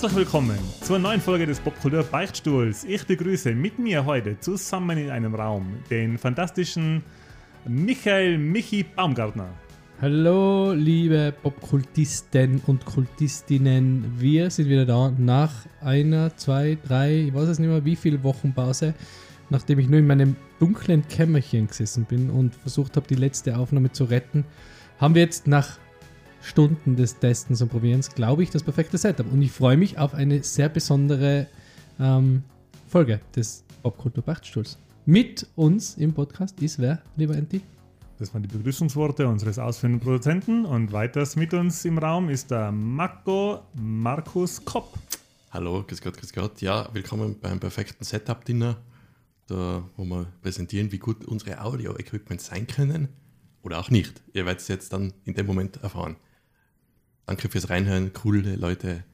Herzlich willkommen zur neuen Folge des Popkultur Beichtstuhls. Ich begrüße mit mir heute zusammen in einem Raum den fantastischen Michael Michi Baumgartner. Hallo, liebe Popkultisten und Kultistinnen. Wir sind wieder da nach einer, zwei, drei, ich weiß es nicht mehr, wie viel Wochen Pause, nachdem ich nur in meinem dunklen Kämmerchen gesessen bin und versucht habe, die letzte Aufnahme zu retten, haben wir jetzt nach Stunden des Testens und Probierens, glaube ich, das perfekte Setup. Und ich freue mich auf eine sehr besondere ähm, Folge des Popkultur Beichtstuhls. Mit uns im Podcast ist wer, lieber Enti? Das waren die Begrüßungsworte unseres ausführenden Produzenten. Und weiters mit uns im Raum ist der Marco Markus Kopp. Hallo, grüß Gott, grüß Gott. Ja, willkommen beim perfekten Setup-Dinner, da wo wir präsentieren, wie gut unsere Audio-Equipment sein können oder auch nicht. Ihr werdet es jetzt dann in dem Moment erfahren. Danke fürs Reinhören, coole Leute.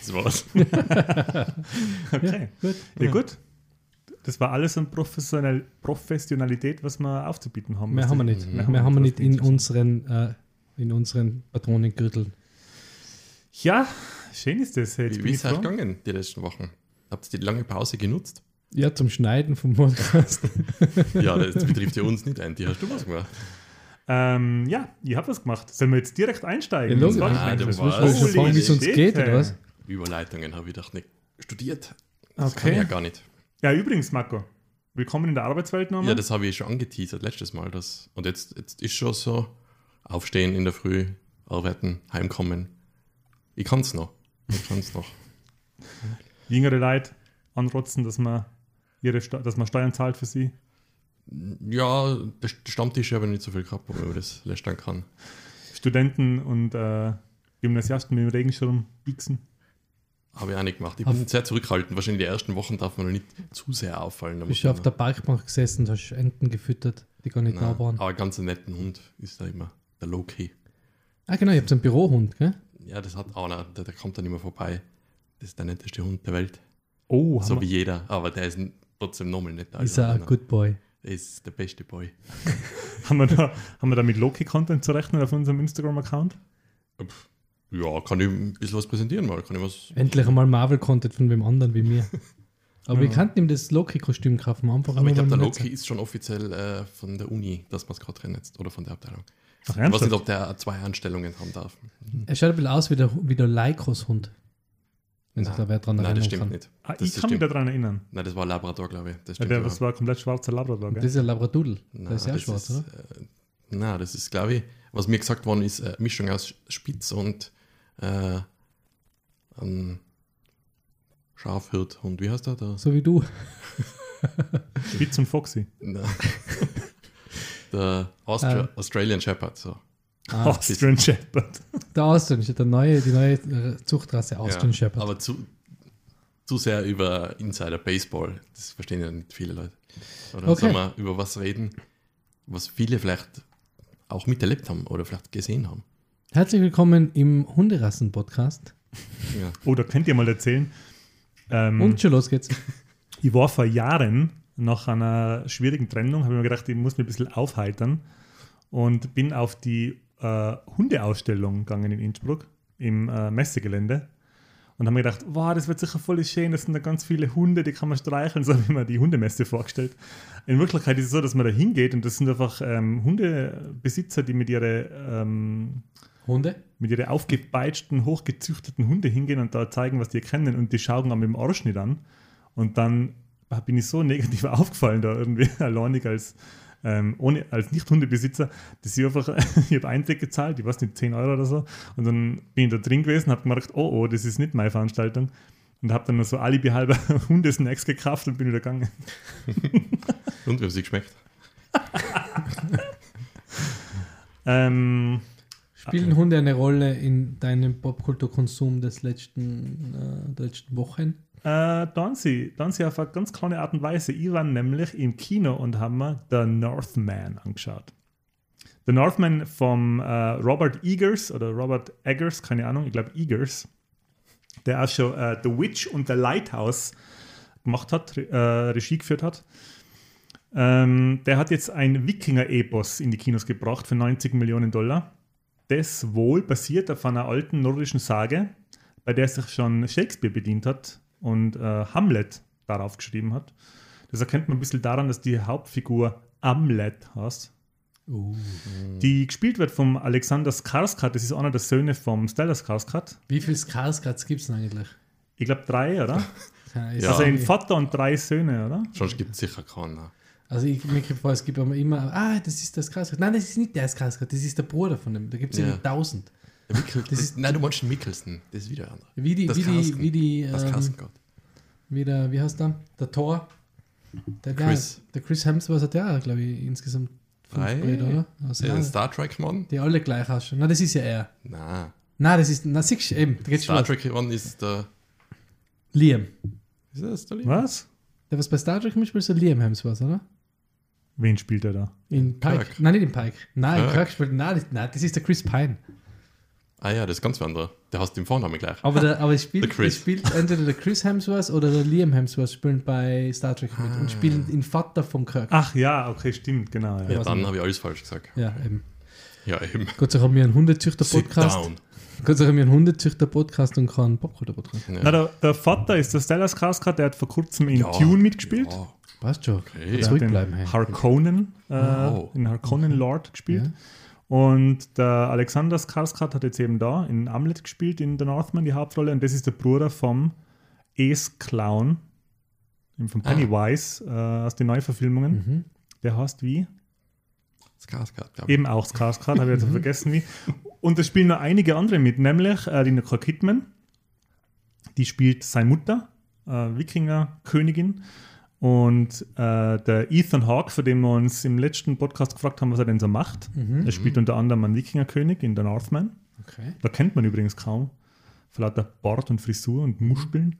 Das war's. Okay, Gut. ja, gut. Das war alles an Professional Professionalität, was wir aufzubieten haben. Mehr haben wir nicht. Mehr Mehr haben wir nicht in uns. unseren, äh, in unseren Patronengürteln. Ja, schön ist das. Jetzt Wie, wie ist es gegangen die letzten Wochen? Habt ihr die lange Pause genutzt? Ja, zum Schneiden vom Podcast. Ja, das betrifft ja uns nicht ein. Die hast du was gemacht? Ähm, ja, ich habe was gemacht. Sollen wir jetzt direkt einsteigen? Ja. Das war Ah, warst- Willst du schon fragen, wie es uns geht, oder was? Überleitungen habe ich doch nicht studiert. Das Okay. kann ich ja gar nicht. Ja, übrigens, Marco, willkommen in der Arbeitswelt nochmal. Ja, das habe ich schon angeteasert letztes Mal. Das, und jetzt, jetzt ist schon so, aufstehen in der Früh, arbeiten, heimkommen. Ich kann es noch. Ich kann es noch. Jüngere Leute anrotzen, dass man, ihre dass man Steuern zahlt für sie. Ja, der Stammtisch habe ich nicht so viel gehabt, wo man das lästern kann. Studenten und äh, Gymnasiasten mit dem Regenschirm biegsen. Habe ich auch nicht gemacht. Ich bin sehr zurückhaltend. Wahrscheinlich die ersten Wochen darf man noch nicht zu sehr auffallen. Da Bist du auf der Parkbank gesessen und hast Enten gefüttert, die gar nicht da Nein, waren. aber ein ganz netten Hund ist da immer der Low-Key. Ah, genau, ihr habt einen Bürohund, gell? Ja, das hat auch einer, der, der kommt dann immer vorbei. Das ist der netteste Hund der Welt. Oh, so wie jeder. Aber der ist trotzdem nochmal netter. Ist er ein. Good Boy. Ist der beste Boy. haben, wir da, haben wir da mit Loki-Content zu rechnen auf unserem Instagram-Account? Ja, kann ich ein bisschen was präsentieren mal. Kann ich was. Endlich einmal Marvel-Content von wem anderen wie mir. Aber Ja. wir könnten ihm das Loki-Kostüm kaufen. Einfach Aber ich glaube, der Loki ist schon offiziell äh, von der Uni, dass man es gerade drin jetzt. Oder von der Abteilung. Ach, Ich weiß nicht, ob der zwei Anstellungen haben darf. Er schaut ein bisschen aus wie der, wie der Lycos-Hund. Wenn sich Nein. da wer dran Nein, erinnern das stimmt kann. nicht. Ah, Das ich kann mich stimmt. daran erinnern. Nein, das war ein Labrador, glaube ich. Das Ja, stimmt der, das war ein komplett schwarzer Labrador, Das gell? ist ja Labradoodle. Nein, Der ist ja das schwarz, ist, oder? Äh, nein, das ist, glaube ich, was mir gesagt worden ist, eine Mischung aus Spitz und äh, ein Schafhirthund. Wie heißt der da? So wie du. Spitz und Foxy. Nein. der Austra Ähm. Australian Shepherd. So. Ah, Austrian Shepherd. der ja der neue, die neue äh, Zuchtrasse Austin Ja, Shepherd. Aber zu, zu sehr über Insider Baseball. Das verstehen ja nicht viele Leute. Oder Okay. sollen wir über was reden, was viele vielleicht auch miterlebt haben oder vielleicht gesehen haben? Herzlich willkommen im Hunderassen-Podcast. Ja. Oh, da könnt ihr mal erzählen. Ähm, Und schon los geht's. Ich war vor Jahren nach einer schwierigen Trennung, habe ich mir gedacht, ich muss mich ein bisschen aufheitern und bin auf die äh, Hundeausstellung gegangen in Innsbruck im äh, Messegelände und habe mir gedacht, wow, das wird sicher voll schön, das sind da ganz viele Hunde, die kann man streicheln, so habe ich mir die Hundemesse vorgestellt. In Wirklichkeit ist es so, dass man da hingeht und das sind einfach ähm, Hundebesitzer, die mit ihren ähm, Hunde? mit ihren aufgepeitschten, hochgezüchteten Hunde hingehen und da zeigen, was die kennen und die schauen am mit dem Arsch nicht an. Und dann bin ich so negativ aufgefallen da irgendwie, alleinig als, ähm, ohne, als Nicht-Hundebesitzer, dass ich einfach, ich habe Eintritt gezahlt, ich weiß nicht, 10 Euro oder so. Und dann bin ich da drin gewesen, habe gemerkt, oh, oh, das ist nicht meine Veranstaltung. Und habe dann noch so alibi halber Hundesnacks gekauft und bin wieder gegangen. Und wie haben sie geschmeckt? Ähm, Spielen Hunde eine Rolle in deinem Popkulturkonsum des letzten, äh, der letzten Wochen? Äh, dann sie auf eine ganz kleine Art und Weise. Ich war nämlich im Kino und haben mir The Northman angeschaut. The Northman vom äh, Robert Eggers oder Robert Eggers, keine Ahnung, ich glaube Eggers, der auch schon äh, The Witch und The Lighthouse gemacht hat, äh, Regie geführt hat. Ähm, der hat jetzt ein Wikinger-Epos in die Kinos gebracht für 90 Millionen Dollar. Das wohl basiert auf einer alten nordischen Sage, bei der sich schon Shakespeare bedient hat und äh, Hamlet darauf geschrieben hat. Das erkennt man ein bisschen daran, dass die Hauptfigur Amlet heißt. Uh. Die gespielt wird vom Alexander Skarsgård, das ist einer der Söhne vom Stellar Skarsgård. Wie viele Skarsgårds gibt es denn eigentlich? Ich glaube drei, oder? Keine Ja. Also ein. Vater und drei Söhne, oder? Sonst gibt es sicher keinen. Also ich mir vor, es gibt aber immer, ah, das ist das Skarsgård. Nein, das ist nicht der Skarsgård, das ist der Bruder von dem. Da gibt es Ja. tausend. Mikkel, Das das ist- nein, du meinst den Mikkelsen. Das ist wieder ein anderer. Wie die, Das wie die, wie die, Das ähm, Kaskengott. wie der, wie heißt der? Der Thor. Der Chris. Der, der Chris Hemsworth hat ja, glaube ich, insgesamt fünf Drei? Brüder, oder? Also, Der ja, Star Trek-Mann? die alle gleich ausschauen. Nein, das ist ja er. Nein. Nein, das ist, na siehst du, eben, da geht's schon Star los. Trek-Mann ist der. Liam. Ist das der Lieb? Was? Der, was bei Star Trek mitspielt, ist der Liam Hemsworth, oder? Wen spielt er da? In Pike. Kirk. Nein, nicht in Pike. Nein, in Kirk. Kirk spielt, nein, das- nein, das ist der Chris Pine. Ah ja, das ist ganz anderer. Der hast den Vornamen gleich. Aber, der, aber es, spielt, spielt entweder der Chris Hemsworth oder der Liam Hemsworth spielen bei Star Trek mit und spielen den Vater von Kirk. Ach ja, okay, stimmt, genau. Ja. Ja, dann habe ich alles falsch gesagt. Ja, eben. Ja, eben. Gott sei Dank haben wir einen Hundezüchter-Podcast. down. Gott sei Dank haben wir einen Hundezüchter-Podcast und keinen Popkultur-Podcast. Ja. Na, der, der Vater ist der Stellar Skarsgård, der hat vor kurzem in Ja, Tune mitgespielt. Ja. Passt schon. Okay. Der hat den. Harkonnen, äh, Oh. in Harkonnen Lord gespielt. Ja. Und der Alexander Skarsgård hat jetzt eben da in Amlet gespielt, in The Northman, die Hauptrolle. Und das ist der Bruder vom Ace Clown, von Pennywise äh, aus den Neuverfilmungen. Mhm. Der heißt wie? Skarsgård, glaube ich. Eben auch Skarsgård, habe ich jetzt vergessen wie. Und es spielen noch einige andere mit, nämlich äh, die Nicole Kidman. Die spielt seine Mutter, äh, Wikinger-Königin. Und äh, der Ethan Hawke, für den wir uns im letzten Podcast gefragt haben, was er denn so macht. Mhm. Er spielt unter anderem einen Wikingerkönig in The Northman. Okay. Da kennt man übrigens kaum. Vor lauter Bart und Frisur und Muskeln.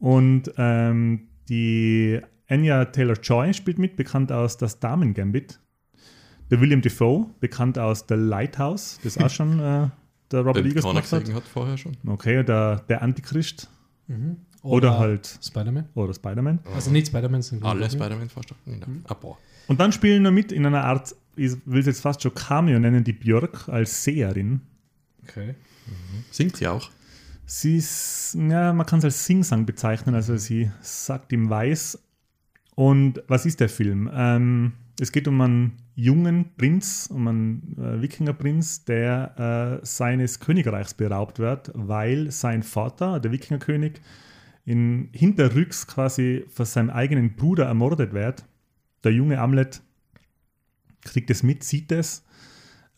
Und ähm, die Anya Taylor-Joy spielt mit, bekannt aus Das Damen-Gambit. Der William Defoe, bekannt aus The Lighthouse, das auch schon äh, der Robert Eagers gemacht hat. hat vorher schon. Okay, der, der Antichrist. Mhm. Oder, halt, Spider-Man. oder Spider-Man. Also nicht Spider-Man, sondern Alle Robin. Spider-Man fast. Nein, nein. Ein paar. Und dann spielen wir mit in einer Art, ich will es jetzt fast schon Cameo nennen, die Björk als Seherin. Okay. Singt sie auch? Sie ist, ja, man kann es als Singsang bezeichnen, also sie sagt im Weiß. Und was ist der Film? Ähm, es geht um einen jungen Prinz, um einen äh, Wikingerprinz, der äh, seines Königreichs beraubt wird, weil sein Vater, der Wikingerkönig, in hinterrücks quasi von seinem eigenen Bruder ermordet wird. Der junge Amlet kriegt es mit, sieht es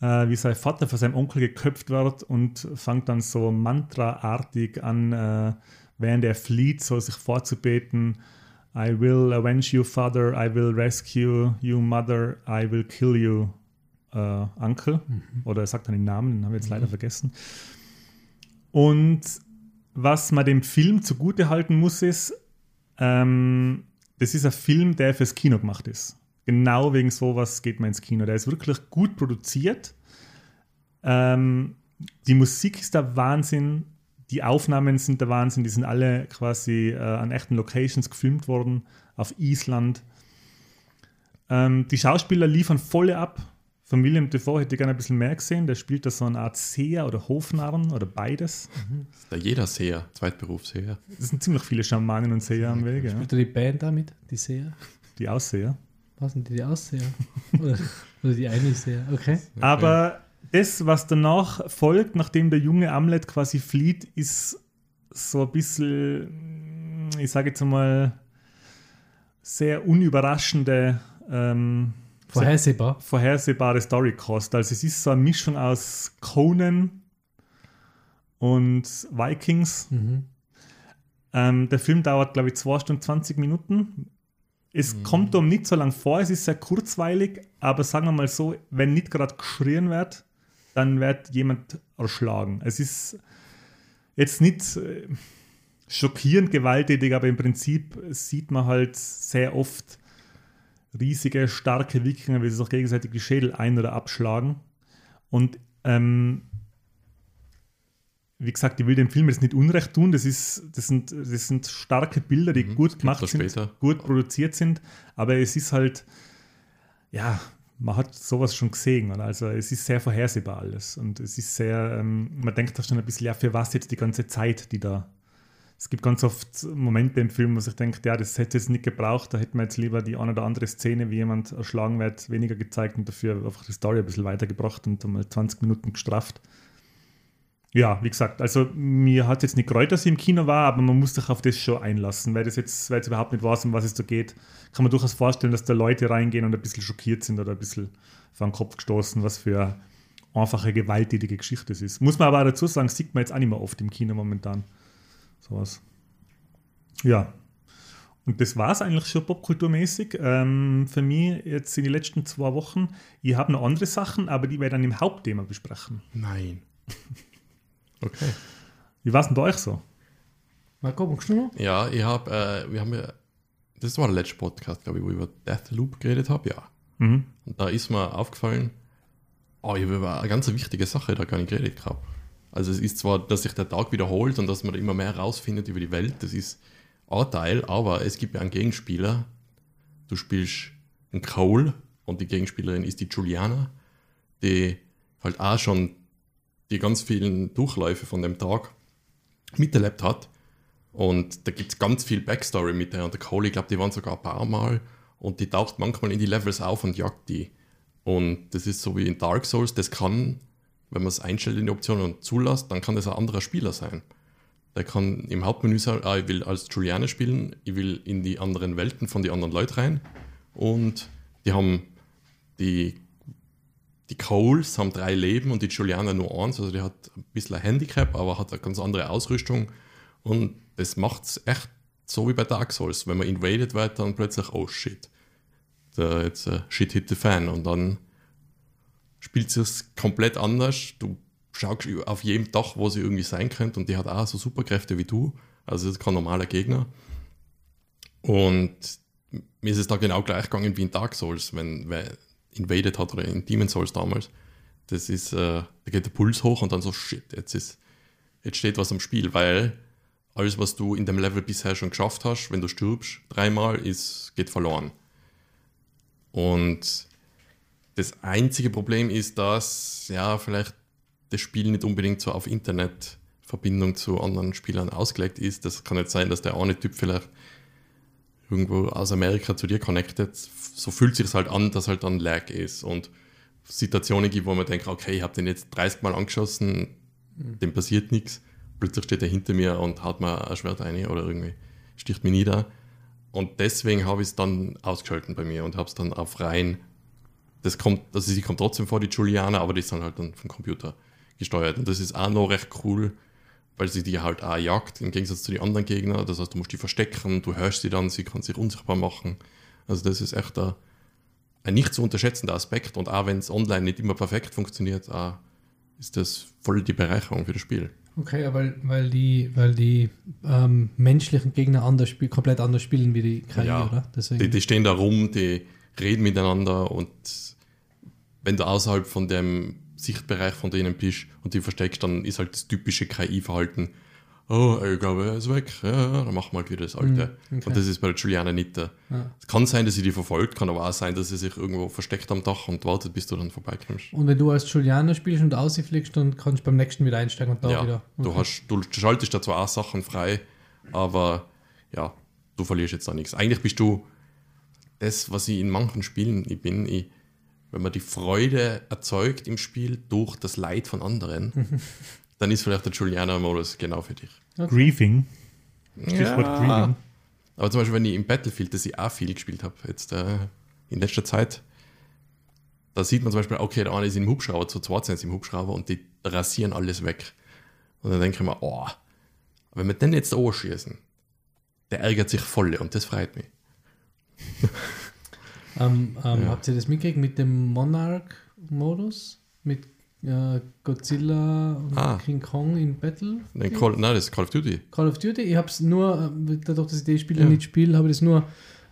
äh, wie sein Vater von seinem Onkel geköpft wird und fängt dann so mantraartig an, äh, während er flieht, so sich vorzubeten. I will avenge you, father. I will rescue you, mother. I will kill you, äh, uncle. Oder er sagt dann den Namen, den habe ich jetzt leider vergessen. Und was man dem Film zugute halten muss, ist, ähm, das ist ein Film, der fürs Kino gemacht ist. Genau wegen sowas geht man ins Kino. Der ist wirklich gut produziert. Ähm, die Musik ist der Wahnsinn. Die Aufnahmen sind der Wahnsinn. Die sind alle quasi äh, an echten Locations gefilmt worden. Auf Island. Ähm, die Schauspieler liefern volle ab. Von William Defoe hätte ich gerne ein bisschen mehr gesehen. Der spielt da so eine Art Seher oder Hofnarren oder beides. Das ist der jeder Seher, Zweitberufsseher. Es sind ziemlich viele Schamanen und Seher am Wege, ja. Spielt da die Band damit? Die Seher? die Ausseher. Was sind die, die Ausseher? oder, oder die eine Seher? Okay. Aber das, was danach folgt, nachdem der junge Amlet quasi flieht, ist so ein bisschen, ich sage jetzt mal, sehr unüberraschende, ähm, Vorhersehbar. vorhersehbare Storykost. Also es ist so eine Mischung aus Conan und Vikings. Mhm. Ähm, der Film dauert, glaube ich, 2 Stunden 20 Minuten. Es kommt um nicht so lang vor, es ist sehr kurzweilig, aber sagen wir mal so, wenn nicht gerade geschrien wird, dann wird jemand erschlagen. Es ist jetzt nicht äh, schockierend gewalttätig, aber im Prinzip sieht man halt sehr oft riesige, starke Wikinger, wie sie sich auch gegenseitig die Schädel ein- oder abschlagen. Und ähm, wie gesagt, ich will dem Film jetzt nicht Unrecht tun. Das, ist, das, sind, das sind starke Bilder, die gut gemacht sind, gut produziert sind. Aber es ist halt, ja, man hat sowas schon gesehen. Oder? Also es ist sehr vorhersehbar alles. Und es ist sehr, ähm, man denkt da schon ein bisschen, ja, für was jetzt die ganze Zeit, die da. Es gibt ganz oft Momente im Film, wo sich denkt, ja, das hätte es nicht gebraucht, da hätte man jetzt lieber die eine oder andere Szene, wie jemand erschlagen wird, weniger gezeigt und dafür einfach die Story ein bisschen weitergebracht und mal 20 Minuten gestrafft. Ja, wie gesagt, also mir hat jetzt nicht gereut, dass ich im Kino war, aber man muss sich auf das schon einlassen, weil das jetzt, weil jetzt überhaupt nicht weiß, um was es da geht, kann man durchaus vorstellen, dass da Leute reingehen und ein bisschen schockiert sind oder ein bisschen vor den Kopf gestoßen, was für einfache, gewalttätige Geschichte es ist. Muss man aber auch dazu sagen, sieht man jetzt auch nicht mehr oft im Kino momentan. Sowas. Ja. Und das war es eigentlich schon popkulturmäßig. Ähm, für mich jetzt in den letzten zwei Wochen. Ich habe noch andere Sachen, aber die werde ich dann im Hauptthema besprechen. Nein. Okay. Wie war es denn bei euch so? Marco, magst du noch? Ja, ich habe, äh, wir haben ja, das war der letzte Podcast, glaube ich, wo ich über Deathloop geredet habe, ja. Mhm. Und da ist mir aufgefallen, oh, ich habe über eine ganz wichtige Sache da gar nicht geredet gehabt. Also es ist zwar, dass sich der Tag wiederholt und dass man immer mehr herausfindet über die Welt, das ist ein Teil, aber es gibt ja einen Gegenspieler. Du spielst einen Cole und die Gegenspielerin ist die Juliana, die halt auch schon die ganz vielen Durchläufe von dem Tag miterlebt hat. Und da gibt es ganz viel Backstory mit der und der Cole. Ich glaube, die waren sogar ein paar Mal und die taucht manchmal in die Levels auf und jagt die. Und das ist so wie in Dark Souls, das kann, wenn man es einstellt in die Option und zulässt, dann kann das ein anderer Spieler sein. Der kann im Hauptmenü sagen, ah, ich will als Juliane spielen, ich will in die anderen Welten von den anderen Leuten rein. Und die haben die, die Coles haben drei Leben und die Juliana nur eins, also die hat ein bisschen ein Handicap, aber hat eine ganz andere Ausrüstung. Und das macht es echt so wie bei Dark Souls. Wenn man invaded wird, dann plötzlich, oh shit, jetzt uh, shit hit the fan. Und dann spielt es komplett anders. Du schaust auf jedem Dach, wo sie irgendwie sein könnte und die hat auch so Superkräfte wie du. Also das ist kein normaler Gegner. Und mir ist es da genau gleich gegangen wie in Dark Souls, wenn wer invaded hat oder in Demon Souls damals. Das ist, äh, da geht der Puls hoch und dann so, shit, jetzt ist, jetzt steht was am Spiel, weil alles, was du in dem Level bisher schon geschafft hast, wenn du stirbst, dreimal, ist, geht verloren. Und das einzige Problem ist, dass ja vielleicht das Spiel nicht unbedingt so auf Internetverbindung zu anderen Spielern ausgelegt ist. Das kann jetzt sein, dass der eine Typ vielleicht irgendwo aus Amerika zu dir connected. So fühlt sich halt an, dass halt dann Lag ist und Situationen gibt, wo man denkt, okay, ich habe den jetzt 30 Mal angeschossen, mhm. dem passiert nichts. Plötzlich steht er hinter mir und haut mir ein Schwert ein oder irgendwie sticht mich nieder. Und deswegen habe ich es dann ausgeschalten bei mir und habe es dann auf rein. Das kommt, also sie kommt trotzdem vor, die Juliana, aber die ist dann halt dann vom Computer gesteuert. Und das ist auch noch recht cool, weil sie die halt auch jagt, im Gegensatz zu den anderen Gegnern. Das heißt, du musst die verstecken, du hörst sie dann, sie kann sich unsichtbar machen. Also das ist echt ein, ein nicht zu unterschätzender Aspekt. Und auch wenn es online nicht immer perfekt funktioniert, ist das voll die Bereicherung für das Spiel. Okay, weil, weil die, weil die ähm, menschlichen Gegner anders spiel, komplett anders spielen wie die KI, ja, oder? Die, die, stehen da rum, die reden miteinander und wenn du außerhalb von dem Sichtbereich von denen bist und die versteckst, dann ist halt das typische KI-Verhalten. Oh, ich glaube, er ist weg. Ja, dann machen wir halt wieder das alte. Mm, okay. Und das ist bei der Juliana nicht da. Ja. Es kann sein, dass sie die verfolgt, kann aber auch sein, dass sie sich irgendwo versteckt am Dach und wartet, bis du dann vorbeikommst. Und wenn du als Juliana spielst und ausfliegst, dann kannst du beim nächsten wieder einsteigen und da ja, wieder. Okay. Du, hast, du schaltest da zwar auch Sachen frei, aber ja, du verlierst jetzt da nichts. Eigentlich bist du das, was ich in manchen Spielen ich bin, ich wenn man die Freude erzeugt im Spiel durch das Leid von anderen, dann ist vielleicht der Juliana-Modus genau für dich. Okay. Griefing. Stichwort ja. Griefing. Aber zum Beispiel, wenn ich im Battlefield, das ich auch viel gespielt habe, jetzt äh, in letzter Zeit, da sieht man zum Beispiel, okay, der eine ist im Hubschrauber, zu zweit sind sie im Hubschrauber und die rasieren alles weg. Und dann denke ich mir, oh, wenn wir den jetzt schießen, der ärgert sich voll und das freut mich. Ähm, ähm, ja. Habt ihr das mitgekriegt mit dem Monarch-Modus? Mit äh, Godzilla und ah. King Kong in Battle? Nein, Call, nein, das ist Call of Duty. Call of Duty? Ich habe es nur, äh, dadurch, dass ich die Spiele ja. nicht spiele, habe ich das nur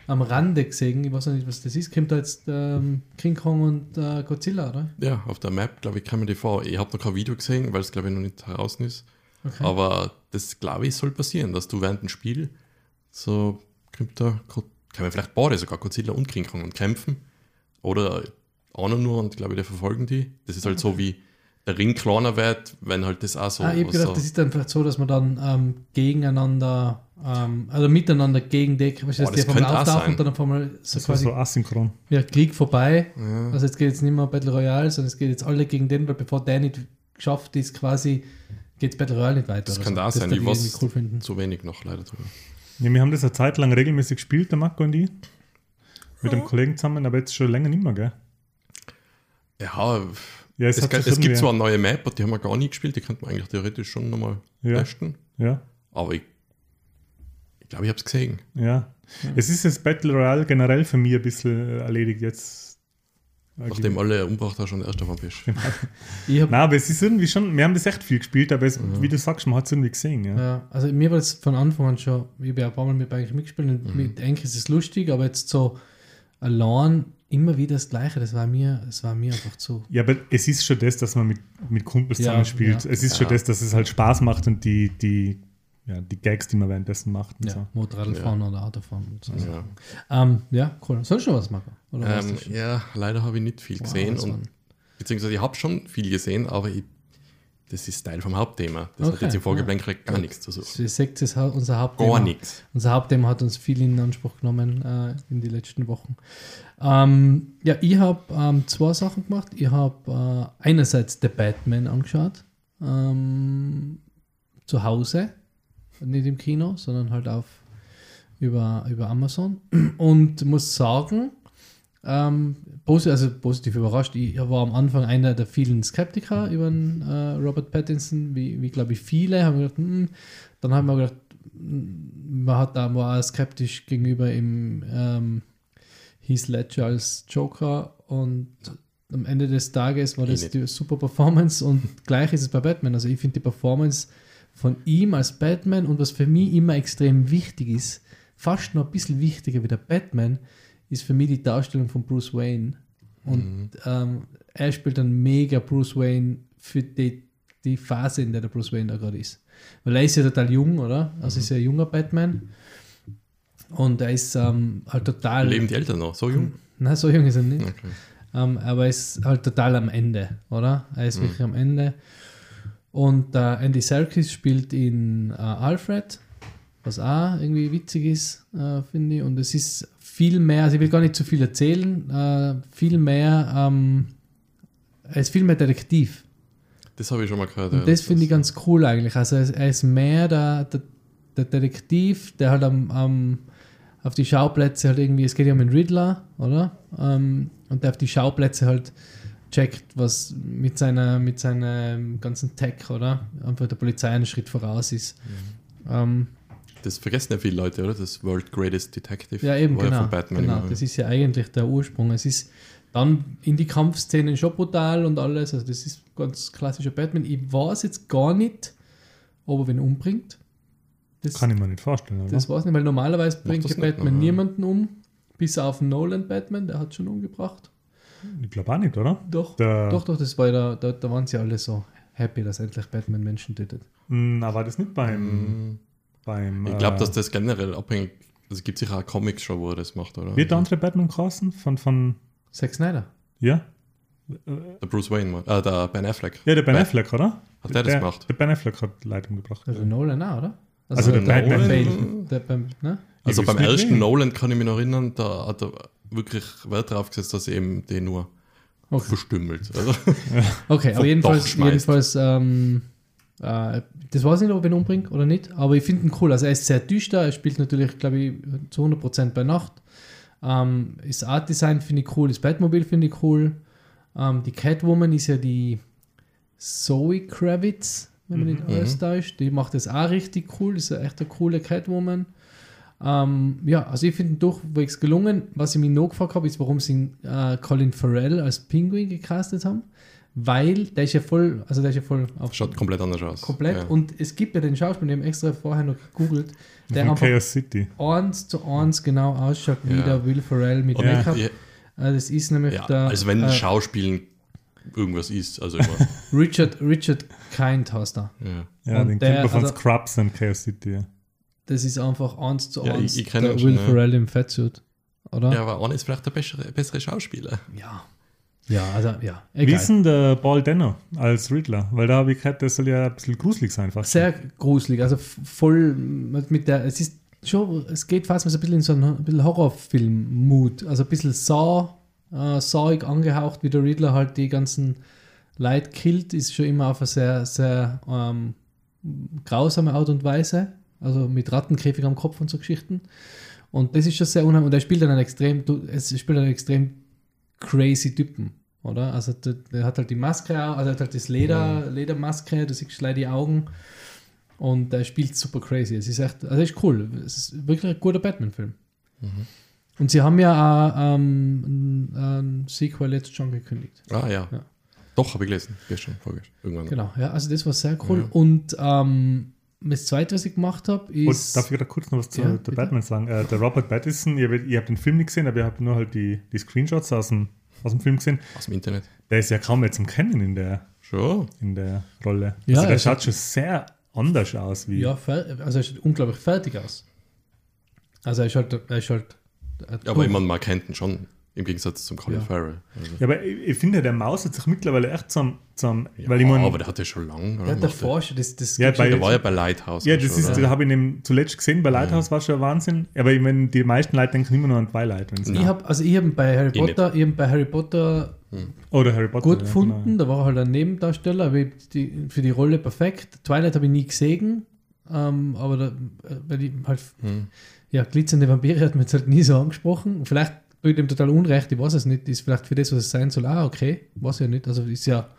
am Rande gesehen. Ich weiß nicht, was das ist. Kommt da jetzt ähm, King Kong und äh, Godzilla, oder? Ja, auf der Map, glaube ich, kann man die vor. Ich habe noch kein Video gesehen, weil es, glaube ich, noch nicht heraus ist. Okay. Aber das, glaube ich, soll passieren, dass du während dem Spiel so kommt da können wir vielleicht beide sogar Godzilla und King Kong kämpfen. Oder einer nur und glaube ich, die verfolgen die. Das ist halt so wie der Ring kleiner wird, wenn halt das auch so. ah, ich habe was gedacht, so das ist dann vielleicht so, dass man dann ähm, gegeneinander, ähm, also miteinander gegen die, dass die das einmal könnte auch auftauchen sein. und dann auf einmal so Das war quasi so asynchron. ja, Krieg vorbei. ja. Also jetzt geht jetzt nicht mehr Battle Royale, sondern es geht jetzt alle gegen den, weil bevor der nicht geschafft ist, quasi geht Battle Royale nicht weiter. Das kann so. da sein, würd ich irgendwie cool finden. zu wenig noch leider drüber. Ja, wir haben das eine Zeit lang regelmäßig gespielt, der Marco und ich. Mit einem Kollegen zusammen, aber jetzt schon länger nicht mehr, gell? Ja, Ja, es, sich es gibt zwar eine neue Map, aber die haben wir gar nie gespielt, die könnte man eigentlich theoretisch schon nochmal Ja. testen. Ja, Aber ich ich glaube, ich habe es gesehen. ja. Es ist jetzt Battle Royale generell für mich ein bisschen erledigt jetzt. Nachdem alle umgebracht haben, schon erst auf dem Fisch. Ich hab, Nein, aber es ist irgendwie schon, wir haben das echt viel gespielt, aber es, wie du sagst, man hat es irgendwie gesehen. Ja. ja, also mir war das von Anfang an schon, ich habe ja ein paar Mal mit eigentlich mitgespielt und mit Enkel ist es lustig, aber jetzt so allein immer wieder das Gleiche, das war mir, das war mir einfach zu. Ja, aber es ist schon das, dass man mit, mit Kumpels Ja, zusammen spielt. ja. es ist schon Ja. das, dass es halt Spaß macht und die, die, ja, die Gags, die man währenddessen macht. Und Ja, so. Motorradl Ja. oder Autofahren und so. Ja, Ähm, ja, cool. Soll ich schon was machen? Ähm, ja leider habe ich nicht viel Wow, gesehen. und, beziehungsweise ich habe schon viel gesehen, aber ich, das ist Teil vom Hauptthema. Das hat Okay, jetzt im Vorgeblänkel gar Ja. nichts zu suchen. Ihr seht, das hat unser Hauptthema. Gar nichts. Unser Hauptthema hat uns viel in Anspruch genommen äh, in die letzten Wochen. Ähm, ja, ich habe ähm, zwei Sachen gemacht. Ich habe äh, einerseits The Batman angeschaut, ähm, zu Hause, nicht im Kino, sondern halt auf über, über Amazon und muss sagen, ähm, posi also positiv überrascht. Ich war am Anfang einer der vielen Skeptiker über den, äh, Robert Pattinson, wie, wie glaube ich viele. Haben gedacht, hm, dann haben wir gedacht, hm, man hat da war skeptisch gegenüber im ähm, Heath Ledger als Joker und am Ende des Tages war Ich das die super Performance und gleich ist es bei Batman. Also ich finde die Performance von ihm als Batman und was für mich immer extrem wichtig ist, fast noch ein bisschen wichtiger wie der Batman, ist für mich die Darstellung von Bruce Wayne. Und ähm, er spielt dann mega Bruce Wayne für die, die Phase, in der der Bruce Wayne da gerade ist. Weil er ist ja total jung, oder? Also ist ja ein junger Batman. Und er ist ähm, halt total. Leben die Eltern noch? So jung? Nein, so jung ist er nicht. Okay. Ähm, aber er ist halt total am Ende, oder? Er ist wirklich am Ende. Und äh, Andy Serkis spielt in äh, Alfred, was auch irgendwie witzig ist, äh, finde ich. Und es ist viel mehr, also ich will gar nicht zu viel erzählen, äh, viel mehr, ähm, er ist viel mehr Detektiv. Das habe ich schon mal gehört. Und ja, das finde ich ganz cool eigentlich. Also er ist, er ist mehr der, der, der Detektiv, der halt am, am, auf die Schauplätze halt irgendwie, es geht ja um den Riddler, oder? Ähm, und der auf die Schauplätze halt checkt, was mit seiner, mit seinem ganzen Tech, oder? Einfach der Polizei einen Schritt voraus ist. Ähm, Das vergessen ja viele Leute, oder? Das World Greatest Detective. ja, eben, genau. von Batman genau. Das ist ja eigentlich der Ursprung. Es ist dann in die Kampfszenen schon brutal und alles. Also, das ist ganz klassischer Batman. Ich weiß jetzt gar nicht, ob er wen umbringt. Das, Kann ich mir nicht vorstellen. Oder? das weiß ich nicht, weil normalerweise bringt ja Batman aber- niemanden um. Bis auf Nolan Batman, der hat schon umgebracht. Ich glaube auch nicht, oder? Doch, Der, doch, doch, das war ja, da, da waren sie alle so happy, dass endlich Batman Menschen tötet. Hm, Na, war das nicht beim. Mhm. beim Ich glaube, äh, dass das generell abhängig Also es gibt sicher auch Comics schon, wo er das macht, oder? Wird der andere Batman geheißen? Von, von. Zack Snyder. Ja? Der Bruce Wayne, äh, der Ben Affleck. Ja, der Ben Affleck, oder? Hat der das gemacht? Der Ben Affleck hat Leitung gebracht. Also Nolan auch, oder? Also der Nolan- Batman- Bale. Der beim, ne? Also beim ersten. Nolan kann ich mich noch erinnern, da hat er wirklich Wert drauf gesetzt, dass eben den nur Okay, verstümmelt. Also, okay aber jedenfalls, jedenfalls ähm, äh, das weiß ich nicht, ob ich ihn umbringe oder nicht, aber ich finde ihn cool. Also er ist sehr düster, er spielt natürlich, glaube ich, zu 100% bei Nacht. Ähm, das Art Design finde ich cool, das Batmobil finde ich cool. Ähm, die Catwoman ist ja die Zoe Kravitz, wenn man nicht Mhm. alles täuscht. Die macht das auch richtig cool, ist ja echt eine coole Catwoman. Ähm, ja, also ich finde ihn durchwegs gelungen. Was ich mich noch gefragt habe, ist, warum sie äh, Colin Farrell als Pinguin gecastet haben. Weil der ist ja voll, also der ist ja voll auf schaut komplett anders aus. komplett. Ja. Und es gibt ja den Schauspieler, den extra vorher noch gegoogelt, der Von einfach Chaos City. eins zu eins genau ausschaut wie Ja. der Will Ferrell mit Make-up. ja, Äh, das ist nämlich ja, der also wenn äh, Schauspielen irgendwas ist, also immer. Richard, Richard Kind heißt er. ja. Ja, den der- kennt man von also- Scrubs und Chaos City. Ja. Das ist einfach eins zu Ja, eins ich- ich kenn der schon, Will ja. Ferrell im Fettsuit. Oder? ja, aber Arne ist vielleicht der bessere, bessere Schauspieler. Ja. Ja, also ja, Wie egal. ist denn der Paul Denner als Riddler? Weil da habe ich gehört, das soll ja ein bisschen gruselig sein fast. Sehr gruselig, also voll mit der, es ist schon, es geht fast mal so ein bisschen in so einen ein Horrorfilm-Mut, also ein bisschen Saw, äh, Sawig angehaucht, wie der Riddler halt die ganzen Leute killt, ist schon immer auf eine sehr, sehr ähm, grausame Art und Weise, also mit Rattenkäfig am Kopf und so Geschichten. Und das ist schon sehr unheimlich. Und er spielt dann einen extrem, es spielt einen extrem crazy Typen, oder? Also der, der hat halt die Maske, also er hat halt das Leder, Ledermaske, du siehst gleich die Augen. Und er spielt super crazy. Es ist echt, also ist cool. Es ist wirklich ein guter Batman-Film. Und sie haben ja auch ähm, ein, ein Sequel jetzt schon gekündigt. Ah ja. Ja. Doch, habe ich gelesen. Gestern, vorgestern. Irgendwann. Genau, ja, also das war sehr cool. Ja. Und ähm, das zweite, was ich gemacht habe, Und ist. darf ich gerade kurz noch was zu Ja, der bitte. Batman sagen? Äh, der Robert Pattinson, ihr, ihr habt den Film nicht gesehen, aber ihr habt nur halt die, die Screenshots aus dem, aus dem Film gesehen. Aus dem Internet. Der ist ja kaum mehr zum Kennen in der, Schon. in der Rolle. Ja, also der er schaut schon sehr anders aus wie. ja, also er sieht unglaublich fertig aus. Also er ist halt. Er ist halt Ja, aber ich meine, man kennt ihn schon. Im Gegensatz zum Colin Ja. Farrell. Also, Ja, aber ich, ich finde, der Maus hat sich mittlerweile echt zum. zum ja, weil ich mein, aber der hat ja schon lange. der hat Macht Forscher, das, das Ja, bei- schon- Der war ja bei Lighthouse. ja, das schon, ist, oder? da habe ich zuletzt gesehen. Bei Lighthouse war schon ein Wahnsinn. Aber ich meine, die meisten Leute denken immer nur an Twilight. Wenn sie ich habe also ich habe bei Harry Ich nicht. Potter, ich hab bei Harry Potter Oder Harry Potter. gut ja, gefunden. genau. Da war halt ein Nebendarsteller, aber die, für die Rolle perfekt. Twilight habe ich nie gesehen, ähm, aber da, äh, weil ich halt, Hm. ja, glitzernde Vampire hat mir jetzt halt nie so angesprochen. Vielleicht ich dem total unrecht, ich weiß es nicht. Ist vielleicht für das, was es sein soll, ah, okay, weiß ich ja nicht. Also ist ja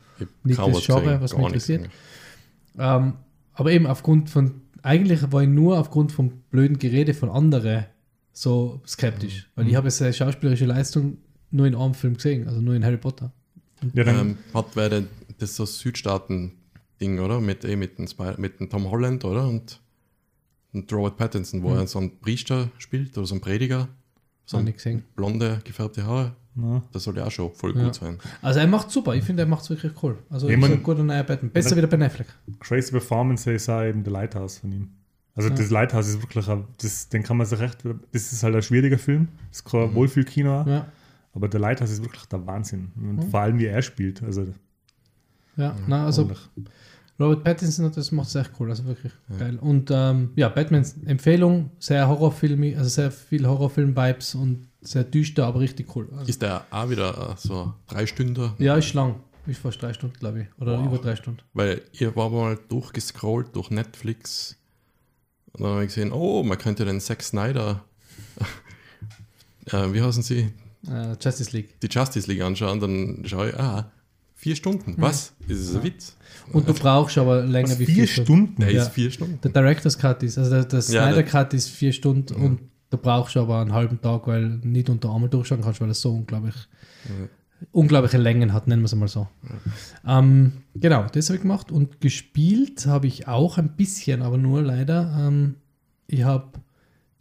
nicht das Genre, was mich interessiert. Ähm, aber eben aufgrund von, eigentlich war ich nur aufgrund vom blöden Gerede von anderen so skeptisch. Weil ich habe seine schauspielerische Leistung nur in einem Film gesehen, also nur in Harry Potter. Ja, dann, Ähm, hat wäre denn das so Südstaaten-Ding, oder? Mit, eh, mit, dem Spy- mit dem Tom Holland, oder? Und, und Robert Pattinson, wo Mhm. er so einen Priester spielt oder so einen Prediger. So Hab ein ich gesehen. blonde, gefärbte Haare. na, Das soll ja auch schon voll Ja. gut sein. Also er macht super, ich finde, er macht es wirklich cool. Also Ich ist mein- ein guter neuer Batman. Besser wie der Ben Affleck. crazy Performance ist auch eben der Lighthouse von ihm. Also Ja. das Lighthouse ist wirklich, ein, das, den kann man sich recht, das ist halt ein schwieriger Film, das ist kein Wohlfühlkino, auch, Ja, aber der Lighthouse ist wirklich der Wahnsinn. Und Mhm. vor allem wie er spielt. Also, ja. Na, also ordentlich. Robert Pattinson, das macht es echt cool, also wirklich geil. Und ähm, ja, Batmans Empfehlung, sehr Horrorfilmig, also sehr viel Horrorfilm-Vibes und sehr düster, aber richtig cool. Also, Ist der auch wieder äh, so drei Stunden? ja, ist lang. Ist fast drei Stunden, glaube ich. Oder Wow. über drei Stunden. Weil ihr war mal durchgescrollt durch Netflix und dann habe ich gesehen, oh, man könnte den Zack Snyder, äh, wie heißen sie, Äh, Justice League. die Justice League anschauen, dann schaue ich, ah, vier Stunden, was? Ist es ein Witz? Und du brauchst aber länger Was, wie vier Stunden? Der Ja. ist vier Stunden. Der Director's Cut ist, also der, der Ja, Snyder der- Cut ist vier Stunden und du brauchst aber einen halben Tag, weil nicht unter einmal durchschauen kannst, weil es so unglaublich, unglaubliche Längen hat, nennen wir es mal so. Ähm, genau, das habe ich gemacht und gespielt habe ich auch ein bisschen, aber nur leider. Ähm, ich habe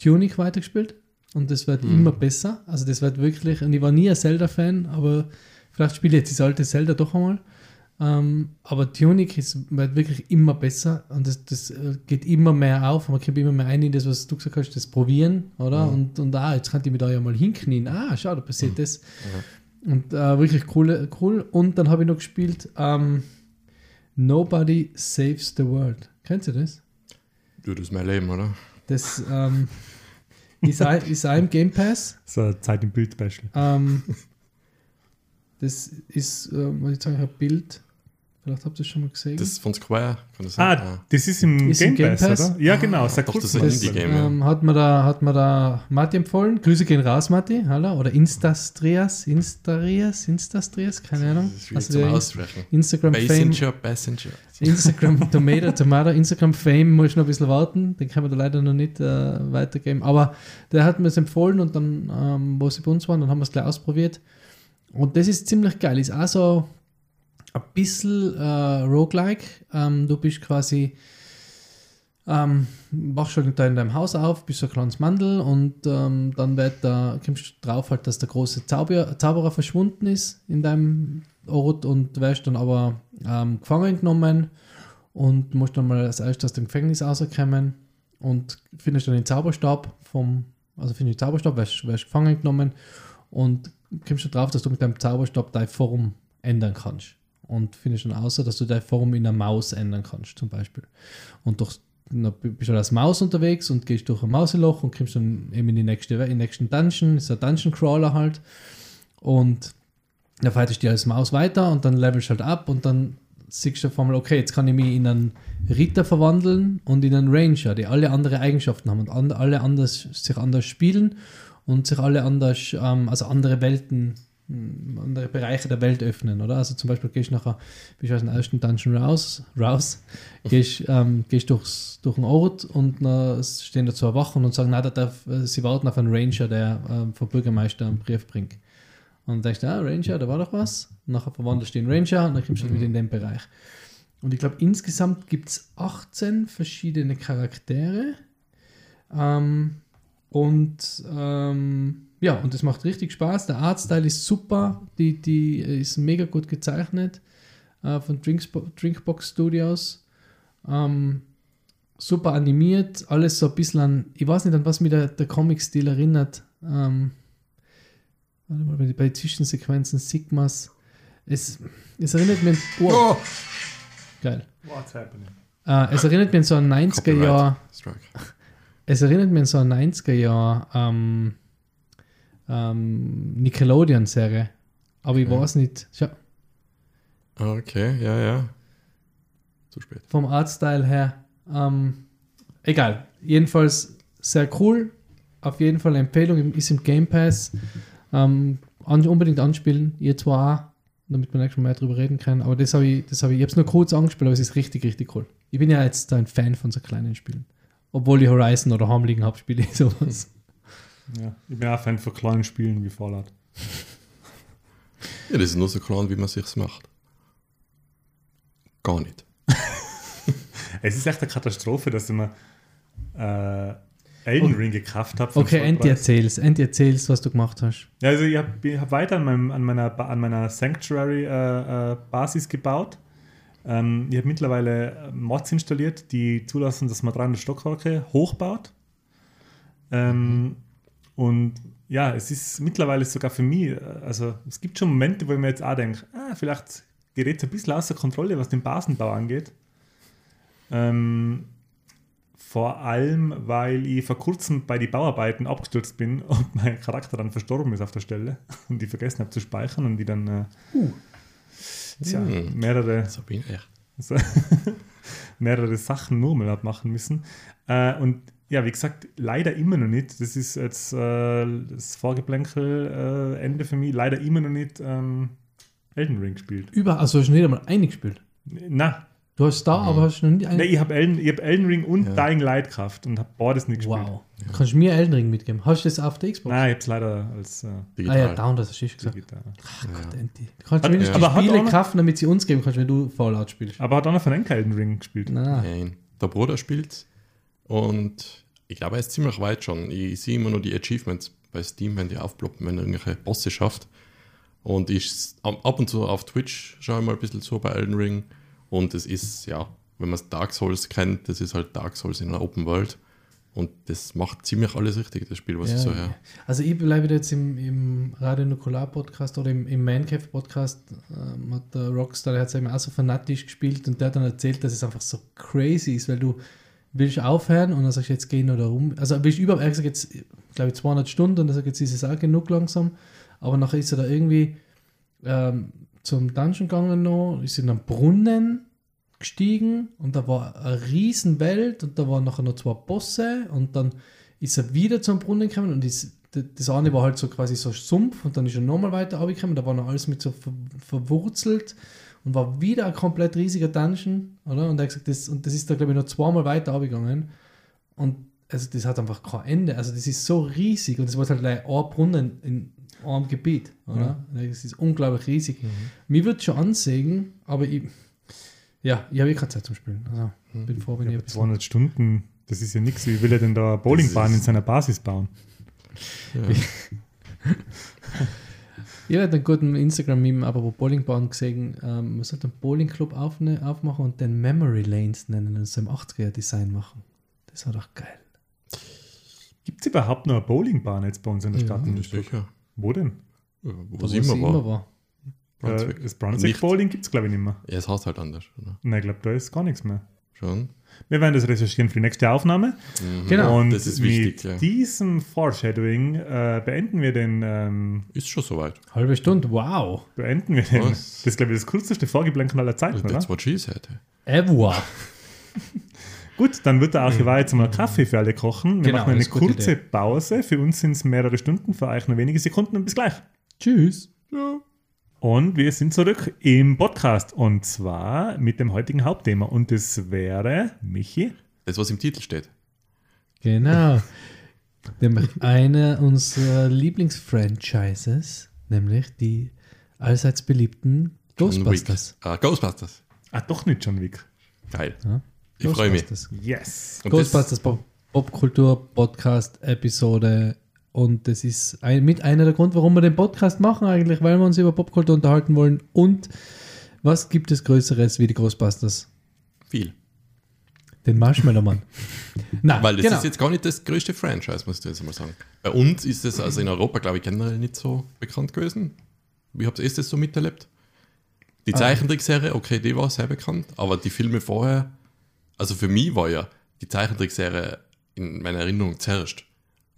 Tunic weitergespielt und das wird immer besser. Also das wird wirklich, und ich war nie ein Zelda-Fan, aber vielleicht spiele ich jetzt das alte Zelda doch einmal. Ähm, aber Tunic ist, wird wirklich immer besser und das, das äh, geht immer mehr auf. Man kommt immer mehr ein in das, was du gesagt hast, das Probieren, oder? Und, und ah, jetzt kann ich mich da ja mal hinknien. Ah, schau, da passiert das. Und äh, wirklich cool, cool. Und dann habe ich noch gespielt ähm, Nobody Saves the World. Kennst du das? Du, das ist mein Leben, oder? Das ähm, ist, ein, ist im Game Pass. So ein Zeit im Bild-Special. Ähm, das ist, äh, was ich sagen, ein Bild. Vielleicht habt ihr es schon mal gesehen. Das ist von Square, kann das sein? Ah, das ist im, Ist Game, im Game Pass, Pass? oder? Ja, genau. Seit doch, das ist ein Indie-Game. ja. ähm, hat, mir da, hat mir da Matti empfohlen. Grüße gehen raus, Matti. Hallo. Oder Instastrias. Instastrias? Instastrias? Keine Ahnung. Das ist Also zum. Instagram-Fame. Passenger, Passenger. Instagram Tomato, Tomato, Instagram Fame muss ich noch ein bisschen warten, den kann man da leider noch nicht äh, weitergeben. Aber der hat mir es empfohlen und dann, ähm, wo sie bei uns waren, dann haben wir es gleich ausprobiert. Und das ist ziemlich geil. Ist auch so ein bisschen äh, roguelike. Ähm, du bist quasi, ähm, wachst schon da in deinem Haus auf, bist so ein kleines Mandel und ähm, dann wird da, kommst du drauf halt, dass der große Zauberer, Zauberer verschwunden ist in deinem Ort und wirst dann aber ähm, gefangen genommen und musst dann mal als erstes aus dem Gefängnis rauskommen und findest dann den Zauberstab vom, also findest den Zauberstab, wirst gefangen genommen und kommst du drauf, dass du mit deinem Zauberstab deine Form ändern kannst. Und findest dann außer, dass du deine Form in einer Maus ändern kannst, zum Beispiel. Und durch, dann bist du als Maus unterwegs und gehst durch ein Mauseloch und kommst dann eben in die nächste, in den nächsten Dungeon, ist ein Dungeon Crawler halt. Und dann fightest du als Maus weiter und dann levelst du halt ab und dann siehst du auf einmal, okay, jetzt kann ich mich in einen Ritter verwandeln und in einen Ranger, die alle andere Eigenschaften haben und alle anders, sich anders spielen und sich alle anders, ähm, also andere Welten, mh, andere Bereiche der Welt öffnen, oder? Also zum Beispiel gehst du nachher, bist du aus dem ersten Dungeon raus, raus gehst, ähm, gehst durchs, durch den Ort und dann stehen da zwei Wachen und sagen, nein, da darf, äh, sie warten auf einen Ranger, der ähm, vom Bürgermeister einen Brief bringt. Und dann denkst du, ah, Ranger, da war doch was. Und nachher verwandelst du in Ranger und dann kommst du halt wieder in den Bereich. Und ich glaube, insgesamt gibt es 18 verschiedene Charaktere. Ähm, und ähm, ja, und es macht richtig Spaß. Der Artstyle ist super, die, die ist mega gut gezeichnet äh, von Drinksbo Drinkbox Studios. Ähm, super animiert, alles so ein bisschen an, ich weiß nicht, an was mir der, der Comic-Stil erinnert. Ähm, warte mal, bei, Zwischensequenzen Sigmas. Es, es erinnert mich an. Oh, geil. What's happening? Äh, es erinnert mich an so ein 90er Jahr. Strike. Es erinnert mich an so eine 90er Jahr ähm, ähm, Nickelodeon-Serie. Aber ich Okay. weiß nicht. Schau, Ah, Okay, ja, ja. Zu spät. vom Artstyle her. Ähm, egal. Jedenfalls sehr cool. Auf jeden Fall eine Empfehlung. Ist im Game Pass. Ähm, an, unbedingt anspielen. Ihr zwar damit wir nächstes Mal mehr drüber reden können. Aber das habe ich, das habe ich, ich habe es nur kurz angespielt, aber es ist richtig, richtig cool. Ich bin ja jetzt ein Fan von so kleinen Spielen. Obwohl ich Horizon oder Home liegen habe, spiele ich sowas. Ja, ich bin auch Fan von kleinen Spielen wie Fallout. Ja, das ist nur so klein, wie man sich's macht. Gar nicht. Es ist echt eine Katastrophe, dass ich mir äh, Elden Ring gekauft habe. Okay, Andy erzähl's. Andy erzähl's, was du gemacht hast. Ja, also ich habe hab weiter an, meinem, an meiner, an meiner Sanctuary-Basis gebaut. Ähm, ich habe mittlerweile äh, Mods installiert, die zulassen, dass man 300 Stockwerke hochbaut. Ähm, Und ja, es ist mittlerweile sogar für mich, äh, also es gibt schon Momente, wo ich mir jetzt auch denke, ah, vielleicht gerät es ein bisschen außer Kontrolle, was den Basenbau angeht. Ähm, vor allem, weil ich vor kurzem bei den Bauarbeiten abgestürzt bin und mein Charakter dann verstorben ist auf der Stelle und ich vergessen habe zu speichern und die dann äh, tja, Hm. mehrere, Sabine, so, mehrere Sachen nur mal machen müssen. Äh, und ja, wie gesagt, leider immer noch nicht. Das ist jetzt äh, das Vorgeplänkel äh, Ende für mich. Leider immer noch nicht ähm, Elden Ring gespielt. Über, also hast du nicht einmal eingespielt. Na, Du hast da, aber hast noch nie nee, ich habe Elden, ich hab Elden Ring und Ja. Dying Light und habe beides nicht gespielt. Wow. Kannst du mir Elden Ring mitgeben? Hast du das auf der Xbox? Nein, ich habe es leider als äh, Ah ja, down, das hast du gesagt. digital. Ach Gott, Andy. Du kannst Hat- zumindest aber die hat Spiele einer- kaufen, damit sie uns geben kannst, wenn du Fallout spielst. Aber hat auch noch von Enka Elden Ring gespielt. Nein. Nein, der Bruder spielt und ich glaube, er ist ziemlich weit schon. Ich sehe immer nur die Achievements bei Steam, wenn die aufploppen, wenn er irgendwelche Bosse schafft. Und ich ab und zu auf Twitch schaue ich mal ein bisschen so bei Elden Ring. Und es ist, ja, wenn man Dark Souls kennt, das ist halt Dark Souls in einer Open World. Und das macht ziemlich alles richtig, das Spiel, was Ja, ich so höre. Also ich bleibe jetzt im, im Radio Nukular Podcast oder im, im Mancave Podcast ähm, hat der Rockstar, der hat es eben auch so fanatisch gespielt und der hat dann erzählt, dass es einfach so crazy ist, weil du willst aufhören und dann sagst du, jetzt geh noch da rum. Also willst überhaupt, er gesagt, jetzt, glaube ich, 200 Stunden und er sagt, jetzt ist es auch genug langsam. Aber nachher ist er da irgendwie ähm, zum Dungeon gegangen noch, ist in einen Brunnen gestiegen und da war eine riesen Welt und da waren nachher noch zwei Bosse und dann ist er wieder zum Brunnen gekommen und ist, das eine war halt so quasi so Sumpf und dann ist er nochmal weiter runtergekommen, da war noch alles mit so ver, verwurzelt und war wieder ein komplett riesiger Dungeon, oder? Und er hat gesagt, das, und das ist da glaube ich noch zweimal weiter runtergegangen und also das hat einfach kein Ende, also das ist so riesig und das war halt gleich ein Brunnen in einem Gebiet, oder? Das ist unglaublich riesig. Mir wird schon ansehen, aber ich, ja, ich habe eh keine Zeit zum Spielen. Also, bin froh, wenn ich Ja, bisschen 200 Stunden, das ist ja nichts. Wie will er denn da eine Bowlingbahn in seiner Basis bauen? Ja. Ich habe einen guten Instagram-Meme, aber wo Bowlingbahn gesehen, ähm, man sollte einen Bowlingclub aufne, aufmachen und den Memory Lanes nennen und so im 80er-Design machen. Das war doch geil. Gibt es überhaupt noch eine Bowlingbahn jetzt bei uns in der Ja. Stadt? in Ja, Innsbruck? sicher. Wo denn? Wo, Wo sie immer war. Äh, Brunswick. das Brunswick Nicht. Bowling gibt es, glaube ich, nicht mehr. Ja, es heißt halt anders, oder? Nein, ich glaube, da ist gar nichts mehr. Schon. Wir werden das recherchieren für die nächste Aufnahme. Mhm. Genau. Und das ist wichtig, mit ja. diesem Foreshadowing äh, beenden wir den, ähm, Ist schon soweit. Halbe Stunde, wow. beenden wir den. Was? Das ist, glaube ich, das kürzeste Vorgeblänken aller Zeiten, oder? That's what she said. Ever. Gut, dann wird der Archivar jetzt mal Kaffee für alle kochen. Wir Genau, machen eine kurze Idee. Pause. Für uns sind es mehrere Stunden, für euch nur wenige Sekunden und bis gleich. Tschüss. Ja. Und wir sind zurück im Podcast und zwar mit dem heutigen Hauptthema. Und das wäre, Michi, Das, was im Titel steht. Genau. nämlich eine unserer Lieblingsfranchises, nämlich die allseits beliebten John Ghostbusters. Wick. Ah, Ghostbusters. ah, doch nicht John Wick. Geil. Ja? Ich freue mich. Ghostbusters. Yes. Und Ghostbusters Pop Popkultur Podcast Episode und das ist ein, mit einer der Grund, warum wir den Podcast machen eigentlich, weil wir uns über Popkultur unterhalten wollen und was gibt es Größeres wie die Ghostbusters? Viel. Den Marshmallow Mann. Na, Weil das genau. ist jetzt gar nicht das größte Franchise, musst du jetzt mal sagen. Bei uns ist es also in Europa, glaube ich, generell nicht so bekannt gewesen. Wie habt ihr es das so miterlebt? Die Zeichentrickserie, okay, die war sehr bekannt, aber die Filme vorher, also für mich war ja die Zeichentrickserie in meiner Erinnerung zuerst.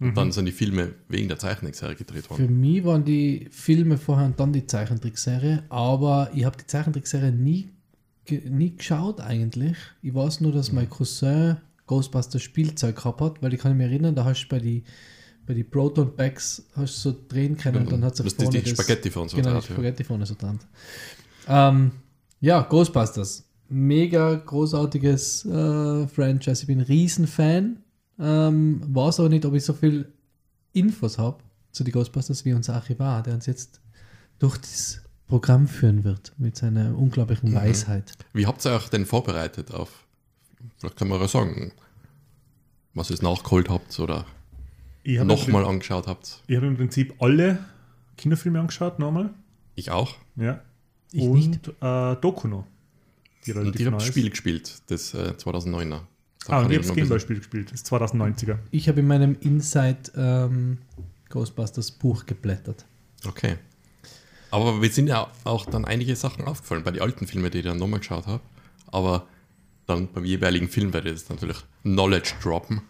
Und dann sind die Filme wegen der Zeichentrickserie gedreht Für worden. mich waren die Filme vorher und dann die Zeichentrickserie, aber ich habe die Zeichentrickserie nie, nie geschaut eigentlich. Ich weiß nur, dass mein Cousin Ghostbusters Spielzeug gehabt hat, weil ich kann mich erinnern, da hast du bei die, bei die Proton Bags hast du so drehen können und dann hat sie das ist die Spaghetti für uns Genau, die drauf, ja. Spaghetti vorne so dran. Ähm, ja, Ghostbusters. Mega großartiges äh, Franchise. Ich bin ein Riesenfan. Ähm, weiß aber nicht, ob ich so viel Infos habe zu den Ghostbusters wie unser Archivar, der uns jetzt durch das Programm führen wird mit seiner unglaublichen Mhm. Weisheit. Wie habt ihr euch denn vorbereitet auf, vielleicht kann man ja sagen, was ihr nachgeholt habt oder habe nochmal angeschaut habt? Ich habe im Prinzip alle Kinofilme angeschaut, nochmal. Ich auch. Ja. Ich und, nicht. Äh, Doku Die Und relativ ich habe das. Spiel gespielt, das äh, 2009er. Da Ah, und ich habe das Gameboy-Spiel gespielt, das 2090er. Ich habe in meinem Inside ähm, Ghostbusters Buch geblättert. Okay. Aber wir sind ja auch dann einige Sachen aufgefallen bei den alten Filmen, die ich dann nochmal geschaut habe. Aber dann beim jeweiligen Film werde ich jetzt natürlich Knowledge droppen.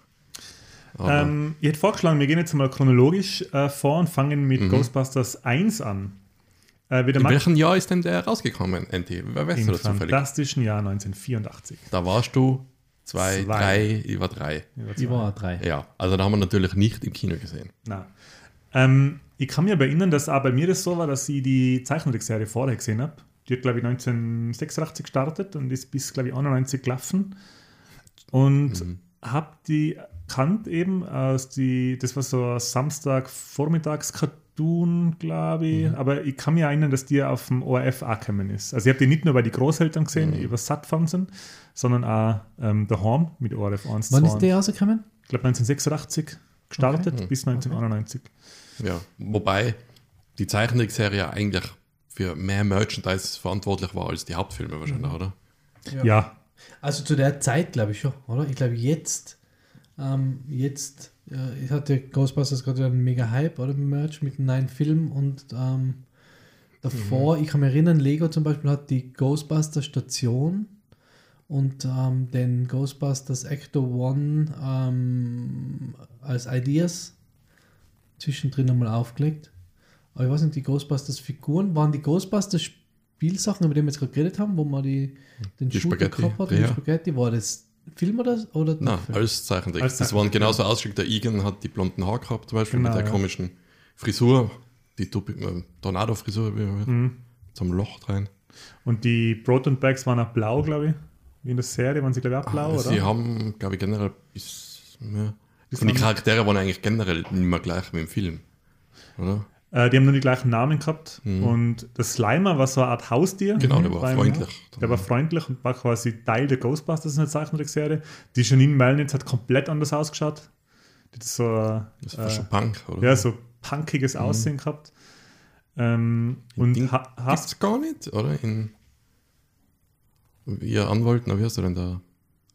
Ähm, ich hätte vorgeschlagen, wir gehen jetzt mal chronologisch äh, vor und fangen mit Mhm. Ghostbusters 1 an. Äh, wie der in Max welchem Jahr ist denn der rausgekommen, NT? Wer weißt im du das zufällig? fantastischen Jahr 1984. Da warst du zwei, Zwei. drei, ich war drei. Ich war drei. Ja, also da haben wir natürlich nicht im Kino gesehen. Na. Ähm, ich kann mich aber erinnern, dass auch bei mir das so war, dass ich die Zeichentrickserie vorher gesehen habe. Die hat, glaube ich, 1986 gestartet und ist bis, glaube ich, 91 gelaufen. Und Mhm. habe die kannt eben aus die, das war so ein Samstag-Vormittags-Cartoon, glaube ich. Mhm. Aber ich kann mich erinnern, dass die auf dem ORF auch gekommen ist. Also ich habe die nicht nur bei den Großeltern gesehen, Mhm. über Sat-Fernsehen, sondern auch ähm, daheim mit ORF 1, Wann 2 ist der rausgekommen? ich glaube 1986 gestartet Okay. bis 1991. Ja, wobei die Zeichentrickserie ja eigentlich für mehr Merchandise verantwortlich war als die Hauptfilme wahrscheinlich, Mhm. oder? Ja, Also zu der Zeit glaube ich schon, oder? Ich glaube jetzt, ähm, jetzt äh, hatte Ghostbusters gerade einen mega Hype, oder? Merch, mit einem neuen Film und ähm, davor, ich kann mich erinnern, Lego zum Beispiel hat die Ghostbusters Station und ähm, den Ghostbusters Actor One ähm, als Ideas zwischendrin nochmal aufgelegt. Aber ich weiß nicht, die Ghostbusters Figuren, waren die Ghostbusters Spielsachen, über die wir jetzt gerade geredet haben, wo man die, den Die Shooter Spaghetti, gehabt hat, ja. die Spaghetti, war das Film oder, oder Nein, Film? als Zeichentrick. Als das waren genauso ausgeschickt. Der Egan hat die blonden Haare gehabt, zum Beispiel, Genau, mit der ja. komischen Frisur, die äh, Tornado-Frisur, Mhm. zum Loch rein. Und die Proton Bags waren auch blau, glaube ich. Wie in der Serie waren sie, glaube ich, auch blau, Ah, oder? Sie haben, glaube ich, generell bis. Ja. Und die Charaktere waren eigentlich generell nicht mehr gleich wie im Film. Oder? Äh, die haben nur die gleichen Namen gehabt. Mhm. Und der Slimer war so eine Art Haustier. Genau, der war freundlich. Der war freundlich und war quasi Teil der Ghostbusters in der Zeichentrickserie. Die Janine Melnitz hat komplett anders ausgeschaut. Die hat so, äh, Das war schon Punk, oder? ja, so punkiges Aussehen gehabt. Ähm, und Ding ha hast, gar nicht, oder? In. Ihr Anwalt, na, wie heißt der denn da?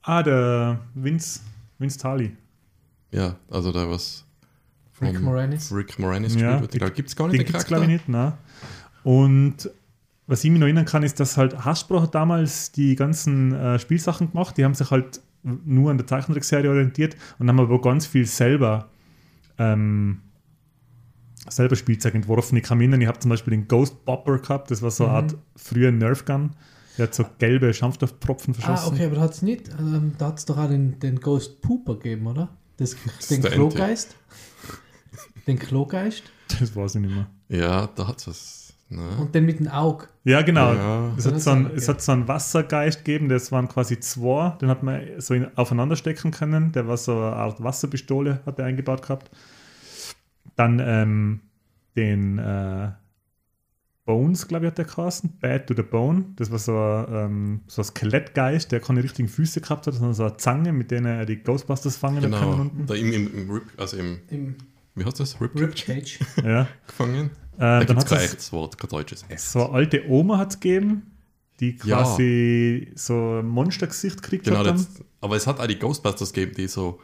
ah, der Vince, Vince Tali. Ja, also da was Rick Moranis. Rick Moranis Ja, gespielt wird. Gibt es gar nicht Den den gibt es, Charakter. glaube ich, nicht. Nein. Und was ich mich noch erinnern kann, ist, dass halt Hasbro hat damals die ganzen äh, Spielsachen gemacht. Die haben sich halt nur an der Zeichentrickserie orientiert und haben aber ganz viel selber ähm, selber Spielzeug entworfen. Ich kann mich erinnern, ich habe zum Beispiel den Ghost Bopper gehabt. Das war so eine Art früher Nerf Gun. Der hat so gelbe Schaumstoffpropfen Ah, verschossen. okay, aber da hat es nicht, ähm, da hat es doch auch den, den Ghost Pooper gegeben, oder? Das, den der Klogeist. Den Klogeist. Das weiß ich nicht mehr. Ja, da hat es. Ne? Und den mit dem Auge. Ja, genau. Ja. Es, hat so ein, auch, okay. es hat so einen Wassergeist gegeben, das waren quasi zwei, den hat man so in, aufeinander stecken können. Der war so eine Art Wasserpistole, hat er eingebaut gehabt. Dann ähm, den äh, Bones, glaube ich, hat der geheißen. Bad to the Bone. Das war so, ein, ähm, so ein Skelettgeist, der keine richtigen Füße gehabt hat, sondern so eine Zange, mit denen er die Ghostbusters fangen hat Genau. können unten. Da im, im, im Rip, also im, Im wie heißt das? Rip, Ribcage. Ja. gefangen. Äh, Da dann gibt es hat kein es echtes Wort, kein deutsches S. so eine alte Oma hat es gegeben, die Ja. quasi so ein Monstergesicht gekriegt Genau, hat. Dann. das, aber es hat auch die Ghostbusters gegeben, die so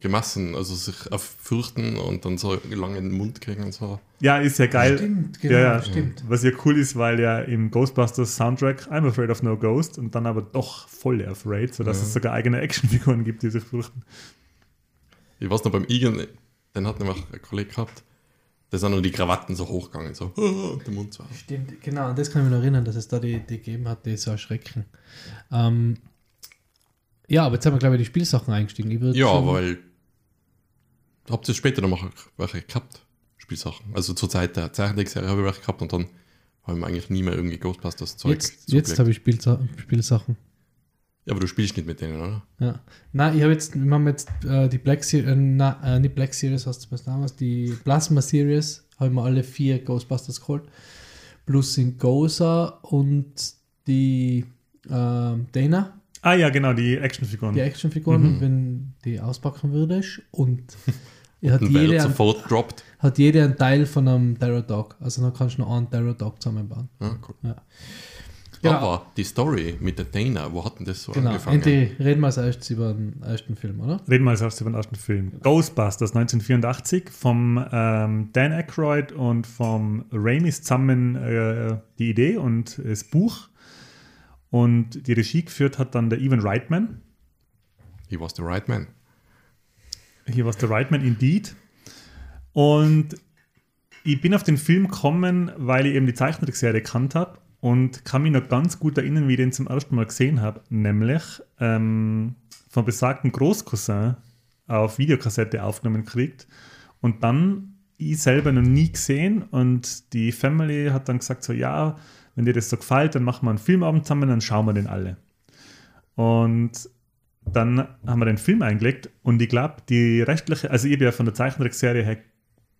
gemassen, also sich fürchten und dann so einen langen Mund kriegen und so. Ja, ist ja geil. Stimmt, genau, ja, ja. stimmt. Was ja cool ist, weil ja im Ghostbusters Soundtrack I'm Afraid of No Ghost und dann aber doch voll afraid, sodass Ja. es sogar eigene Actionfiguren gibt, die sich fürchten. Ich weiß noch, beim Igen, den hat nämlich ein Kollege gehabt, da sind noch die Krawatten so hochgegangen, so, und der Mund so. Stimmt, genau, das kann ich mich noch erinnern, dass es da die, die gegeben hat, die so erschrecken. Ähm, ja, aber jetzt haben wir, glaube ich, die Spielsachen eingestiegen. Ja, schon- weil habt ihr später noch mal welche gehabt, Spielsachen. Also zur Zeit der Zeichentrickserie habe ich welche gehabt und dann haben wir eigentlich nie mehr irgendwie Ghostbusters Zeug Jetzt, jetzt habe ich Spielsa Spielsachen. Ja, aber du spielst nicht mit denen, oder? Ja. Nein, ich habe jetzt, wir haben jetzt äh, die Black Series, äh, na, äh, nicht Black Series, hast du was damals, die Plasma Series, haben wir alle vier Ghostbusters geholt. Plus sind Goza und die ähm, Dana, Ah ja, genau, die Actionfiguren. die Actionfiguren, wenn die auspacken würdest. Und er hat jede, ein, sofort droppt. hat jede einen Teil von einem Terror Dog. Also dann kannst du noch einen Terror Dog zusammenbauen. Ja, cool. Ja. Genau. Aber die Story mit der Dana, wo hat denn das so Genau, angefangen? endlich reden wir als erstes über den ersten Film, oder? Reden wir als erstes über den ersten Film. Ghostbusters 1984 vom ähm, Dan Aykroyd und vom Raimi zusammen äh, die Idee und das Buch. Und die Regie geführt hat dann der Evan Reitman. He was the right man. Hier war es der Reitman Indeed. Und ich bin auf den Film gekommen, weil ich eben die Zeichentrickserie gekannt habe und kann mich noch ganz gut erinnern, wie ich den zum ersten Mal gesehen habe. Nämlich ähm, vom besagten Großcousin auf Videokassette aufgenommen kriegt und dann ich selber noch nie gesehen und die Family hat dann gesagt so, ja, wenn dir das so gefällt, dann machen wir einen Filmabend zusammen, dann schauen wir den alle. Und dann haben wir den Film eingelegt und ich glaube, die rechtliche, also ich habe ja von der Zeichentrickserie her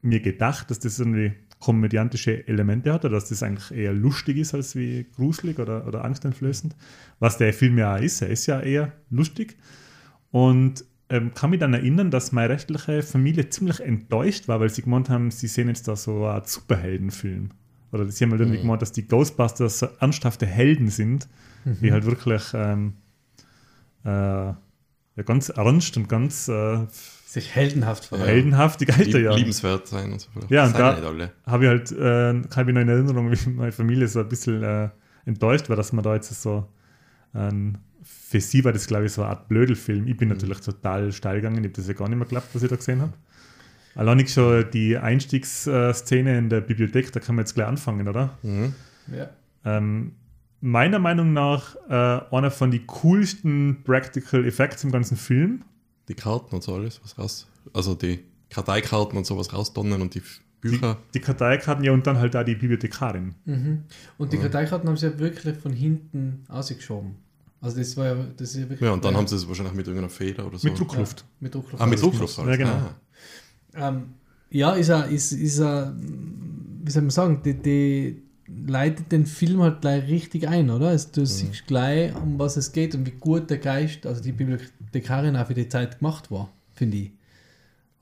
mir gedacht, dass das irgendwie komödiantische Elemente hat oder dass das eigentlich eher lustig ist als wie gruselig oder, oder angsteinflößend, was der Film ja auch ist. Er ist ja eher lustig und ähm, kann mich dann erinnern, dass meine rechtliche Familie ziemlich enttäuscht war, weil sie gemeint haben, sie sehen jetzt da so eine Art Superheldenfilm. Oder sie haben halt irgendwie Mhm. gemeint, dass die Ghostbusters so ernsthafte Helden sind, die halt wirklich ähm, äh, ja, ganz ernst und ganz äh, Sich heldenhaft Ja. verhalten. heldenhaft die Geister Lieb, ja. Liebenswert sein und so weiter. Ja, und da-. Habe ich halt, äh, habe ich noch in Erinnerung, wie meine Familie so ein bisschen äh, enttäuscht war, dass man da jetzt so ein, für sie war das, glaube ich, so eine Art Blödelfilm. Ich bin Mhm. natürlich total steil gegangen, ich habe das ja gar nicht mehr geklappt, was ich da gesehen habe. Allein schon die Einstiegsszene in der Bibliothek, da kann man jetzt gleich anfangen, oder? Mhm. Ja. Ähm, meiner Meinung nach äh, einer von den coolsten Practical Effects im ganzen Film. Die Karten und so alles, was raus. Also die Karteikarten und sowas rausdonnern und die Bücher. Die Karteikarten, ja, und dann halt auch die Bibliothekarin. Mhm. Und die Karteikarten haben sie ja wirklich von hinten ausgeschoben. Also das war ja, das ist ja wirklich. ja, und dann haben sie es wahrscheinlich mit irgendeiner Feder oder so. Mit Druckluft. Ja, mit Druckluft. Ah, mit. Druckluft. Ja, genau. Ah. Ähm, ja, ist er, ist, ist er, wie soll man sagen, die, die leitet den Film halt gleich richtig ein, oder? Also du siehst gleich, um was es geht und wie gut der Geist, also die Bibliothekarin auch für die Zeit gemacht war, finde ich.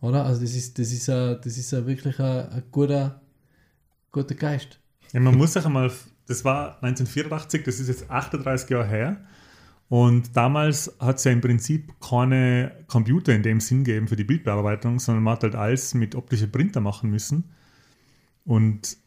Oder? Also das ist, das ist, a, das ist a wirklich ein, ein guter, guter Geist. Ja, man muss sich einmal, das war 1984, das ist jetzt 38 Jahre her. Und damals hat es ja im Prinzip keine Computer in dem Sinn gegeben für die Bildbearbeitung, sondern man hat halt alles mit optischen Printer machen müssen. Und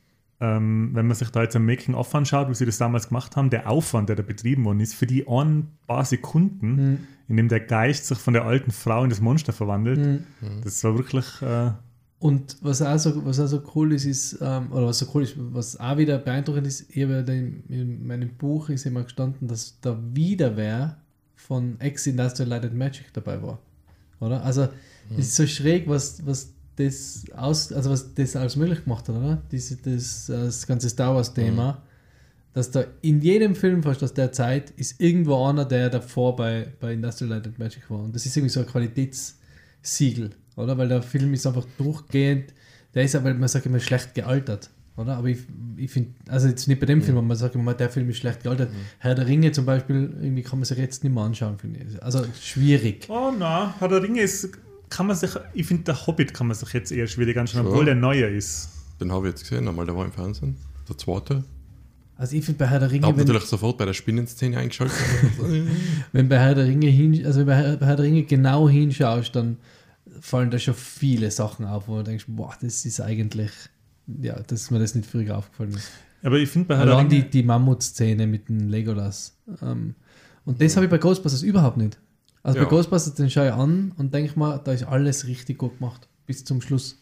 ähm, wenn man sich da jetzt ein Making-of anschaut, wie sie das damals gemacht haben, der Aufwand, der da betrieben worden ist, für die ein paar Sekunden, Mhm. in dem der Geist sich von der alten Frau in das Monster verwandelt, Mhm. das war wirklich äh, Und was auch so, was auch so cool ist, ist, ähm, oder was so cool ist, was auch wieder beeindruckend ist, ich habe ja da in, in meinem Buch ist immer gestanden, dass der Wiederwehr von Ex-Industrial Light and Magic dabei war. Oder? Also, es ist so schräg, was, was das aus, also was das alles möglich gemacht hat, oder? Diese, das, das ganze Star Wars-Thema. Dass da in jedem Film fast aus der Zeit ist irgendwo einer, der davor bei, bei Industrial Light and Magic war. Und das ist irgendwie so ein Qualitätssiegel, oder? Weil der Film ist einfach durchgehend, der ist aber, man sagt immer, schlecht gealtert, oder? Aber ich, ich finde, also jetzt nicht bei dem Film, aber man sagt immer, der Film ist schlecht gealtert. Herr der Ringe zum Beispiel, irgendwie kann man sich jetzt nicht mehr anschauen, finde ich. Also schwierig. Oh na, Herr der Ringe ist, kann man sich, ich finde, der Hobbit kann man sich jetzt eher schwierig anschauen, obwohl der neue ist. Den habe ich jetzt gesehen, einmal der war im Fernsehen. Der zweite. Also ich finde bei Herr der Da Ringe, habe wenn, natürlich sofort bei der Spinnenszene eingeschaltet. wenn bei Herr der Ringe hin, also wenn bei Herr, bei Herr der Ringe genau hinschaust, dann fallen da schon viele Sachen auf, wo du denkst, boah, das ist eigentlich, ja, dass mir das nicht früher aufgefallen ist. Aber ich finde bei Herr der Allein die, Ringe, die Mammut-Szene mit dem Legolas. Ähm, und das habe ich bei Ghostbusters überhaupt nicht. Also Ja. bei Ghostbusters, den schaue ich an und denke mal, da ist alles richtig gut gemacht. Bis zum Schluss.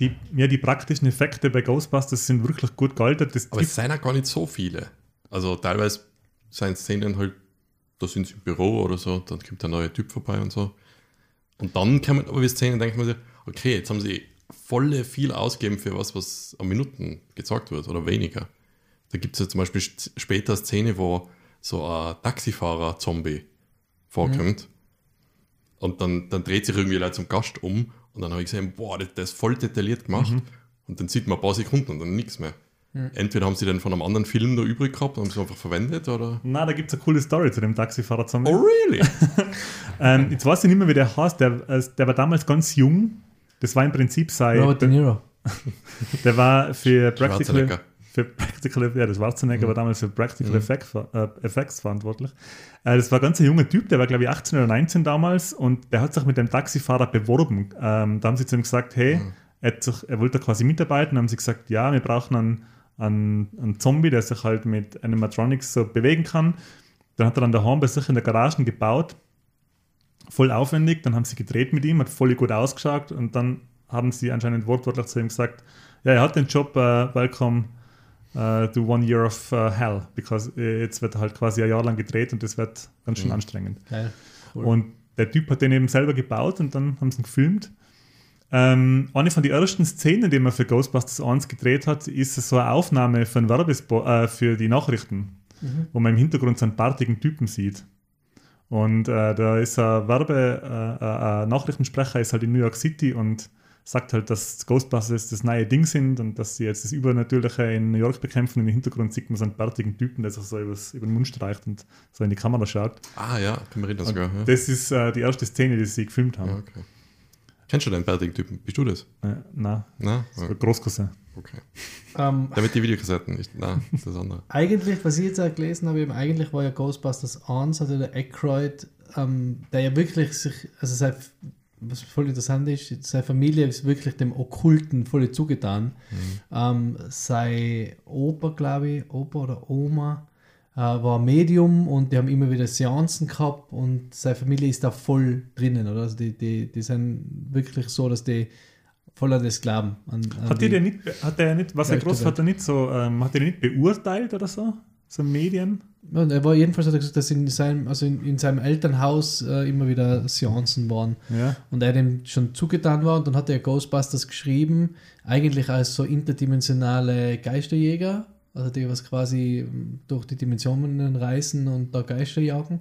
die, ja, die praktischen Effekte bei Ghostbusters sind wirklich gut gealtert. Das Aber es sind auch gar nicht so viele. Also teilweise sind Szenen halt, da sind sie im Büro oder so, dann kommt der neue Typ vorbei und so. Und dann kommen aber die Szenen, denkt man sich, okay, jetzt haben sie volle viel ausgegeben für was, was an Minuten gezeigt wird oder weniger. Da gibt es ja zum Beispiel später eine Szene, wo so ein Taxifahrer-Zombie vorkommt. Und dann, dann dreht sich irgendwie Leute zum Gast um und dann habe ich gesehen, boah, das, das ist voll detailliert gemacht. Und dann sieht man ein paar Sekunden und dann nichts mehr. Entweder haben sie den von einem anderen Film da übrig gehabt und haben sie einfach verwendet oder. Na, da gibt es eine coole Story zu dem Taxifahrer Zombie. Oh, really? Ähm, jetzt weiß ich nicht mehr, wie der heißt. Der, äh, der war damals ganz jung. Das war im Prinzip sein. Robert De Niro. Der war für Practical, Schwarzenegger. Für Practical, ja, der Schwarzenegger war damals für Practical Mhm. Effect, äh, Effects verantwortlich. Äh, das war ein ganz junger Typ, der war glaube ich 18 oder 19 damals und der hat sich mit dem Taxifahrer beworben. Ähm, da haben sie zu ihm gesagt, hey, Mhm. er, sich, er wollte quasi mitarbeiten, haben sie gesagt, ja, wir brauchen einen, einen, einen Zombie, der sich halt mit Animatronics so bewegen kann. Dann hat er dann daheim bei sich in der Garage gebaut, voll aufwendig, dann haben sie gedreht mit ihm, hat voll gut ausgeschaut und dann haben sie anscheinend wortwörtlich zu ihm gesagt, ja, er hat den Job, äh, welcome äh, to one year of äh, hell, because äh, jetzt wird halt quasi ein Jahr lang gedreht und das wird ganz schön Mhm. anstrengend. Cool. Und der Typ hat den eben selber gebaut und dann haben sie ihn gefilmt. Ähm, eine von den ersten Szenen, die man für Ghostbusters 1 gedreht hat, ist so eine Aufnahme von Werbespot äh, für die Nachrichten, Mhm. wo man im Hintergrund so einen bärtigen Typen sieht. Und äh, da ist ein Werbe, äh, ein Nachrichtensprecher ist halt in New York City und sagt halt, dass Ghostbusters das neue Ding sind und dass sie jetzt das Übernatürliche in New York bekämpfen. Im Hintergrund sieht man so einen bärtigen Typen, der sich so übers, über den Mund streicht und so in die Kamera schaut. Ah ja, kann man reden sogar. Ja. Das ist äh, die erste Szene, die sie gefilmt haben. ja, okay. Kennst du den bärtigen Typen? Bist du das? Äh, na, Na? Ja, ein Großcousin. okay. Ähm, Der mit die Videokassetten. Ich, na, das ist das andere. eigentlich, was ich jetzt auch gelesen habe, eben, eigentlich war ja Ghostbusters 1, hatte der Aykroyd, ähm, der ja wirklich sich, also sein, was voll interessant ist, seine Familie ist wirklich dem Okkulten voll zugetan. Ähm, sein Opa, glaube ich, Opa oder Oma, äh, war Medium und die haben immer wieder Seancen gehabt und seine Familie ist da voll drinnen, oder? Also die, die, die sind wirklich so, dass die voll an das glauben. An, an Hat, die der nicht, hat der nicht, was er Leichte Großvater nicht so, ähm, hat der nicht beurteilt oder so? So Medien? Und er war jedenfalls hat er gesagt, dass in seinem, also in, in seinem Elternhaus äh, immer wieder Seancen waren Ja. und er dem schon zugetan war und dann hat er Ghostbusters geschrieben, eigentlich als so interdimensionale Geisterjäger, also die was quasi ähm, durch die Dimensionen reisen und da Geister jagen.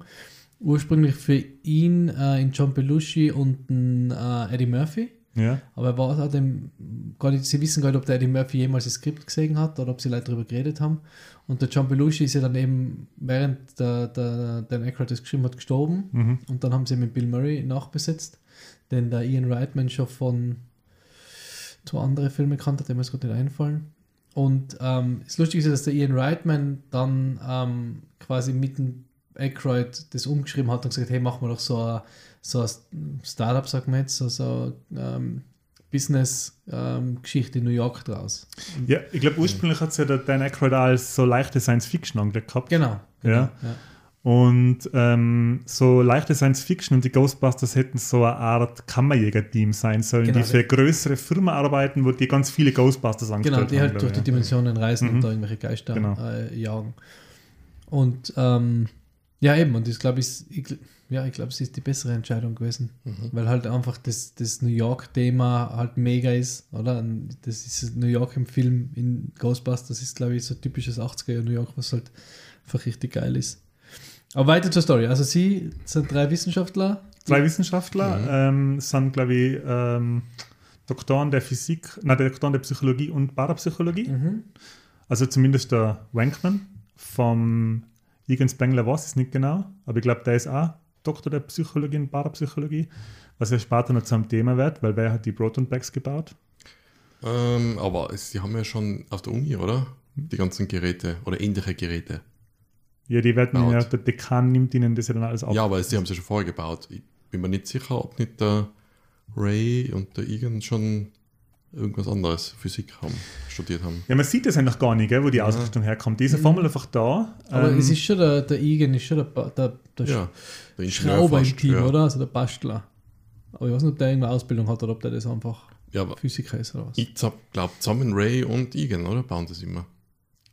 Ursprünglich für ihn äh, in John Belushi und in, äh, Eddie Murphy. Ja. Aber er war hat dem gar nicht, sie wissen gar nicht, ob der Eddie Murphy jemals das Skript gesehen hat oder ob sie Leute darüber geredet haben. Und der John Belushi ist ja dann eben, während der, der, Dan Aykroyd das geschrieben hat, gestorben. Mhm. Und dann haben sie mit Bill Murray nachbesetzt, den der Ian Reitman schon von zwei anderen Filmen kannte, dem ist gerade nicht einfallen. Und ähm, das Lustige ist, dass der Ian Reitman dann ähm, quasi mit dem Aykroyd das umgeschrieben hat und gesagt, hey, machen wir doch so ein, so ein Startup, sagen wir jetzt, so, so ähm, Business-Geschichte in New York draus. Ja, ich glaube, ursprünglich hat es ja der Dan Aykroyd als so leichte Science-Fiction angelegt gehabt. Genau. genau Ja. Und ähm, so leichte Science-Fiction und die Ghostbusters hätten so eine Art Kammerjäger-Team sein sollen, Genau, die für größere Firmen arbeiten, wo die ganz viele Ghostbusters Genau, angestellt die haben. halt durch ich, die ja. Dimensionen reisen Mhm. und da irgendwelche Geister Genau. äh, jagen. Und ähm, ja, eben, und ich glaube, ich, ich, ja, ich glaube, es ist die bessere Entscheidung gewesen, weil halt einfach das, das New York-Thema halt mega ist, oder? Das ist New York im Film in Ghostbusters ist, glaube ich, so typisches 80er New York, was halt einfach richtig geil ist. Aber weiter zur Story. Also sie sind drei Wissenschaftler. Zwei Wissenschaftler ähm, sind, glaube ich, ähm, Doktoren der Physik, nein, der Doktoren der Psychologie und Parapsychologie. Mhm. Also zumindest der Wankman vom Egan Spengler weiß es nicht genau, aber ich glaube, der ist auch Doktor der Psychologie und Parapsychologie, was ja später noch zu einem Thema wird, weil wer hat die Proton Packs gebaut? Ähm, aber es- sie haben ja schon auf der Uni, oder? Die ganzen Geräte oder ähnliche Geräte. Ja, die werden ja, der Dekan nimmt ihnen das ja dann alles ab. Ja, aber sie haben sie schon vorher gebaut. Ich bin mir nicht sicher, ob nicht der Ray und der Egan schon irgendwas anderes, Physik haben, studiert haben. Ja, man sieht das einfach gar nicht, gell, wo die Ausrüstung herkommt. Diese Formel einfach da. Aber ähm, es ist schon der, der Egan, ist schon der, der, der Ja, der Schrauber im fast, Team, ja. oder? Also der Bastler. Aber ich weiß nicht, ob der irgendeine Ausbildung hat oder ob der das einfach Ja, aber Physiker ist oder was. ich glaube, zusammen Ray und Egan, oder? Bauen das immer.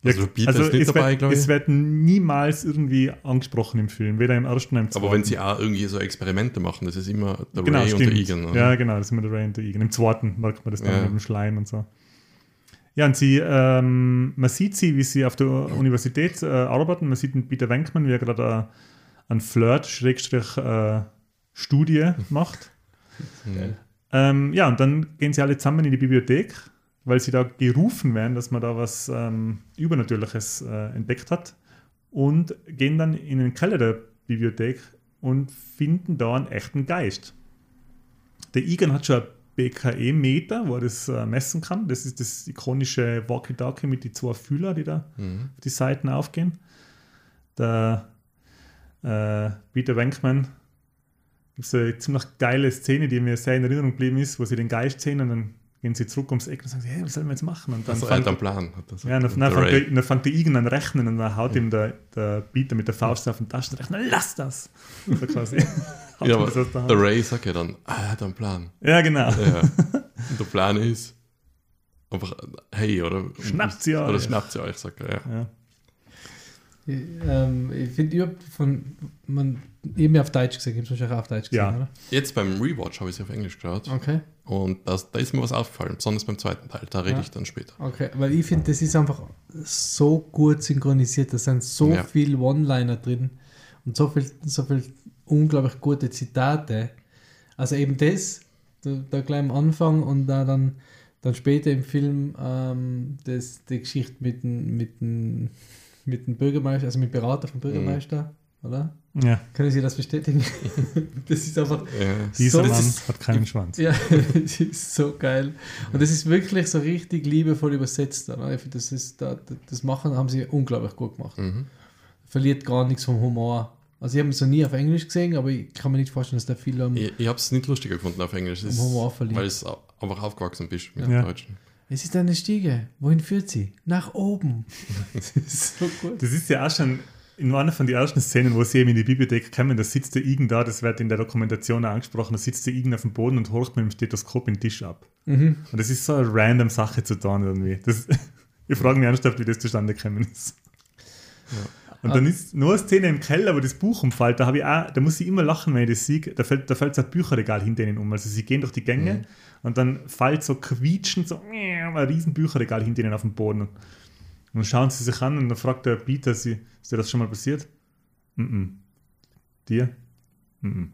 Ja, Also, Peter ist nicht es dabei, wird, glaube ich. Es wird niemals irgendwie angesprochen im Film, weder im ersten noch im zweiten. Aber wenn sie auch irgendwie so Experimente machen, das ist immer der genau, Ray stimmt. und der Egan. oder? Ja, genau, das ist immer der Ray und der Egan. Im zweiten merkt man das dann Ja. mit dem Schleim und so. Ja, und sie, ähm, man sieht sie, wie sie auf der Universität äh, arbeiten. Man sieht den Peter Wenkman, wie er gerade äh, einen Flirt-Studie Hm. macht. Mhm. Ähm, ja, und dann gehen sie alle zusammen in die Bibliothek, weil sie da gerufen werden, dass man da was ähm, Übernatürliches äh, entdeckt hat. Und gehen dann in den Keller der Bibliothek und finden da einen echten Geist. Der Egan hat schon ein BKE-Meter, wo er das äh, messen kann. Das ist das ikonische Walkie-Talkie mit den zwei Fühler, die da Mhm. auf die Seiten aufgehen. Der äh, Peter Wenkman gibt so eine ziemlich geile Szene, die mir sehr in Erinnerung geblieben ist, wo sie den Geist sehen und dann gehen sie zurück ums Eck und sagen, sie, hey, was sollen wir jetzt machen? Und dann Also, er hat fängt, einen Plan. Hat das ja, dann, dann, fängt der, dann fängt der Igen an rechnen und dann haut ihm der, der Peter mit der Faust auf den Taschenrechner, lass das! So quasi. Ja, aber der Ray sagt ja dann, ah, er hat einen Plan. ja, genau. Ja. Und der Plan ist einfach, hey, oder? Schnappt sie euch. Oder schnappt sie euch, sagt er, ja. Ja. Ich, ähm, ich finde überhaupt von, man, eben auf Deutsch gesehen, ich habe es wahrscheinlich auch auf Deutsch gesehen, Ja. oder? Jetzt beim Rewatch habe ich sie auf Englisch geschaut Okay, und das, da ist mir was aufgefallen, besonders beim zweiten Teil. Da rede Ja. ich dann später. okay, weil ich finde, das ist einfach so gut synchronisiert, da sind so Ja. viele One-Liner drin und so viel, so viel unglaublich gute Zitate. Also eben das, da, da gleich am Anfang und da dann, dann später im Film ähm, das, die Geschichte mit dem, mit dem, mit dem Bürgermeister, also mit dem Berater vom Bürgermeister, oder? Ja, Können Sie das bestätigen? das ist einfach Ja. dieser So- Mann ist- hat keinen Schwanz. Ja, das ist so geil. Und das ist wirklich so richtig liebevoll übersetzt. Finde, das, ist, da, das machen haben sie unglaublich gut gemacht. Mhm. Verliert gar nichts vom Humor. Also ich habe es noch nie auf Englisch gesehen, aber ich kann mir nicht vorstellen, dass der Film Ich, ich habe es nicht lustiger gefunden auf Englisch, es ist, Humor verliert. weil es einfach aufgewachsen bist mit Ja. dem Deutschen. Es ist eine Stiege. Wohin führt sie? Nach oben. das ist so gut. Das ist ja auch schon in einer von den ersten Szenen, wo sie eben in die Bibliothek kommen, da sitzt der Igen da, das wird in der Dokumentation auch angesprochen, da sitzt der Igen auf dem Boden und horcht mit dem Stethoskop den Tisch ab. Mhm. Und das ist so eine random Sache zu tun irgendwie. Das, ich frage mich ernsthaft, wie das zustande gekommen ist. Und dann ist nur eine Szene im Keller, wo das Buch umfällt, da, habe ich auch, da muss ich immer lachen, wenn ich das sehe. Da fällt, da fällt so ein Bücherregal hinter ihnen um. Also sie gehen durch die Gänge und dann fällt so quietschend so ein riesen Bücherregal hinter ihnen auf den Boden. Und dann schauen sie sich an und dann fragt der Peter sie, ist dir das schon mal passiert? Mhm. Dir? Mhm.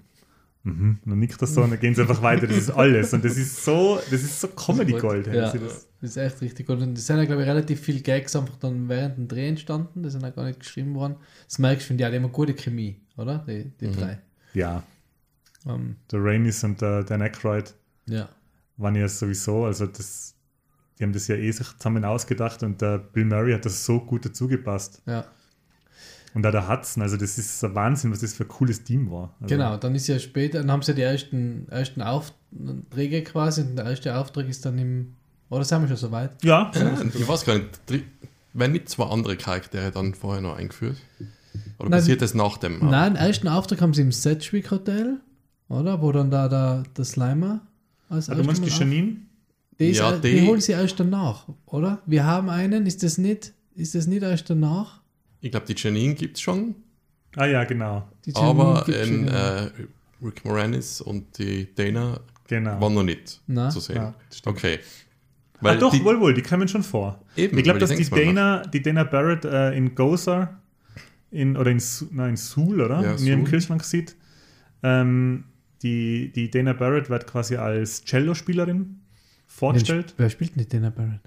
Mhm. Und dann nickt das so und dann gehen sie einfach weiter. Das ist alles. Und das ist so, das ist so Comedy-Gold. Ja, das- das ist echt richtig gut. Und es sind ja, glaube ich, relativ viele Gags einfach dann während dem Dreh entstanden. Die sind ja gar nicht geschrieben worden. Das merkst du, finde ich, auch immer gute Chemie, oder? Die, die drei. ja, Ähm, der Rainis und der Dan Aykroyd ja. waren ja sowieso, also das, die haben das ja eh sich zusammen ausgedacht und der Bill Murray hat das so gut dazu gepasst. Ja. Und auch der Hudson, also das ist ein Wahnsinn, was das für ein cooles Team war. Also, Genau, dann ist ja später, dann haben sie ja die ersten, ersten Aufträge quasi und der erste Auftrag ist dann im, oder sind wir schon so weit? Ja, Ja, ich weiß gar nicht, werden nicht zwei andere Charaktere dann vorher noch eingeführt? Oder Nein, passiert das nach dem? Nein, den ersten Auftrag haben sie im Sedgwick Hotel, oder? Wo dann da der, der Slimer als du meinst die Janine? Die, ist, Ja, die, die- holen sie erst danach, oder? Wir haben einen, ist das nicht, ist das nicht erst danach? Ich glaube, die Janine gibt es schon, Ah ja, genau. Aber in, äh, Rick Moranis und die Dana genau. waren noch nicht Nein. zu sehen. Ja, das stimmt. okay. ah, doch, die, wohl, wohl, die kommen schon vor. Eben, ich glaube, weil dass die Dana, die Dana Barrett äh, in Gozer in, oder in, nein, in Suhl, oder? Ja, in ihrem Suhl. Kühlschrank sieht. Ähm, die, die Dana Barrett wird quasi als Cello-Spielerin vorgestellt. Wer spielt nicht Dana Barrett?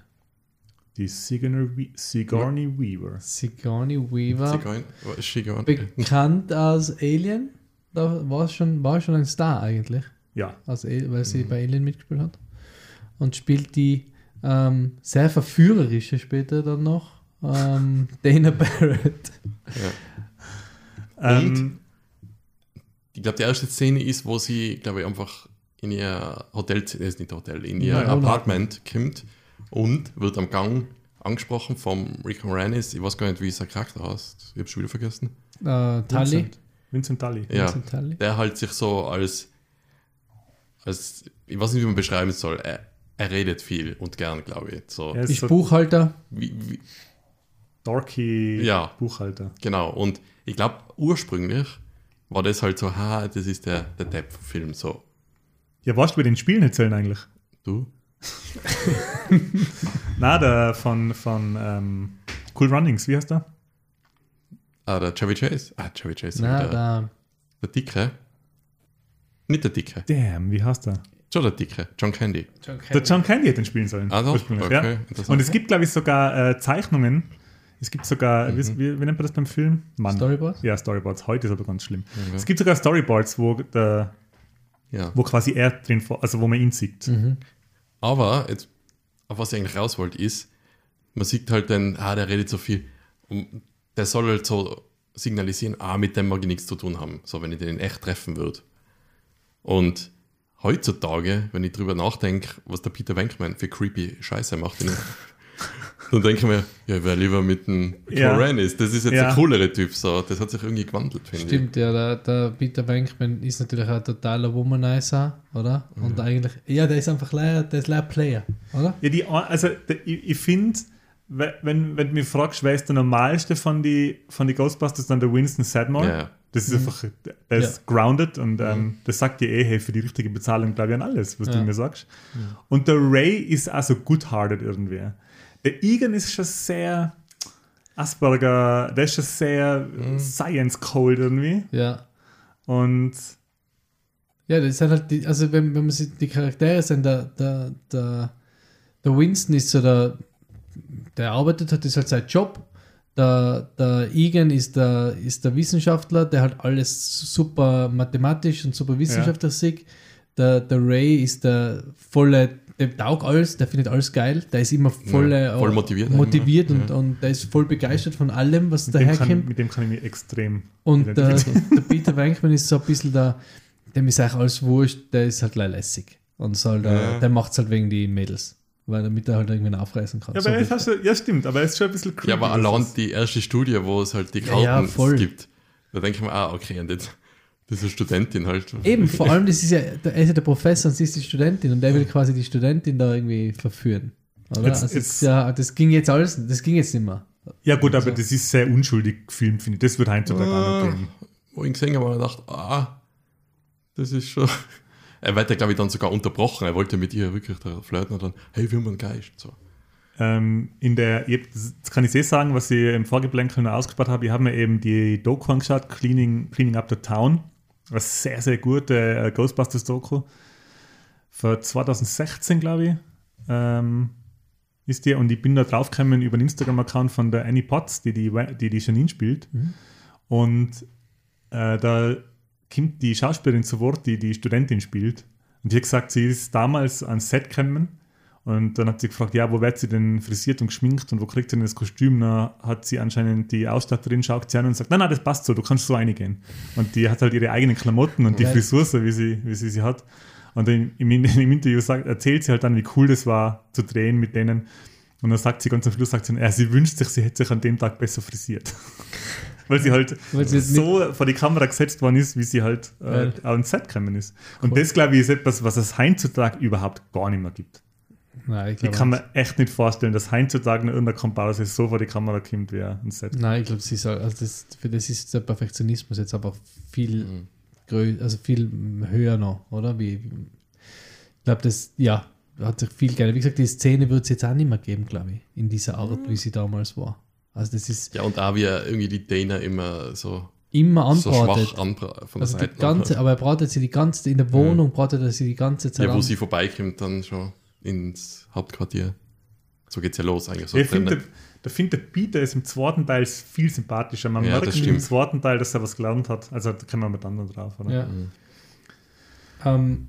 Die Sigourney, Sigourney Weaver. Sigourney Weaver. Sigourney- ist Sigourney? Bekannt als Alien. Da war schon, war schon ein Star eigentlich, Ja, als, A- weil sie Mhm. bei Alien mitgespielt hat. Und spielt die ähm, sehr verführerische später dann noch ähm, Dana Barrett. Ja. ähm, Ich glaube, die erste Szene ist, wo sie, glaube ich, einfach in ihr Hotel, äh, ist nicht Hotel, in ihr ja. Apartment kommt und wird am Gang angesprochen vom Rick Moranis. Ich weiß gar nicht, wie sein Charakter heißt. Ich habe schon wieder vergessen. Äh, Tully. Vincent. Vincent Tully. Ja, Vincent Tully. der halt sich so als, als ich weiß nicht, wie man beschreiben soll. Er, er redet viel und gern, glaube ich. So, Er ist Ist so Buchhalter. wie, wie, dorky Ja. Buchhalter. genau. Und ich glaube, ursprünglich war das halt so, ha, das ist der, der Depp-Film. So, Ja, warst du bei den Spielen erzählen eigentlich? du? Na, der von, von ähm, Cool Runnings, wie heißt der? Ah, der Chevy Chase. Ah, Chevy Chase. Na, der, da. der Dicke. Nicht der Dicke. Damn, wie heißt der? Schon der Dicke. John Candy. Der John Candy hätte den spielen sollen. Ah, doch? Okay, ja. Und es gibt, glaube ich, sogar äh, Zeichnungen. Es gibt sogar, Mhm. wie, wie, wie nennt man das beim Film? Mann. Storyboard? Ja, Storyboards. Heute ist aber ganz schlimm. Okay. Es gibt sogar Storyboards, wo, der, Ja. wo quasi er drin, vor- also wo man ihn sieht. Mhm. Aber, jetzt, auf was ich eigentlich raus wollte, ist, man sieht halt dann, ah, der redet so viel. Und der soll halt so signalisieren, ah, mit dem mag ich nichts zu tun haben. So, wenn ich den in echt treffen würde. Und heutzutage, wenn ich drüber nachdenke, was der Peter Venkman für creepy Scheiße macht, in- dann denke ich mir, ja, ich wäre lieber mit dem Ja. Moranis. Das ist jetzt Ja. der coolere Typ. So. Das hat sich irgendwie gewandelt, finde ich. Stimmt, ja, der, der Peter Venkman ist natürlich ein totaler Womanizer, oder? Mhm. Und eigentlich, ja, der ist einfach leider, der ist leider Player, oder? Ja, die, also der, ich, ich finde, wenn, wenn du mich fragst, wer ist der normalste von die, von die Ghostbusters, dann der Winston Sedmore. Ja, ja. Das ist einfach, der ist grounded und ähm, das sagt dir eh, hey, für die richtige Bezahlung glaube ich an alles, was du Ja. mir sagst. Und der Ray ist also good-hearted irgendwie. Der Egan ist schon sehr Asperger, der ist schon sehr science-cold irgendwie. Ja. Und Ja, das sind halt die, also wenn, wenn man sich die Charaktere sind, der, der, der, der Winston ist so der, der arbeitet hat, das ist halt sein Job. Der, der Egan ist der, ist der Wissenschaftler, der halt alles super mathematisch und super wissenschaftlich sieht. Der, der Ray ist der volle, der taugt alles, der findet alles geil, der ist immer volle, Ja, voll motiviert motiviert eigentlich, und, und der ist voll begeistert von allem, was mit dem, kann, daherkommt. mit dem kann ich mich extrem Und der, identifizieren. der Peter Venkman ist so ein bisschen der, dem ist eigentlich alles wurscht, der ist halt lässig. Und soll da, Ja. der macht es halt wegen die Mädels. Weil damit er halt irgendwann aufreißen kann. Ja, So aber er ist schon, ja, stimmt, aber er ist schon ein bisschen creepy. Ja, aber allein die erste Studie, wo es halt die Ja, ja, Karten voll. gibt, da denke ich mir, ah, okay, und jetzt diese Studentin halt. Eben, vor allem, das ist ja, der, er ist ja der Professor und sie ist die Studentin und der will quasi die Studentin da irgendwie verführen. Oder? Jetzt- also jetzt- jetzt, ja, das ging jetzt alles, das ging jetzt nicht mehr. Ja, gut, aber So. das ist sehr unschuldig gefilmt, finde ich. Das wird heutzutage auch noch Ah, gehen. wo ich gesehen habe, habe ich gedacht, ah, das ist schon. Er wird ja, glaube ich, dann sogar unterbrochen. Er wollte mit ihr wirklich da flirten und dann, hey, wir haben einen Geist. So. Ähm, in der, das kann ich eh sagen, was ich im Vorgeplänkel noch ausgespart habe. Ich habe mir eben die Doku angeschaut, Cleaning, Cleaning Up the Town. Eine sehr, sehr gute äh, Ghostbusters-Doku. Für 2016, glaube ich, ähm, ist die. Und ich bin da draufgekommen über den Instagram-Account von der Annie Potts, die die, die, die Janine spielt. Und äh, da kommt die Schauspielerin zu Wort, die die Studentin spielt. Und die hat gesagt, sie ist damals ans Set gekommen Und dann hat sie gefragt, ja, wo wird sie denn frisiert und geschminkt und wo kriegt sie denn das Kostüm? Dann hat sie anscheinend die Ausstatterin, schaut sie an und sagt, nein, nein, das passt so, du kannst so reingehen. Und die hat halt ihre eigenen Klamotten und die Right. Frisur, so wie sie, wie sie sie hat. Und im, im, im Interview sagt, erzählt sie halt dann, wie cool das war, zu drehen mit denen. Und dann sagt sie ganz am Schluss, sagt sie, ja, sie wünscht sich, sie hätte sich an dem Tag besser frisiert. Weil sie halt Weil sie so vor die Kamera gesetzt worden ist, wie sie halt äh, Ja. ins Set gekommen ist. Und Cool. das, glaube ich, ist etwas, was es heutzutage überhaupt gar nicht mehr gibt. Nein, ich Ich kann mir echt nicht vorstellen, dass heutzutage noch irgendein Komparse so vor die Kamera kommt wie ein Set. Nein, ich glaube, sie soll, also das, für das ist der Perfektionismus jetzt aber viel Mhm. grö also viel höher noch, oder? Wie, ich glaube, das, ja, hat sich viel geändert. Wie gesagt, die Szene wird es jetzt auch nicht mehr geben, glaube ich, in dieser Art, wie sie damals war. Also das ist Ja, und auch wie er irgendwie die Dana immer so, immer so anbratet. schwach anbra von der also die Seite. ganze, aber er bratet sie die ganze, in der Wohnung bratet er sie die ganze Zeit ja, wo an. sie vorbeikommt, dann schon ins Hauptquartier. So geht's ja los eigentlich. So ich finde, dann- der, der, find, der Peter ist im zweiten Teil viel sympathischer. Man Ja, merkt das im zweiten Teil, dass er was gelernt hat. Also da kommen wir mit anderen drauf. Oder? Ja. Mhm. Ähm,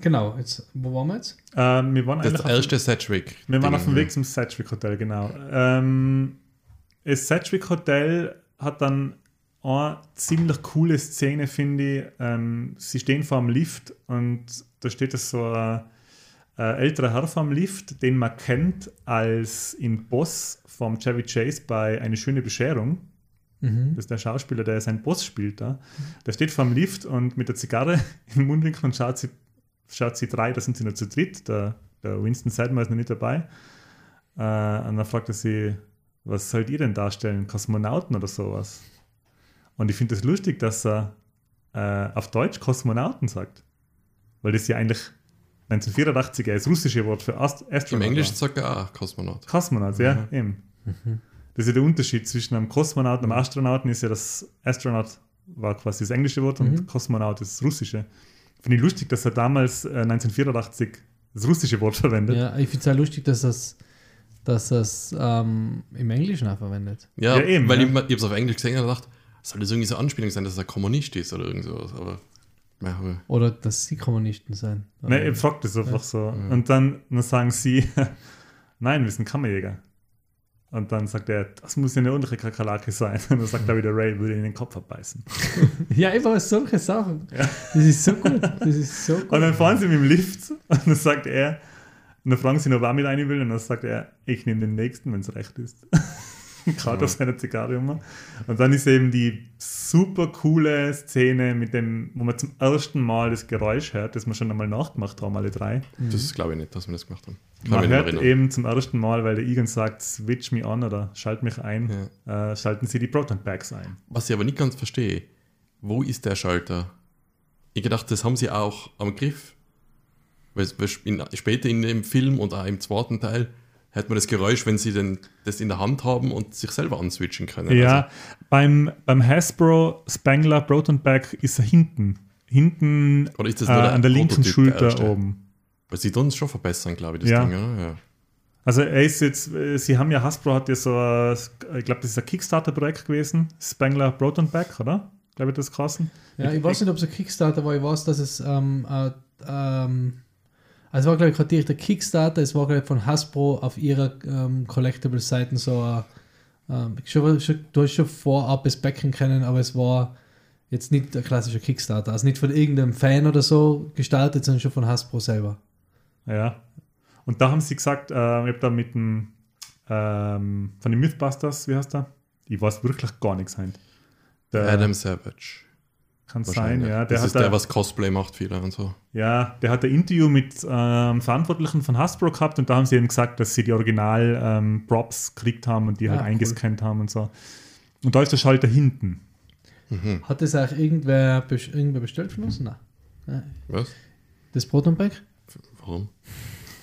genau, jetzt, wo waren wir jetzt? Ähm, wir waren das erste Sedgwick. Wir waren auf dem Weg zum Sedgwick Hotel, genau. Ähm, das Sedgwick Hotel hat dann eine ziemlich coole Szene, finde ich. Ähm, sie stehen vor einem Lift und da steht es so ein, ein älterer Herr vor dem Lift, den man kennt als im Boss vom Chevy Chase bei Eine schöne Bescherung. Mhm. Das ist der Schauspieler, der seinen Boss spielt da. Der steht vor dem Lift und mit der Zigarre im Mundwinkel und schaut sie, schaut sie drei, da sind sie nur zu dritt. Der, der Winston Sedmer ist noch nicht dabei. Äh, und dann fragt er sie, was sollt ihr denn darstellen? Kosmonauten oder sowas? Und ich finde es das lustig, dass er äh, auf Deutsch Kosmonauten sagt. Weil das ja eigentlich 1984 ja das russische Wort für Ast Im Astronaut Englischen war. sagt er auch Kosmonaut. Kosmonaut, ja, eben. Das ist ja der Unterschied zwischen einem Kosmonauten und einem Astronauten, ist ja, dass Astronaut war quasi das englische Wort und Mhm. Kosmonaut ist das russische. Finde ich lustig, dass er damals äh, 1984 das russische Wort verwendet. Ja, ich finde es auch lustig, dass das dass das ähm, im Englischen auch verwendet. Ja, Ja, eben, weil ja. ich, ich habe es auf Englisch gesehen und dachte, soll das irgendwie so eine Anspielung sein, dass er Kommunist ist oder irgend sowas. Aber ja, aber- Oder dass sie Kommunisten sein. Nein, ich frage das einfach so. Und dann, dann sagen sie, nein, wir sind Kammerjäger. Und dann sagt er, das muss ja eine ordentliche Kakerlake sein. Und dann sagt er wieder, Ray würde ihn in den Kopf abbeißen. Ja, einfach solche Sachen. Das ist so gut. Das ist so gut. Und dann fahren sie mit dem Lift und dann sagt er, und dann fragen sie ihn, ob er mit rein will, und dann sagt er, ich nehme den nächsten, wenn es recht ist. Gerade auf seiner Zigarre immer. Und dann ist eben die super coole Szene, mit dem, wo man zum ersten Mal das Geräusch hört, das wir schon einmal nachgemacht haben, alle drei. das glaube ich nicht, dass wir das gemacht haben. Kann Man hört erinnern. eben zum ersten Mal, weil der Egan sagt, switch me on oder schalt mich ein, äh, schalten sie die Proton Packs ein. Was ich aber nicht ganz verstehe, wo ist der Schalter? Ich gedacht, das haben sie auch am Griff. Weil, weil in, später in dem Film und auch im zweiten Teil hört man das Geräusch, wenn sie denn das in der Hand haben und sich selber answitchen können. Ja, beim, beim Hasbro Spangler Proton Pack ist er hinten. Hinten Oder ist das äh, nur der an der linken Schulter erste? oben. Weil sie tun es schon verbessern, glaube ich, das Ja. Ding. Oder? Ja. Also er ist jetzt, äh, sie haben ja, Hasbro hat ja so, ein- ich glaube, das ist ein Kickstarter-Projekt gewesen, Spangler Proton Pack, oder? Glaube ich, das krassen. Ja, ich weiß nicht, ob es ein Kickstarter war, ich weiß, dass es ähm, äh, ähm, also es war, glaube ich, gerade direkt der Kickstarter, es war, glaube ich, von Hasbro auf ihrer ähm, Collectibles-Seiten so ein, ähm, schon, schon, du hast schon vorab es backen können, aber es war jetzt nicht der klassische Kickstarter, also nicht von irgendeinem Fan oder so gestartet, sondern schon von Hasbro selber. Ja. Und da haben sie gesagt, äh, ich habe da mit dem, ähm, von den Mythbusters, wie heißt der? Ich weiß wirklich gar nichts hein. Der Adam Savage. Kann sein, ja. Der das hat ist der, da- was Cosplay macht, viele und so. Ja, der hat ein Interview mit ähm, Verantwortlichen von Hasbro gehabt und da haben sie eben gesagt, dass sie die Original-Props gekriegt haben und die halt Ah, cool. eingescannt haben und so. Und da ist der Schalter hinten. Hat das auch irgendwer, bes- irgendwer bestellt von uns? Nein. Nein. Was? Das Proton Pack? Warum?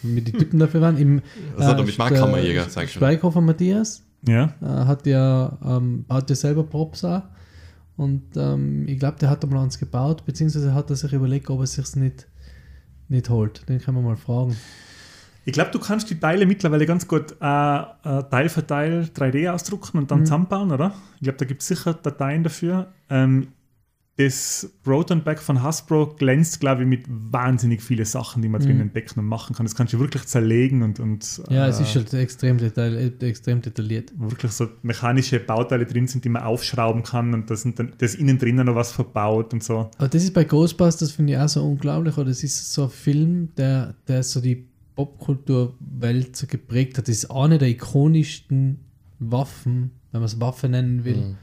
Mit die Typen dafür waren. Im, Das hat er mit Mark der Kammerjäger, sag ich schon. Schweighofer Matthias Ja, äh, hat ja, ähm, baut ja selber Props auch. Und ähm, ich glaube, der hat einmal eins gebaut, beziehungsweise hat er sich überlegt, ob er sich nicht, nicht holt. Den kann man mal fragen. ich glaube, du kannst die Teile mittlerweile ganz gut äh, äh, Teil für Teil 3D ausdrucken und dann Mhm. zusammenbauen, oder? Ich glaube, da gibt es sicher Dateien dafür. Ähm, das Proton-Pack von Hasbro glänzt, glaube ich, mit wahnsinnig vielen Sachen, die man drin Mhm. entdecken und machen kann. Das kannst du wirklich zerlegen und, und Ja, äh, es ist halt extrem, detail, äh, extrem detailliert. wirklich so mechanische Bauteile drin sind, die man aufschrauben kann und da sind dann, da ist innen drinnen noch was verbaut und so. Aber das ist bei Ghostbusters, finde ich auch so unglaublich. Oder es ist so ein Film, der, der so die Popkulturwelt so geprägt hat. Das ist eine der ikonischsten Waffen, wenn man es Waffe nennen will, Mhm.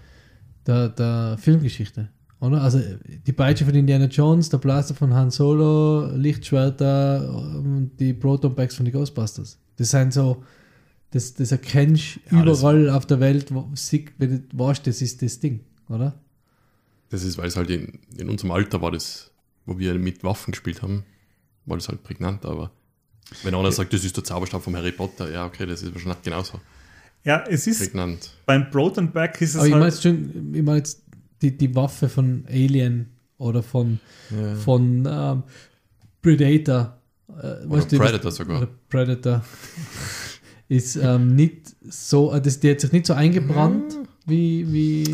der, der Filmgeschichte. Oder? Also die Peitsche von Indiana Jones, der Blaster von Han Solo, Lichtschwerter und die Proton Packs von den Ghostbusters. Das sind so, das, das erkennst Ja, das- überall auf der Welt, wo, wenn du weißt, das ist das Ding, oder? Das ist, weil es halt in, in unserem Alter war das, wo wir mit Waffen gespielt haben, war das halt prägnant, aber wenn einer sagt, das ist der Zauberstab vom Harry Potter, ja, okay, das ist wahrscheinlich genauso Ja, es ist prägnant. beim Proton Pack ist es Aber ich halt, meine jetzt schon, ich meine jetzt die, die Waffe von Alien oder von, Ja. von ähm, Predator. Äh, weißt du, Predator das, sogar. Oder Predator. ist ähm, nicht so, äh, das, die hat sich nicht so eingebrannt wie, wie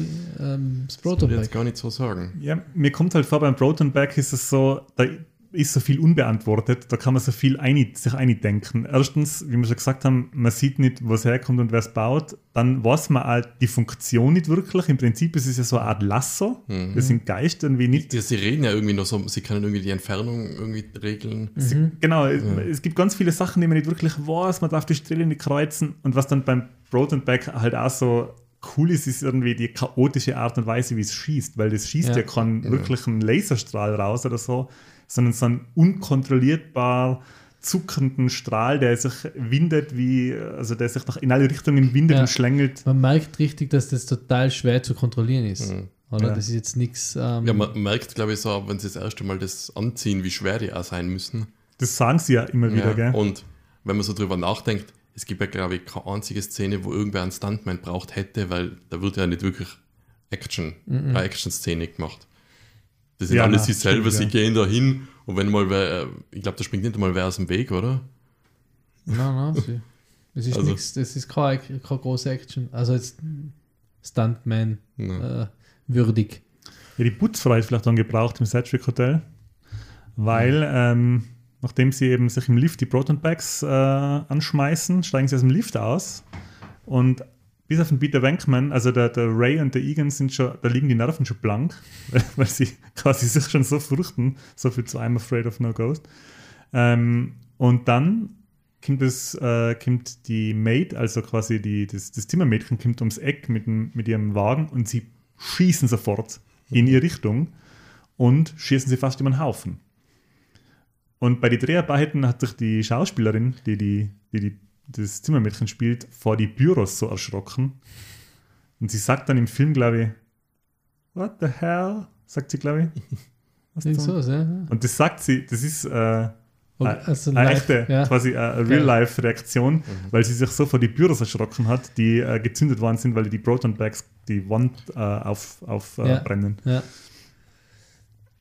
ähm, das Das würde ich jetzt gar nicht so sagen. ja, mir kommt halt vor, beim Proton Pack ist es so, da ist so viel unbeantwortet, da kann man so viel einig, sich eindenken. Erstens, wie wir schon gesagt haben, man sieht nicht, wo es herkommt und wer es baut. Dann weiß man halt die Funktion nicht wirklich. Im Prinzip ist es ja so eine Art Lasso. Mhm. Das sind Geister irgendwie nicht Die, sie reden ja irgendwie noch so, sie können irgendwie die Entfernung irgendwie regeln. Sie, genau, es- es gibt ganz viele Sachen, die man nicht wirklich weiß, man darf die Stelle nicht kreuzen und was dann beim Broad Back halt auch so cool ist, ist irgendwie die chaotische Art und Weise, wie es schießt, weil das schießt ja, Ja. keinen wirklichen Laserstrahl raus oder so, sondern so einen unkontrollierbar zuckenden Strahl, der sich windet wie, also der sich nach in alle Richtungen windet Ja. und schlängelt. Man merkt richtig, dass das total schwer zu kontrollieren ist. Mhm. Oder? Ja. Das ist jetzt nichts. Ähm, Ja, man merkt, glaube ich, so, wenn sie das erste Mal das anziehen, wie schwer die auch sein müssen. Das sagen sie ja immer wieder, Ja, gell? und wenn man so drüber nachdenkt, es gibt ja, glaube ich, keine einzige Szene, wo irgendwer einen Stuntman braucht hätte, weil da wird ja nicht wirklich Action, eine Action-Szene gemacht. Das sind Ja, alles na, sie selber, stimmt, sie ja. gehen da hin und wenn mal wer, äh, ich glaube, da springt nicht mal wer aus dem Weg, oder? Nein, nein, sie- es ist Also- nichts, das ist keine, keine große Action. Also jetzt Stuntman äh, würdig. Ja, die Putzfrau ist vielleicht dann gebraucht im Sedgwick Hotel, weil ähm, nachdem sie eben sich im Lift die Proton Packs äh, anschmeißen, steigen sie aus dem Lift aus und bis auf den Peter Venkman, also der, der Ray und der Egan sind schon, da liegen die Nerven schon blank, weil, sie quasi sich schon so fürchten, so viel zu I'm afraid of no ghost. Ähm, und dann kommt, es, äh, kommt die Maid, also quasi die, das, das Zimmermädchen, kommt ums Eck mit, dem, mit ihrem Wagen und sie schießen sofort in ihre Richtung und schießen sie fast über den Haufen. Und bei den Dreharbeiten hat sich die Schauspielerin, die, die, die, die das Zimmermädchen spielt, vor die Büros so erschrocken. Und sie sagt dann im Film, glaube ich, What the hell? Sagt sie, glaube ich. Was sowas, ja. Und das sagt sie, das ist äh, also eine live, echte, ja. quasi eine Real-Life-Reaktion, weil sie sich so vor die Büros erschrocken hat, die äh, gezündet worden sind, weil die Proton Bags die Wand äh, auf, auf äh, Ja. brennen. Ja.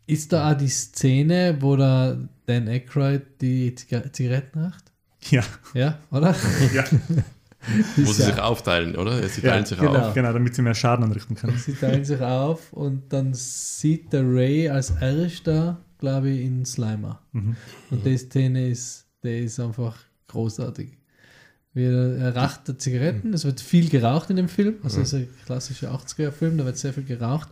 Ist da auch die Szene, wo der Dan Aykroyd die Ziga- Zigaretten raucht? Ja, Ja, oder? ja, Wo sie ja- sich aufteilen, oder? Sie Ja, teilen sich genau. auf. genau, damit sie mehr Schaden anrichten können. Sie teilen sich auf und dann sieht der Ray als erster, glaube ich, in Slimer. Mhm. Und die Szene ist, der ist einfach großartig. Wie er, raucht die Zigaretten, es wird viel geraucht in dem Film, also es ist ein klassischer 80er-Film, da wird sehr viel geraucht.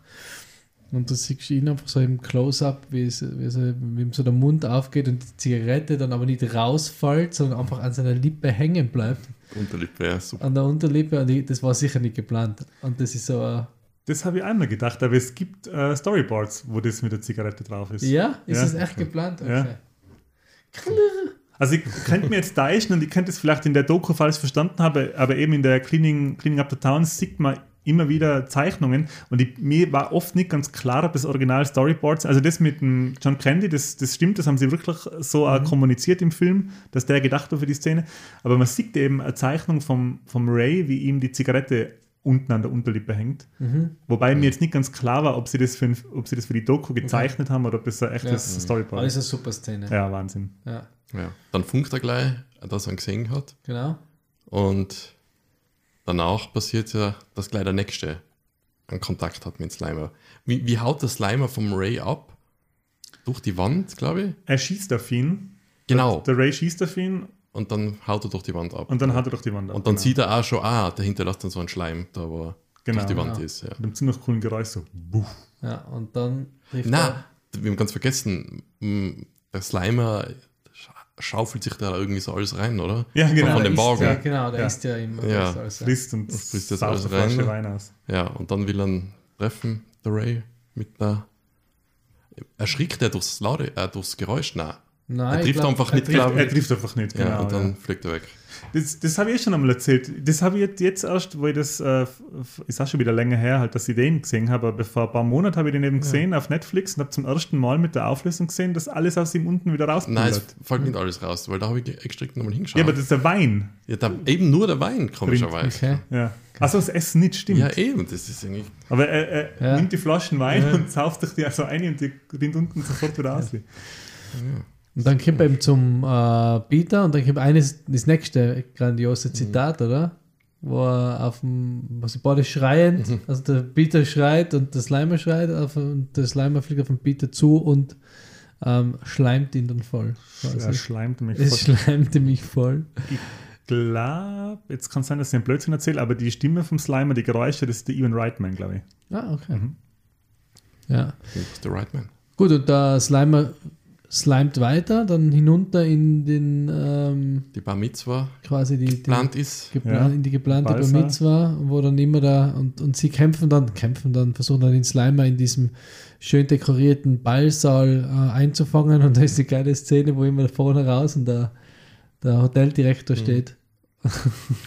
Und du siehst ihn einfach so im Close-Up, wie, ihm so der Mund aufgeht und die Zigarette dann aber nicht rausfällt, sondern einfach an seiner Lippe hängen bleibt, Unterlippe, ja, super. an der Unterlippe. Und ich, das war sicher nicht geplant. Und das ist so ein Das habe ich einmal gedacht, aber es gibt äh, Storyboards, wo das mit der Zigarette drauf ist. Ja, ist Ja. es echt geplant? Ja. Also ich könnte mir jetzt täuschen und ich könnte es vielleicht in der Doku falsch verstanden haben, aber eben in der Cleaning, Cleaning Up the Town sieht man immer wieder Zeichnungen und ich, mir war oft nicht ganz klar, ob das Original Storyboards, also das mit dem John Candy, das, das stimmt, das haben sie wirklich so auch kommuniziert im Film, dass der gedacht war für die Szene, aber man sieht eben eine Zeichnung vom, vom Ray, wie ihm die Zigarette unten an der Unterlippe hängt. Wobei mir jetzt nicht ganz klar war, ob sie das für, ein- ob sie das für die Doku gezeichnet haben oder ob das ein echtes Aber Storyboard ist ist. eine super Szene. Ja, Wahnsinn. Ja, Ja. Dann funkt er gleich, dass er ihn gesehen hat. genau. Und danach passiert ja das gleich der nächste. einen Kontakt hat mit Slimer. Wie, wie haut der Slimer vom Ray ab? Durch die Wand, glaube ich. Er schießt auf ihn. Genau. Der Ray schießt auf ihn Und dann haut er durch die Wand ab. und dann hat er durch die Wand ab. Und dann genau. sieht er auch schon, ah, der hinterlässt dann so einen Schleim, da wo Genau, durch die Wand ja. ist. Ja. Mit einem ziemlich coolen Geräusch so. Buff. Ja, und dann trifft Na, wir haben ganz vergessen, der Slimer schaufelt sich da irgendwie so alles rein, oder? Ja, genau. Von dem Wagen. Ja, genau, der Ja. isst ja immer. Ja. alles, Frisst und Das frisst jetzt alles rein, ne? Wein aus. Ja, und dann will er ihn treffen, der Ray, mit der. Erschrickt er durchs, Lade, äh, durchs Geräusch? Nein. Nein, Er ich trifft glaub, einfach er nicht, trifft- glaub Er trifft einfach nicht, genau. ja, und dann ja. fliegt er weg. Das, das habe ich eh schon einmal erzählt. Das habe ich jetzt, erst, wo ich das, äh, ist auch schon wieder länger her, halt, dass ich den gesehen habe, aber vor ein paar Monaten habe ich den eben gesehen auf Netflix und habe zum ersten Mal mit der Auflösung gesehen, dass alles aus ihm unten wieder Nein, es fällt nicht alles raus, weil da habe ich extra nochmal hingeschaut. Ja, aber das ist der Wein. ja, da, eben nur der Wein, komischerweise. Okay. Ja. Also das Essen nicht, stimmt. Ja, eben, das ist irgendwie. Aber er, er Ja. nimmt die Flaschen Wein Ja. und sauft sich die so ein und die rinnt unten sofort wieder aus. Und dann kommt er eben zum äh, Peter und dann kommt eines, das nächste grandiose Zitat, oder? Wo er auf dem, wo sie beide schreien, also der Peter schreit und der Slimer schreit auf, und der Slimer fliegt auf den Peter zu und ähm, schleimt ihn dann voll. Er quasi. schleimt mich Es voll. schleimte mich voll. glaube, jetzt kann es sein, dass ich einen Blödsinn erzähle, aber die Stimme vom Slimer, die Geräusche, das ist der Ewan Reitman, glaube ich. Ah, okay. Mhm. Ja. Der Right Man. Gut, und der Slimer slimet weiter, dann hinunter in den ähm, Die Bar Mitzwa quasi die, die geplant ist. geplan Ja. in die geplante Bar Balsa. Mitzwa, wo dann immer da und, und sie kämpfen dann, kämpfen dann, versuchen dann den Slimer in diesem schön dekorierten Ballsaal äh, einzufangen und da ist die geile Szene, wo immer vorne raus und der, der Hoteldirektor steht.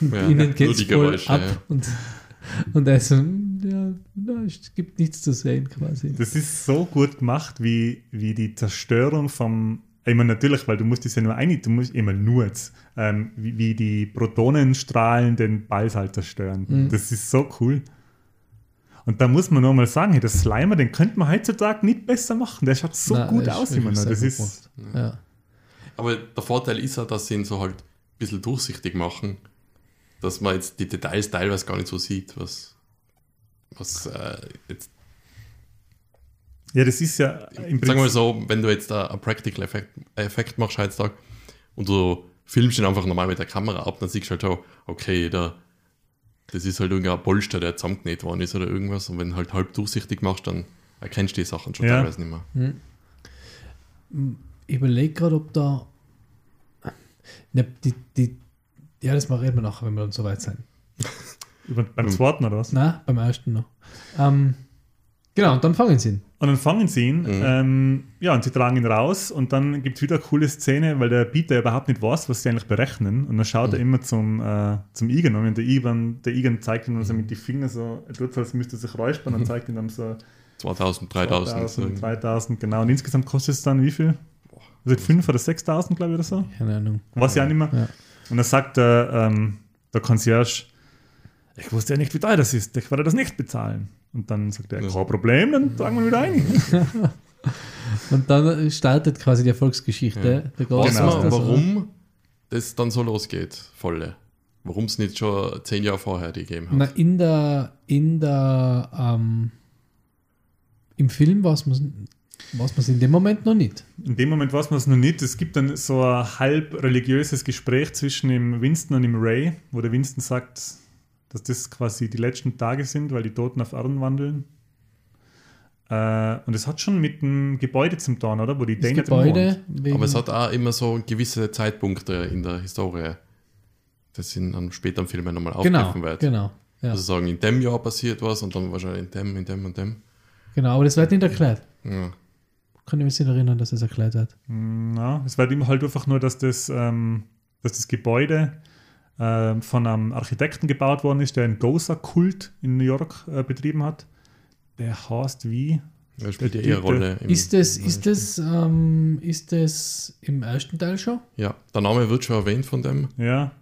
und Ja, ihnen geht's Geräusche, ab ja. und, und er so, "Hm, ja, na, es gibt nichts zu sehen quasi. Das ist so gut gemacht, wie, wie die Zerstörung vom. Ich meine, natürlich, weil du musst das ja nur ein, du musst immer nur jetzt, ähm, wie, wie die Protonenstrahlen den Ballsaal zerstören. Mhm. Das ist so cool. Und da muss man nur mal sagen, hey, das Slimer, den könnte man heutzutage nicht besser machen. Der schaut so Na, gut aus immer noch. Das ist. Ja. Aber der Vorteil ist ja, dass sie ihn so halt ein bisschen durchsichtig machen, dass man jetzt die Details teilweise gar nicht so sieht, was, was äh, jetzt, ja, das ist ja im sagen wir mal Prinzip. so, wenn du jetzt da einen Practical Effekt, Effekt machst heutzutage und du filmst ihn einfach normal mit der Kamera ab, dann siehst du halt schon, okay, da, das ist halt irgendein Polster, der zusammengenäht worden ist oder irgendwas. Und wenn du halt halb durchsichtig machst, dann erkennst du die Sachen schon Ja. teilweise nicht mehr. Ich überlege gerade, ob da. Ne, die, die, ja, das machen wir nachher, wenn wir dann soweit sind. Über, beim zweiten oder was? Na, beim ersten noch. Ähm, genau, und dann fangen sie ihn. Und dann fangen sie ihn, ähm, ja, und sie tragen ihn raus und dann gibt es wieder eine coole Szene, weil der Peter überhaupt nicht weiß, was sie eigentlich berechnen. Und dann schaut er immer zum, äh, zum Igen und der Igen, der Igen zeigt ihm dann so mit den Fingern so, er tut so, als müsste er sich räuspern und zeigt ihm dann so 2000, 3000. so 2000, 3000, genau. Und insgesamt kostet es dann wie viel? Also 5 oder 6000, glaube ich, oder so. Keine Ahnung. Ich auch nicht mehr. Ja. Und dann sagt der, ähm, der Concierge, ich wusste ja nicht, wie teuer das ist, ich werde das nicht bezahlen. Und dann sagt er, Ja. kein Problem, dann tragen wir wieder ein. Und dann startet quasi die Erfolgsgeschichte. Der Weiß Ghostbusters, man, warum das dann so losgeht, volle? Warum es nicht schon zehn Jahre vorher die gegeben hat? Na, in der, in der, ähm, im Film weiß man es in dem Moment noch nicht. In dem Moment weiß man es noch nicht. Es gibt dann so ein halb religiöses Gespräch zwischen dem Winston und dem Ray, wo der Winston sagt, dass das quasi die letzten Tage sind, weil die Toten auf Erden wandeln. Äh, und es hat schon mit dem Gebäude zum tun, oder? Wo die Das wohnt. Gebäude, Aber es hat auch immer so gewisse Zeitpunkte in der Historie, das in einem späteren Film nochmal genau, aufgegriffen wird. genau, ja, Also sagen, in dem Jahr passiert was und dann wahrscheinlich in dem, in dem und dem. genau, aber das wird nicht erklärt. Ja. Kann ich mich nicht erinnern, dass das erklärt wird. Na, es wird immer halt einfach nur, dass das, ähm, dass das Gebäude ähm, von einem Architekten gebaut worden ist, der einen Gosa-Kult in New York äh, betrieben hat. Der heißt wie? Er spielt ja Der eher Rolle. im- Ist das, im ist das, ähm, ist das im ersten Teil schon? Ja, der Name wird schon erwähnt von dem. Ja,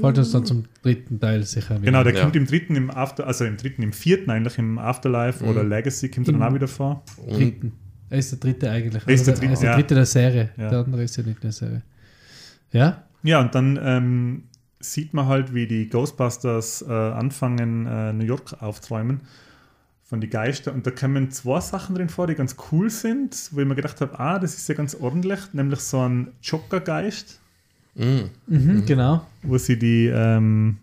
Fällt uns dann zum dritten Teil sicher wieder. genau, der Ja. kommt im dritten, im After, also im dritten, im vierten eigentlich, im Afterlife Mhm. oder Legacy kommt er dann auch wieder vor. Und dritten. Er ist der dritte eigentlich. Er ist der Also dritte, ist der ja. dritte der Serie. Ja. Der andere ist ja nicht der Serie. Ja? Ja, und dann ähm, sieht man halt, wie die Ghostbusters äh, anfangen, äh, New York aufzuräumen von die Geister. Und da kommen zwei Sachen drin vor, die ganz cool sind, wo ich mir gedacht habe, ah, das ist ja ganz ordentlich, nämlich so ein Joker-Geist, Mm. Mhm, Genau. wo sie die, ähm,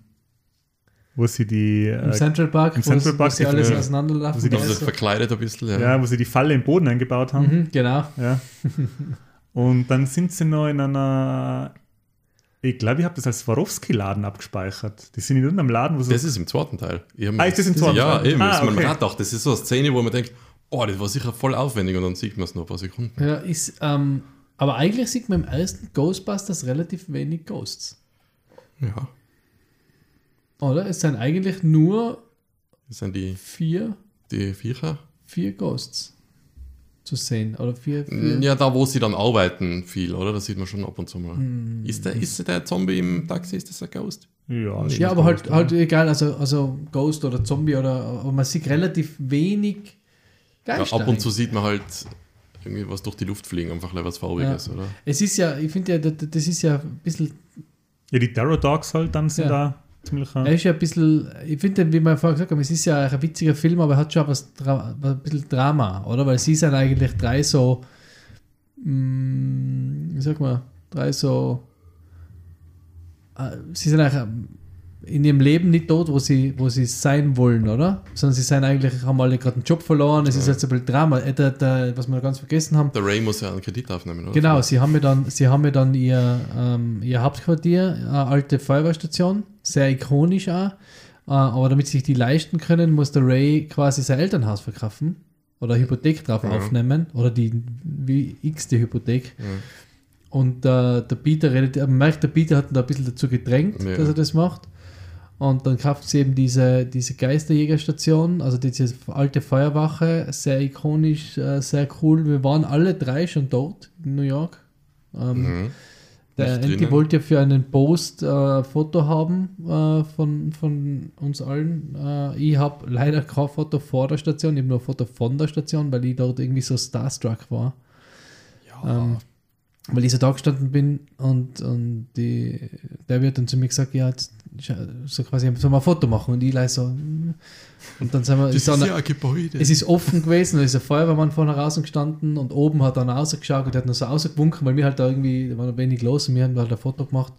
wo sie die, Im äh, Central Park, im wo, Central wo Park sie die- alles ja. auseinanderlaufen. Wo sie die- Also verkleidet ein bisschen, ja. ja, wo sie die Falle im Boden eingebaut haben. Mhm, genau. Ja. Und dann sind sie noch in einer, ich glaube, ich habe das als Swarovski-Laden abgespeichert. Die sind in irgendeinem Laden, wo so. Das ist im zweiten Teil. Ah, ist das im zweiten Ja, Teil? eben. Ah, das ist man okay. hat auch, das ist so eine Szene, wo man denkt, oh, das war sicher voll aufwendig und dann sieht man es noch ein paar Sekunden. Ja, ist, ähm, aber eigentlich sieht man im ersten Ghostbusters relativ wenig Ghosts. Ja. Oder? Es sind eigentlich nur Das sind die, vier, die Viecher. vier Ghosts zu sehen. Oder vier, vier Ja, da wo sie dann arbeiten viel, oder? Das sieht man schon ab und zu mal. Hm. Ist, der, ist der Zombie im Taxi, ist das ein Ghost? ja, das Ja, aber halt, halt egal, also, also Ghost oder Zombie oder aber man sieht relativ wenig Ja, Geister. ab und zu sieht man halt irgendwie was durch die Luft fliegen, einfach was Farbiges, oder? Es ist ja, ich finde ja, das ist ja ein bisschen, Ja, die Terror Dogs halt dann sind Ja. da ziemlich. er ist ja ein bisschen, ich finde, wie wir vorher gesagt haben, es ist ja ein witziger Film, aber er hat schon was, Dra ein bisschen Drama, oder? Weil sie sind eigentlich drei so, mm, wie sag mal, drei so, äh, sie sind eigentlich in ihrem Leben nicht dort, wo sie, wo sie sein wollen, oder? Sondern sie sind eigentlich, haben alle gerade einen Job verloren, es ist jetzt ein bisschen Drama. Äh, der, der, was wir ganz vergessen haben, Der Ray muss ja einen Kredit aufnehmen, oder? Genau, sie haben ja dann, sie haben ja dann ihr, ähm, ihr Hauptquartier, eine alte Feuerwehrstation, sehr ikonisch auch. Äh, aber damit sie sich die leisten können, muss der Ray quasi sein Elternhaus verkaufen oder Hypothek drauf Ja. aufnehmen oder die wie x-te Hypothek. Ja. Und äh, der Peter redet, man merkt, der Peter hat ihn da ein bisschen dazu gedrängt, Ja. dass er das macht. Und dann kauft sie eben diese, diese Geisterjägerstation, also diese alte Feuerwache, sehr ikonisch, äh, sehr cool. Wir waren alle drei schon dort in New York. Ähm, Mhm. der drinnen. wollte ja für einen Post äh, Foto haben äh, von, von uns allen. Äh, ich habe leider kein Foto vor der Station, ich habe nur ein Foto von der Station, weil ich dort irgendwie so starstruck war. Ja. Ähm, weil ich so da gestanden bin und, und die, der wird dann zu mir gesagt, ja, jetzt, so quasi, sollen wir ein Foto machen? Und ich leise so, mm. und dann sind wir, das ist dann, ja ein Gebäude. es ist offen gewesen, da ist ein Feuerwehrmann vorne raus gestanden und oben hat er dann rausgeschaut und der hat noch so rausgewunken, weil wir halt da irgendwie, da war noch wenig los und wir haben halt ein Foto gemacht.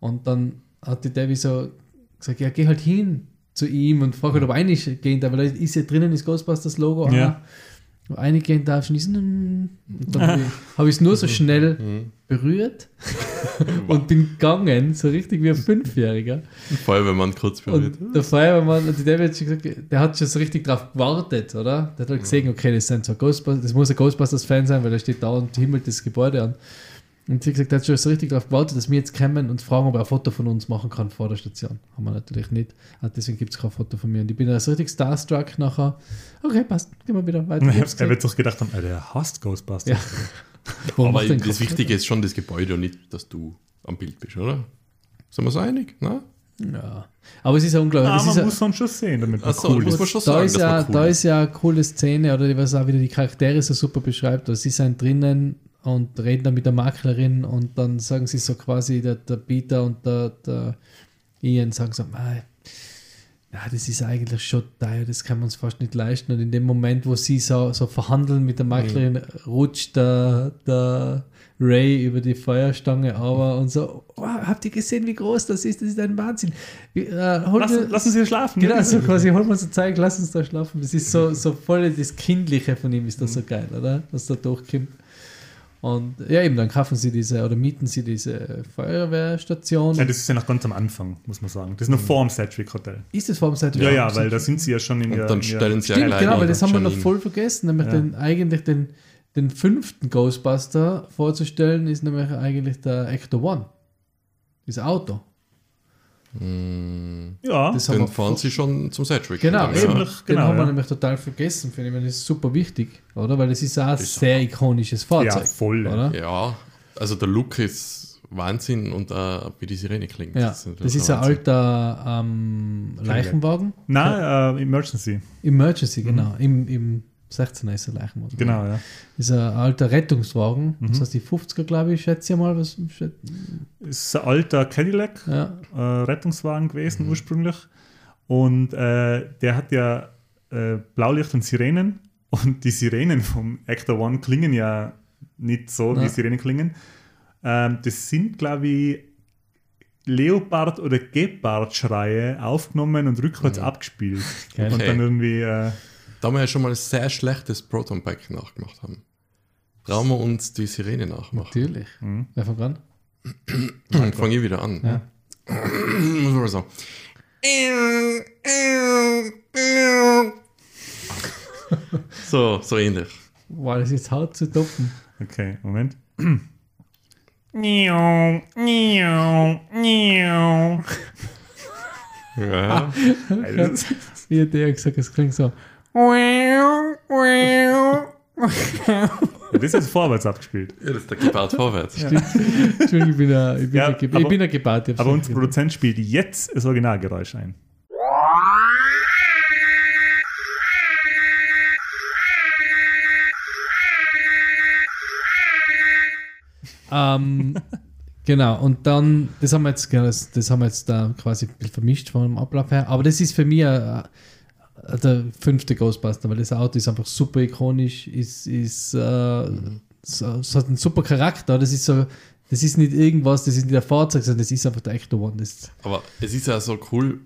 Und dann hat die Debbie so gesagt, ja, geh halt hin zu ihm und frag halt, ob er reingehen darf, weil da ist ja drinnen das Ghostbusters-Logo. Ja. Reingehen darf. Mm. und dann habe ich- es nur so schnell Mhm. berührt und bin gegangen, so richtig wie ein Fünfjähriger. Feuerwehrmann kurz berührt. Und der Feuerwehrmann, die David hat schon gesagt, der hat schon so richtig drauf gewartet, oder? Der hat halt gesehen, okay, das sind so Ghostbusters, das muss ein Ghostbusters-Fan sein, weil er steht da und himmelt das Gebäude an. Und sie hat gesagt, hat schon so richtig drauf gewartet, dass wir jetzt kommen und fragen, ob er ein Foto von uns machen kann vor der Station. Haben wir natürlich nicht. Ah, deswegen gibt es kein Foto von mir. Und ich bin da so richtig starstruck nachher. Okay, passt, gehen wir wieder weiter. Er Jetzt wird sich gedacht haben, Alter, der hasst Ghostbusters. Ja. Aber das kein Wichtige ist schon das Gebäude und nicht, dass du am Bild bist, oder? Sind wir uns einig? Ne? Ja. Aber es ist ja unglaublich. Ist man ja, muss sonst schon sehen, damit man so, cool muss ist. man schon da, sagen, ist ja, man cool da ist. ja eine coole Szene, oder was auch wieder die Charaktere so super beschreibt. Also sie sind drinnen und reden dann mit der Maklerin und dann sagen sie so quasi, der, der Peter und der, der Ian sagen so, "Mei, ja, das ist eigentlich schon teuer, das kann man uns fast nicht leisten. Und in dem Moment, wo sie so, so verhandeln mit der Maklerin, rutscht der, der Ray über die Feuerstange aber und so, oh, habt ihr gesehen, wie groß das ist? Das ist ein Wahnsinn. Äh, hol Lassen, mir- lassen Sie schlafen. Genau, so quasi, hol mal so Zeug, lass uns da schlafen. Das ist so, so voll das Kindliche von ihm, ist das so geil, oder? Was da durchkommt. Und ja, eben, dann kaufen sie diese oder mieten sie diese Feuerwehrstation. Ja, das ist ja noch ganz am Anfang, muss man sagen. Das ist noch vor dem Cedric Hotel. ist das vor dem Seite? Ja, ja, weil da sind sie ja schon in Und der. dann stellen sie Stimmt, ja genau, weil das haben wir noch voll vergessen, nämlich Ja. den, eigentlich den, den fünften Ghostbuster vorzustellen, ist nämlich eigentlich der Ecto One. Das Auto. Mm, Ja, Das haben wir fahren sie schon zum Cedric. Genau, Ja. Ziemlich, Den genau, haben wir ja. nämlich total vergessen, finde ich. Meine, Das ist super wichtig, oder? Weil das ist auch ein ist sehr ikonisches Fahrzeug. Ja, voll, Oder? Ja, also der Look ist Wahnsinn und äh, wie die Sirene klingt. Ja, das das ist ein alter ähm, Leichenwagen. Nein, äh, Emergency. Emergency, genau. Im, im 16er ist er Leichenwagen. Genau, ja. Ist ein alter Rettungswagen. Mhm. Das heißt, die 50er, glaube ich, schätze ich mal. Was, Ist ein alter Cadillac, ja. äh, Rettungswagen gewesen ursprünglich. Und äh, der hat ja äh, Blaulicht und Sirenen. Und die Sirenen vom Actor One klingen ja nicht so, Ja. wie Sirenen klingen. Ähm, das sind, glaube ich, Leopard- oder Gepard-Schreie aufgenommen und rückwärts abgespielt. Geil. Und dann irgendwie. Da wir ja schon mal ein sehr schlechtes Proton Pack nachgemacht haben, trauen wir uns die Sirene nachmachen. Natürlich. Mhm. Wer fängt an? Dann fange ich wieder an. Ja. Muss man so. So, so ähnlich. Wow, das ist jetzt hart zu toppen. okay, Moment. Niau, niau, niau. Ja. Das- Wie hat der gesagt, es klingt so. Das ist jetzt vorwärts abgespielt. ja, das ist der Gebart vorwärts. Entschuldigung, ich bin ein, ich bin Ja, ein, Ge- ich aber- bin ich hab's Aber unser Produzent spielt jetzt das Originalgeräusch ein. Ähm, genau, und dann, das haben wir jetzt, genau, das, das haben wir jetzt da quasi ein bisschen vermischt vom Ablauf her, aber das ist für mich äh, der fünfte Ghostbuster, weil das Auto ist einfach super ikonisch, ist, ist äh, so, es hat einen super Charakter, das ist so, das ist nicht irgendwas, das ist nicht der Fahrzeug, sondern das ist einfach der echte One. Das, Aber es ist ja so cool,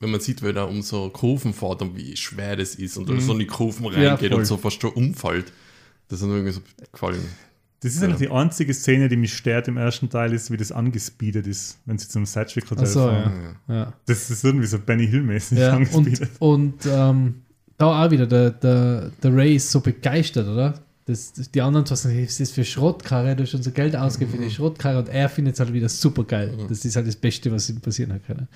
wenn man sieht, wenn er um so Kurven fährt und wie schwer das ist und so in die Kurven reingeht voll. und so fast schon umfällt. Das hat mir irgendwie so gefallen. Das ist eigentlich die einzige Szene, die mich stört im ersten Teil, ist, wie das angespeedet ist, wenn sie zum Sideswick Hotel so, fahren. ja. ja. Das ist irgendwie so Benny Hill-mäßig Ja, angespeedet. und, und ähm, da auch wieder, der, der, der Ray ist so begeistert, oder? Das, die anderen was ist für Schrottkarre, du hast schon so Geld ausgegeben für die Schrottkarre und er findet es halt wieder super geil. Das ist halt das Beste, was ihm passieren hat können.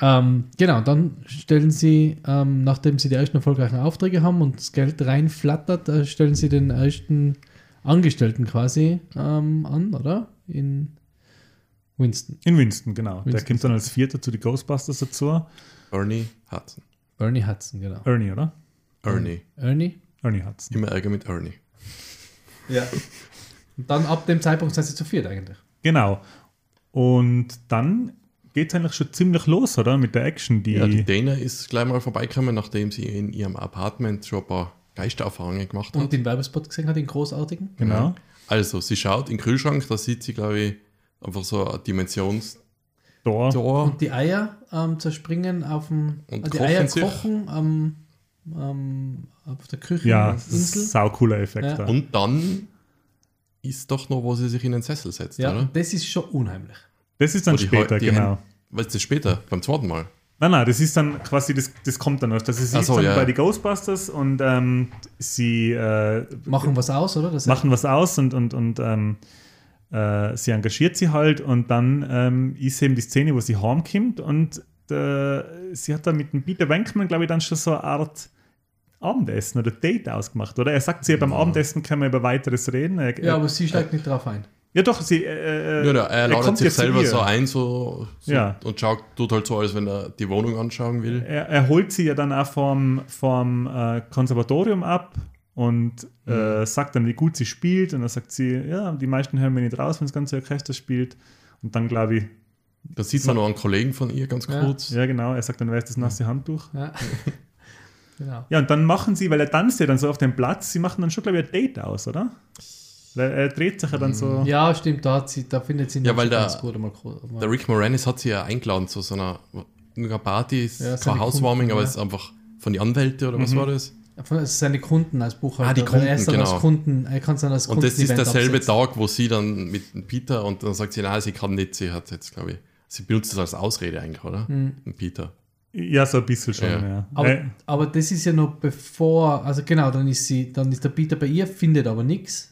Ähm, genau, dann stellen sie, ähm, nachdem sie die ersten erfolgreichen Aufträge haben und das Geld reinflattert, äh, stellen sie den ersten Angestellten quasi ähm, an, oder? In Winston. In Winston, genau. Der Winston. kommt dann als Vierter zu den Ghostbusters dazu. Ernie Hudson. Bernie Hudson, genau. Ernie, oder? Ernie. Ernie? Ernie Hudson. Immer Ärger mit Ernie. Ja. Und dann ab dem Zeitpunkt sind sie zu viert eigentlich. Genau. Und dann geht es eigentlich schon ziemlich los, oder? Mit der Action, die. Ja, die Dana ist gleich mal vorbeigekommen, nachdem sie in ihrem Apartment schon ein paar Geistererfahrungen gemacht hat. Und den Werbespot gesehen hat, den großartigen. genau. Also, sie schaut in den Kühlschrank, da sieht sie, glaube ich, einfach so ein Dimensionstor. Da. Und die Eier ähm, zerspringen auf dem. Und äh, die kochen Eier sich. kochen am, am, auf der Küche. Ja, Insel. sau cooler Effekt. Ja. da. Und dann ist doch noch, wo sie sich in den Sessel setzt, Ja, oder? das ist schon unheimlich. Das ist dann später, die genau. Was ist das später? Beim zweiten Mal? Nein, nein, das ist dann quasi, das, das kommt dann noch. Das ist Ach so, dann ja. bei den Ghostbusters und ähm, sie äh, Machen was aus, oder? Das machen was aus und, und, und ähm, äh, sie engagiert sie halt und dann ähm, ist eben die Szene, wo sie heimkommt und äh, sie hat dann mit dem Peter Wenkman, glaube ich, dann schon so eine Art Abendessen oder Date ausgemacht, oder? Er sagt sie ja beim Abendessen können wir über weiteres reden. Er, ja, aber sie steigt nicht drauf ein. Ja doch, sie äh, äh, Ja, er ladet kommt sich ja selber so ein so, so Ja. und schaut, tut halt so, als wenn er die Wohnung anschauen will. er, er holt sie ja dann auch vom, vom äh, Konservatorium ab und äh, sagt dann, wie gut sie spielt. Und dann sagt sie, ja, die meisten hören mir nicht raus, wenn das ganze Orchester spielt. Und dann glaube ich, Da sieht man noch einen Kollegen von ihr ganz Ja. kurz. ja genau, er sagt dann, wer ist das nasse Handtuch? Ja. genau. Ja, und dann machen sie, weil er tanzt ja dann so auf dem Platz, sie machen dann schon, glaube ich, ein Date aus, oder? Weil er dreht sich ja dann so. Ja, stimmt, da, da findet sie Ja, weil der- ganz gut. Mal, mal. Der Rick Moranis hat sie ja eingeladen zu so einer, einer Party, ist Ja, seine Housewarming, Kunden, aber ja. es ist einfach von den Anwälten oder was war das? Von- es sind seine Kunden als Buchhalter. Ah, die weil er ist Kunden, dann genau. als Kunden, er kann es dann als Und das ist derselbe absetzen. Tag, wo sie dann mit dem Peter und dann sagt sie, nein, sie kann nicht, sie hat jetzt, glaube ich, sie benutzt das als Ausrede eigentlich, oder? Mit Peter. Ja, so ein bisschen schon, Ja. ja. Aber, Äh, aber das ist ja noch bevor, also genau, dann ist sie, dann ist der Peter bei ihr, findet aber nichts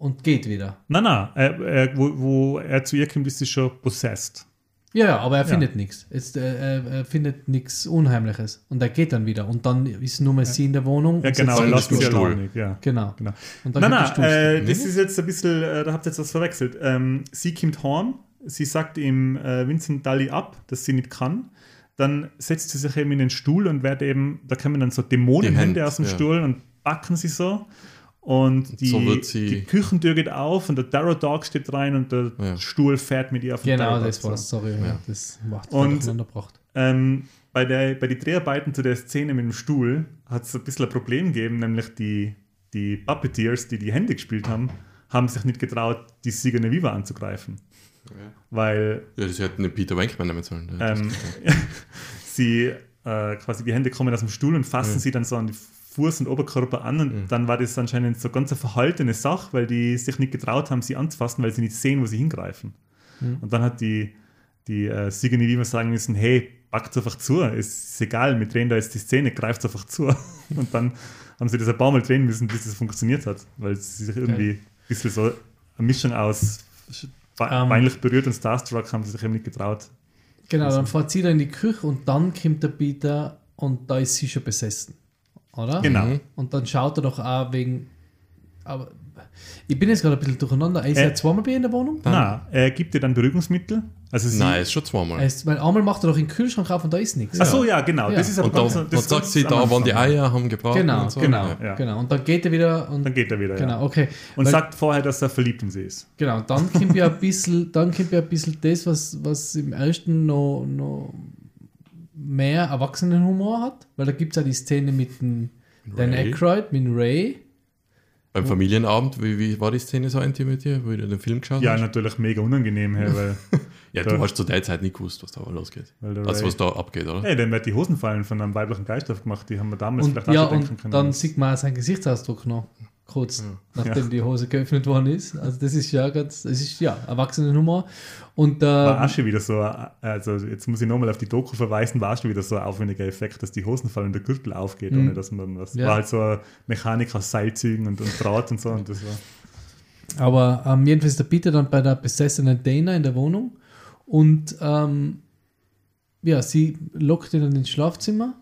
und geht wieder. nein, nein, er, er, wo, wo er zu ihr kommt, ist sie schon possessed. Ja, ja, aber er Ja. findet nichts. Jetzt, äh, er, er findet nichts Unheimliches und er geht dann wieder und dann ist nur mehr sie in der Wohnung. Ja, genau, er lässt sie Stuhl. alleine, ja. Genau. Genau. Und dann Nein, nein, äh, das ist jetzt ein bisschen, äh, da habt ihr jetzt was verwechselt. Ähm, sie kommt heim, sie sagt ihm äh, Vincent Daly ab, dass sie nicht kann. dann setzt sie sich eben in den Stuhl und wird eben, da kommen dann so Dämonenhände Hände, aus dem ja. Stuhl und backen sie so. Und die, so die Küchentür geht auf und der Darrow Dog steht rein und der Ja. Stuhl fährt mit ihr auf den Genau, Darrow das war's, sorry. Ja. Ja. Das macht Und-. Ähm, bei, der, bei den Dreharbeiten zu der Szene mit dem Stuhl hat es ein bisschen ein Problem gegeben, nämlich die, die Puppeteers, die die Hände gespielt haben, haben sich nicht getraut, die Sigourney Viva anzugreifen. Weil Ja, das hätten den Peter Wenkman nehmen sollen. Ähm, sie äh, quasi die Hände kommen aus dem Stuhl und fassen sie dann so an die Fuß und Oberkörper an und dann war das anscheinend so ganz eine verhaltene Sache, weil die sich nicht getraut haben, sie anzufassen, weil sie nicht sehen, wo sie hingreifen. Und dann hat die, die äh, Sigourney Weaver sagen müssen, hey, packt einfach zu, es ist egal, wir drehen da jetzt die Szene, greift einfach zu. Und dann haben sie das ein paar Mal drehen müssen, bis es funktioniert hat, weil sie sich irgendwie ein bisschen so eine Mischung aus Ähm. peinlich berührt und Starstruck haben sie sich eben nicht getraut. Genau, dann fährt sie da in die Küche und dann kommt der Peter und da ist sie schon besessen. Oder? Genau. Mhm. Und dann schaut er doch auch wegen. Aber ich bin jetzt gerade ein bisschen durcheinander. Er ist Äh. ja zweimal bei in der Wohnung. Na, er gibt dir dann Beruhigungsmittel. Also sie, Nein, ist schon zweimal. Er ist, weil einmal macht er doch in den Kühlschrank auf und da ist nichts. Ach so, ja, genau. Ja. Das ist aber und da, ganz, und das sagt sie, da waren die. Eier, haben gebraten Genau, und so. genau, Ja. ja. genau. Und dann geht er wieder und Dann geht er wieder, genau, ja. okay. Und Weil- sagt vorher, dass er verliebt in sie ist. Genau, und dann kommt ja ein bisschen, dann kommt ja ein bisschen das, was, was im ersten noch, noch mehr Erwachsenenhumor hat, weil da gibt es ja die Szene mit dem Dan. Aykroyd, mit Ray. Beim Familienabend, wie, wie war die Szene so ein mit dir, wo du den Film geschaut Ja, hast? natürlich mega unangenehm, hey, weil, Ja, du hast zu der Zeit nicht gewusst, was da losgeht. weil der Also was da abgeht, oder? hey, dann wird die Hosen fallen von einem weiblichen Geist aufgemacht. Die haben wir damals Und, vielleicht auch ja, schon denken und können. dann sieht man auch seinen Gesichtsausdruck noch, kurz nachdem Ja. die Hose geöffnet worden ist. Also das ist ja ganz, es ist ja Erwachsenenhumor. Und war äh, auch schon wieder so, also jetzt muss ich nochmal auf die Doku verweisen, war schon wieder so ein aufwendiger Effekt, dass die Hosen fallen und der Gürtel aufgeht, Mhm. ohne dass man was. Ja. War halt so eine Mechanik aus Seilzügen und, und Draht und so. Und das war, Aber ähm, jedenfalls ist der Peter dann bei der besessenen Dana in der Wohnung und ähm, ja, sie lockt ihn dann ins Schlafzimmer,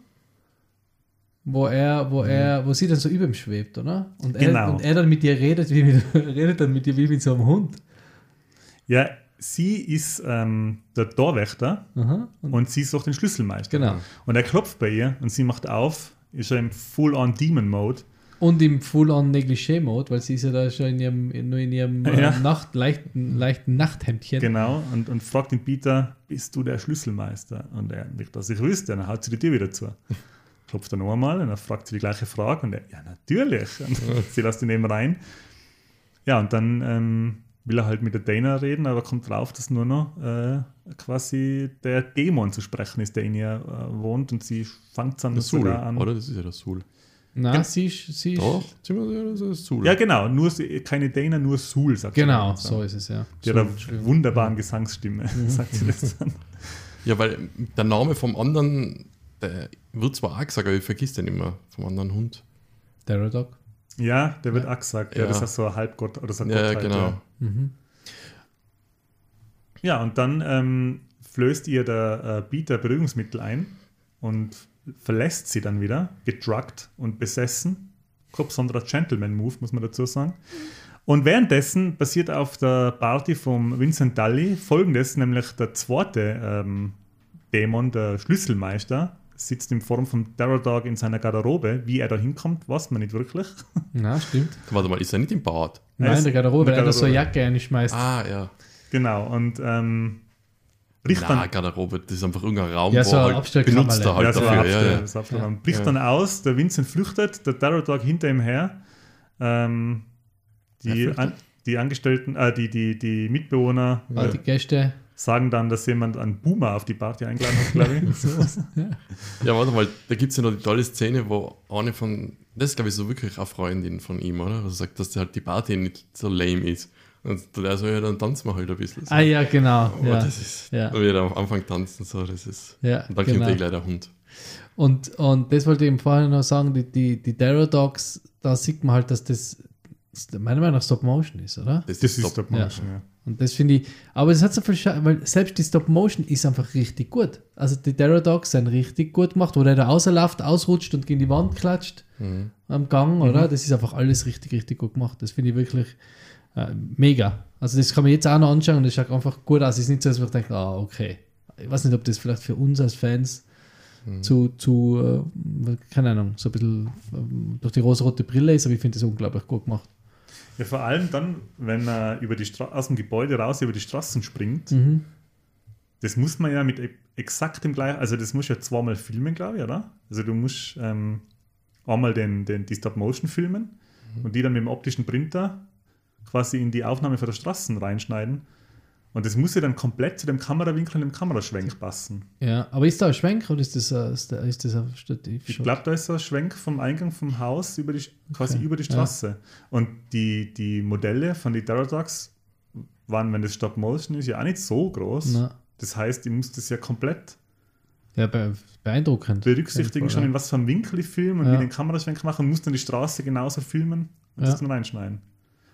wo er, wo er, wo sie dann so über ihm schwebt, oder? Und er, Genau. und er dann mit ihr redet, wie mit, redet dann mit ihr wie mit so einem Hund. ja, sie ist ähm, der Torwächter Aha. Und, und sie sucht den Schlüsselmeister. genau. Und er klopft bei ihr und sie macht auf, ist er im Full-on-Demon-Mode. Und im Full-on Negligé-Mode, weil sie ist ja da schon in ihrem, nur in ihrem äh, Ja. Nacht, leichten, leichten Nachthemdchen. Genau, und, und fragt den Peter, bist du der Schlüsselmeister? Und er, nicht, dass ich wüsste, dann haut sie die Tür wieder zu. Klopft er noch einmal und er fragt sie die gleiche Frage und er, ja, natürlich. Und sie lässt ihn eben rein. Ja, und dann ähm, will er halt mit der Dana reden, aber kommt drauf, dass nur noch äh, quasi der Dämon zu sprechen ist, der in ihr äh, wohnt und sie fängt dann Sul, sogar an. oder? Das ist ja der Sul. Nein, sie ist, sie ist Doch, das Sul. Ja, genau, nur, sie- keine Dana, nur Sul, sagt sie Genau, dann. so ist es, ja. Die hat So, eine wunderbaren Gesangsstimme, sagt sie das dann. Ja, weil der Name vom anderen, der wird zwar auch gesagt, aber ich vergiss den immer, vom anderen Hund. Pterodog. Ja, der wird auch gesagt. Ja, Ja. das ist so ein Halbgott oder so ein Ja, Gottheit, genau. Ja. Mhm. ja, und dann ähm, flößt ihr der äh, Peter Beruhigungsmittel ein und verlässt sie dann wieder, gedruckt und besessen. Kein besonderer Gentleman-Move, muss man dazu sagen. Und währenddessen passiert auf der Party vom Vincent Dully folgendes, nämlich der zweite ähm, Dämon, der Schlüsselmeister, sitzt in Form von Terror Dog in seiner Garderobe. Wie er da hinkommt, weiß man nicht wirklich. Na, stimmt. Warte mal, ist er nicht im Bad? Nein, ist der Garderobe, in der weil er da so eine. Jacke einschmeißt. Ah, ja. Genau, und ähm, bricht Na, dann Garderobe, das ist einfach irgendein Raum, Ja, so ein halt benutzt er halt ja, so dafür. Abstell- Ja, ja. so. Ja. Bricht Ja. dann aus, der Vincent flüchtet, der Terror Dog hinter ihm her. Ähm, die, an, die Angestellten, äh, die, die, die Mitbewohner Weil die Gäste. Sagen dann, dass jemand einen Boomer auf die Party eingeladen hat, glaube ich. Ja. ja, warte mal, da gibt es ja noch die tolle Szene, wo eine von, das ist glaube ich so wirklich eine Freundin von ihm, oder? Also sagt, dass halt die Party nicht so lame ist. Und der so, ja, dann tanzen wir halt ein bisschen. So. Ah ja, genau. Oh, ja. das ist, Ja. und wir da am Anfang tanzen, so, das ist, Ja, und dann genau. kommt eh gleich der Hund. Und, und das wollte ich eben vorhin noch sagen, die, die, die Terror Dogs, da sieht man halt, dass das meiner Meinung nach Stop Motion ist, oder? Das ist top. Stop Motion, ja. Und das finde ich, aber es hat so viel Scha weil selbst die Stop Motion ist einfach richtig gut. Also die Terror Dogs sind richtig gut gemacht, wo der da rausläuft, ausrutscht und gegen die Wand klatscht Mhm. am Gang, oder? Das ist einfach alles richtig, richtig gut gemacht. Das finde ich wirklich äh, mega. Also das kann man jetzt auch noch anschauen und das schaut einfach gut aus. Es ist nicht so, dass man denkt, ah, okay. Ich weiß nicht, ob das vielleicht für uns als Fans zu, zu äh, keine Ahnung, so ein bisschen ähm, durch die rosa-rote Brille ist, aber ich finde das unglaublich gut gemacht. Ja, vor allem dann, wenn er über die Stra aus dem Gebäude raus über die Straßen springt, Mhm. das muss man ja mit e- exakt dem gleichen, also das muss ja zweimal filmen, glaube ich, oder? Also du musst ähm, einmal den, den, die Stop-Motion filmen und die dann mit dem optischen Printer quasi in die Aufnahme von der Straßen reinschneiden. Und das muss ja dann komplett zu dem Kamerawinkel und dem Kameraschwenk passen. Ja, aber ist da ein Schwenk oder ist das, ein- ist das, ist das ein Stativ? Ich glaube, da ist so ein Schwenk vom Eingang vom Haus über die, quasi Okay. über die Straße. Und die, die Modelle von den Terror Dogs waren, wenn das Stop Motion ist, ja auch nicht so groß. Na, Das heißt, ich muss das ja komplett ja, be beeindruckend. berücksichtigen, schon in was für einem Winkel ich filme und Ja. wie den Kameraschwenk machen und muss dann die Straße genauso filmen und Ja. das dann reinschneiden.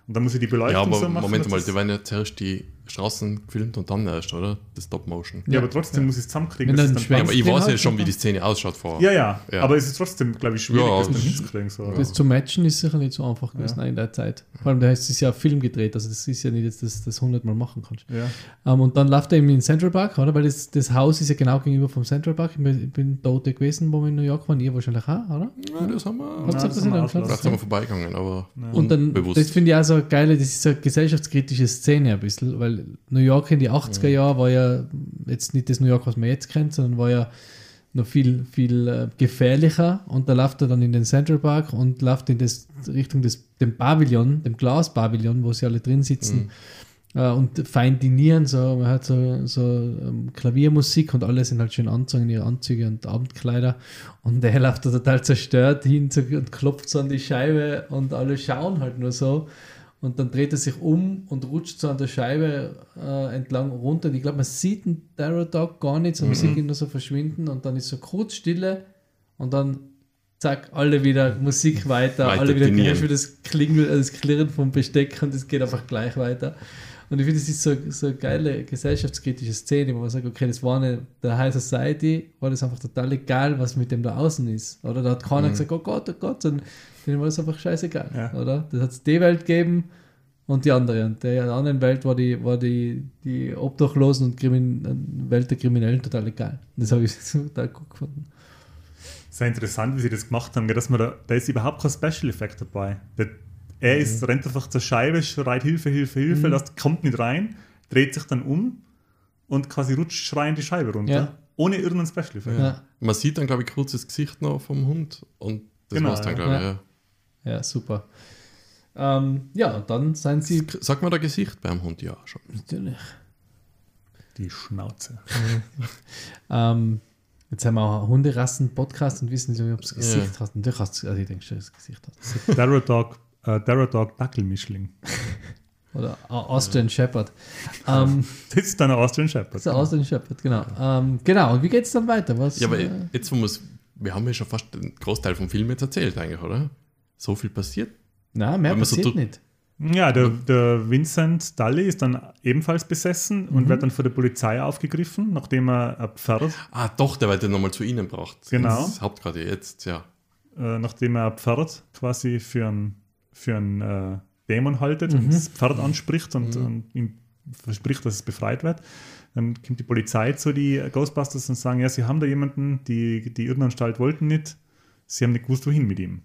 Und dann muss ich die Beleuchtung Ja, aber so machen. Moment mal, die werden ja zuerst die Straßen gefilmt und dann erst, oder? Das Stop-Motion. ja, Ja. aber trotzdem Ja. muss ich es zusammenkriegen. Wenn dann ein Ja, aber ich weiß ja schon, wie die Szene ausschaut vorher. ja, ja, Ja. aber es ist trotzdem, glaube ich, schwierig, Ja, das dann das- hinzukriegen. So. Das zu matchen ist sicher nicht so einfach gewesen in der Zeit. Vor allem, da ist es ja Film gedreht, also das ist ja nicht, dass du das, das 100 Mal machen kannst. Ja. Ähm, und dann läuft er eben in Central Park, oder? Weil das, das Haus ist ja genau gegenüber vom Central Park. Ich bin, dort gewesen, wo wir in New York waren. Ihr wahrscheinlich auch, oder? Ja, das haben wir. Ihr das das haben wir. Vielleicht sind wir vorbeigegangen, aber Und dann, unbewusst. das finde ich auch so eine geile, das ist so eine gesellschaftskritische Szene ein bisschen, weil New York in die 80er Jahre war ja jetzt nicht das New York, was man jetzt kennt, sondern war ja noch viel, viel äh, gefährlicher. Und da läuft er dann in den Central Park und läuft in das Richtung des dem Pavillon, dem Glaspavillon, wo sie alle drin sitzen äh, und fein dinieren, so man hört so, so ähm, Klaviermusik und alle sind halt schön angezogen in ihre Anzüge und Abendkleider. Und der läuft da total zerstört hin und klopft so an die Scheibe und alle schauen halt nur so und dann dreht er sich um und rutscht so an der Scheibe äh, entlang runter. Und ich glaube, man sieht den Terror Dog gar nicht, sondern man sieht ihn nur so verschwinden und dann ist so kurz Stille und dann zack, alle wieder Musik weiter, Weiter alle wieder hörst du das Klingeln, äh, das Klirren vom Besteck und es geht einfach gleich weiter. Und ich finde, das ist so, so eine geile gesellschaftskritische Szene, wo man sagt, okay, das war eine, der High Society, war das einfach total egal, was mit dem da außen ist. Oder da hat keiner gesagt, oh Gott, oh Gott, und denen war das einfach scheißegal. Ja. Oder? Das hat es die Welt gegeben und die andere. Und der anderen Welt war die, war die, die Obdachlosen und Krimin Welt der Kriminellen total egal. Das habe ich total gut gefunden. Sehr interessant, wie sie das gemacht haben, dass man da, da ist überhaupt kein Special Effekt dabei. Der, er ist, Mhm. rennt einfach zur Scheibe, schreit Hilfe, Hilfe, Hilfe, lässt, kommt nicht rein, dreht sich dann um und quasi rutscht schreiend die Scheibe runter. Ja. Ohne irgendeinen Special Effekt. Ja. Man sieht dann, glaube ich, kurz das Gesicht noch vom Hund und das Genau, war's dann, ja. glaube ich. Ja. Ja. Ja, super. Ähm, ja, und dann seien sie Sagt man da Gesicht beim Hund? Ja, schon. natürlich. Die Schnauze. Ähm, jetzt haben wir auch einen Hunderassen-Podcast und wissen nicht, ob das Gesicht Ja. hast. Natürlich hast du, also ich denke schon, das Gesicht hast. Darrow Dog, äh, Darrow Dog Dackelmischling. Oder Au- Austrian Shepherd. Ähm, Das ist dann ein Austrian Shepherd. das ist ein Austrian Shepherd, genau. Ähm, genau, und wie geht es dann weiter? Was, Ja, aber äh, jetzt, wo wir haben ja schon fast den Großteil vom Film jetzt erzählt, eigentlich, oder? So viel passiert. nein, mehr so passiert tut- nicht. Ja, der, der Vincent Dully ist dann ebenfalls besessen Mhm. und wird dann von der Polizei aufgegriffen, nachdem er ein Pferd, Ah, doch, der wird ja nochmal zu Ihnen braucht. Genau. Das Hauptquartier jetzt, ja. äh, nachdem er ein Pferd quasi für einen für einen, äh, Dämon haltet und das Pferd anspricht und, und ihm verspricht, dass es befreit wird. Dann kommt die Polizei zu die Ghostbusters und sagen, ja, sie haben da jemanden, die, die Irrenanstalt wollten nicht, sie haben nicht gewusst, wohin mit ihm.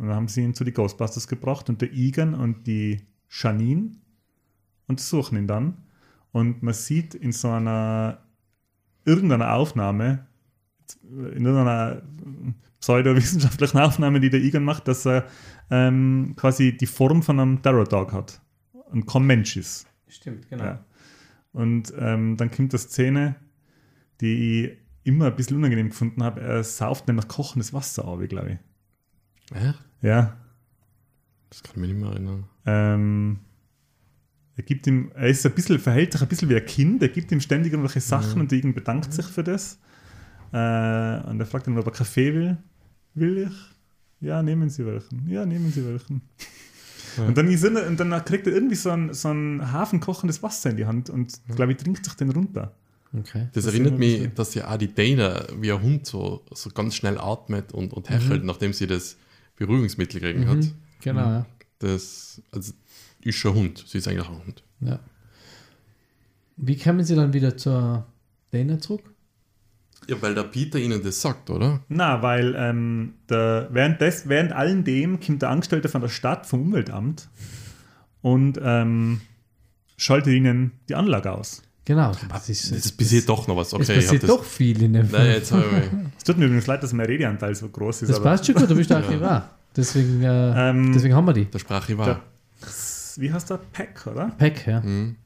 Und dann haben sie ihn zu die Ghostbusters gebracht und der Egan und die Janine untersuchen ihn dann. Und man sieht in so einer irgendeiner Aufnahme, in irgendeiner pseudowissenschaftlichen Aufnahme, die der Egan macht, dass er ähm, quasi die Form von einem Terror Dog hat und kein Mensch ist. Stimmt, genau. Ja. Und ähm, dann kommt eine Szene, die ich immer ein bisschen unangenehm gefunden habe. Er sauft nämlich kochendes Wasser auf, glaube ich. Echt? Ja. Das kann ich mich nicht mehr erinnern. Ähm, er gibt ihm, er ist ein bisschen, verhält sich ein bisschen wie ein Kind, er gibt ihm ständig irgendwelche Sachen und der Egan bedankt sich für das. Äh, und er fragt ihn, ob er Kaffee will. Will ich? Ja, nehmen Sie welchen. Ja, nehmen Sie welchen. Und, dann ist er, und dann kriegt er irgendwie so ein, so ein hafenkochendes Wasser in die Hand und, glaube ich, trinkt sich den runter. Okay. Das, Das erinnert mich, dass ja auch die Dana wie ein Hund so, so ganz schnell atmet und, und hechelt, nachdem sie das Beruhigungsmittel gekriegt hat. Mhm. Genau, ja. Das also, ist schon ein Hund. Sie ist eigentlich ein Hund. ja. Wie kommen sie dann wieder zur Dana zurück? Ja, weil der Peter ihnen das sagt, oder? Na, weil ähm, der, während, des, während allem dem kommt der Angestellte von der Stadt, vom Umweltamt und ähm, schaltet ihnen die Anlage aus. Genau. Das ist, Das passiert doch noch was. es Okay, ich hab passiert das. doch viel in dem Nein, Film. jetzt habe ich mich. Es tut mir übrigens leid, dass mein Redeanteil so groß ist. Das aber, passt schon gut, du bist eigentlich wahr. Deswegen, äh, Ähm, deswegen haben wir die. Der Sprache Der- war. wie heißt der? Peck, oder? Peck, ja. Mhm.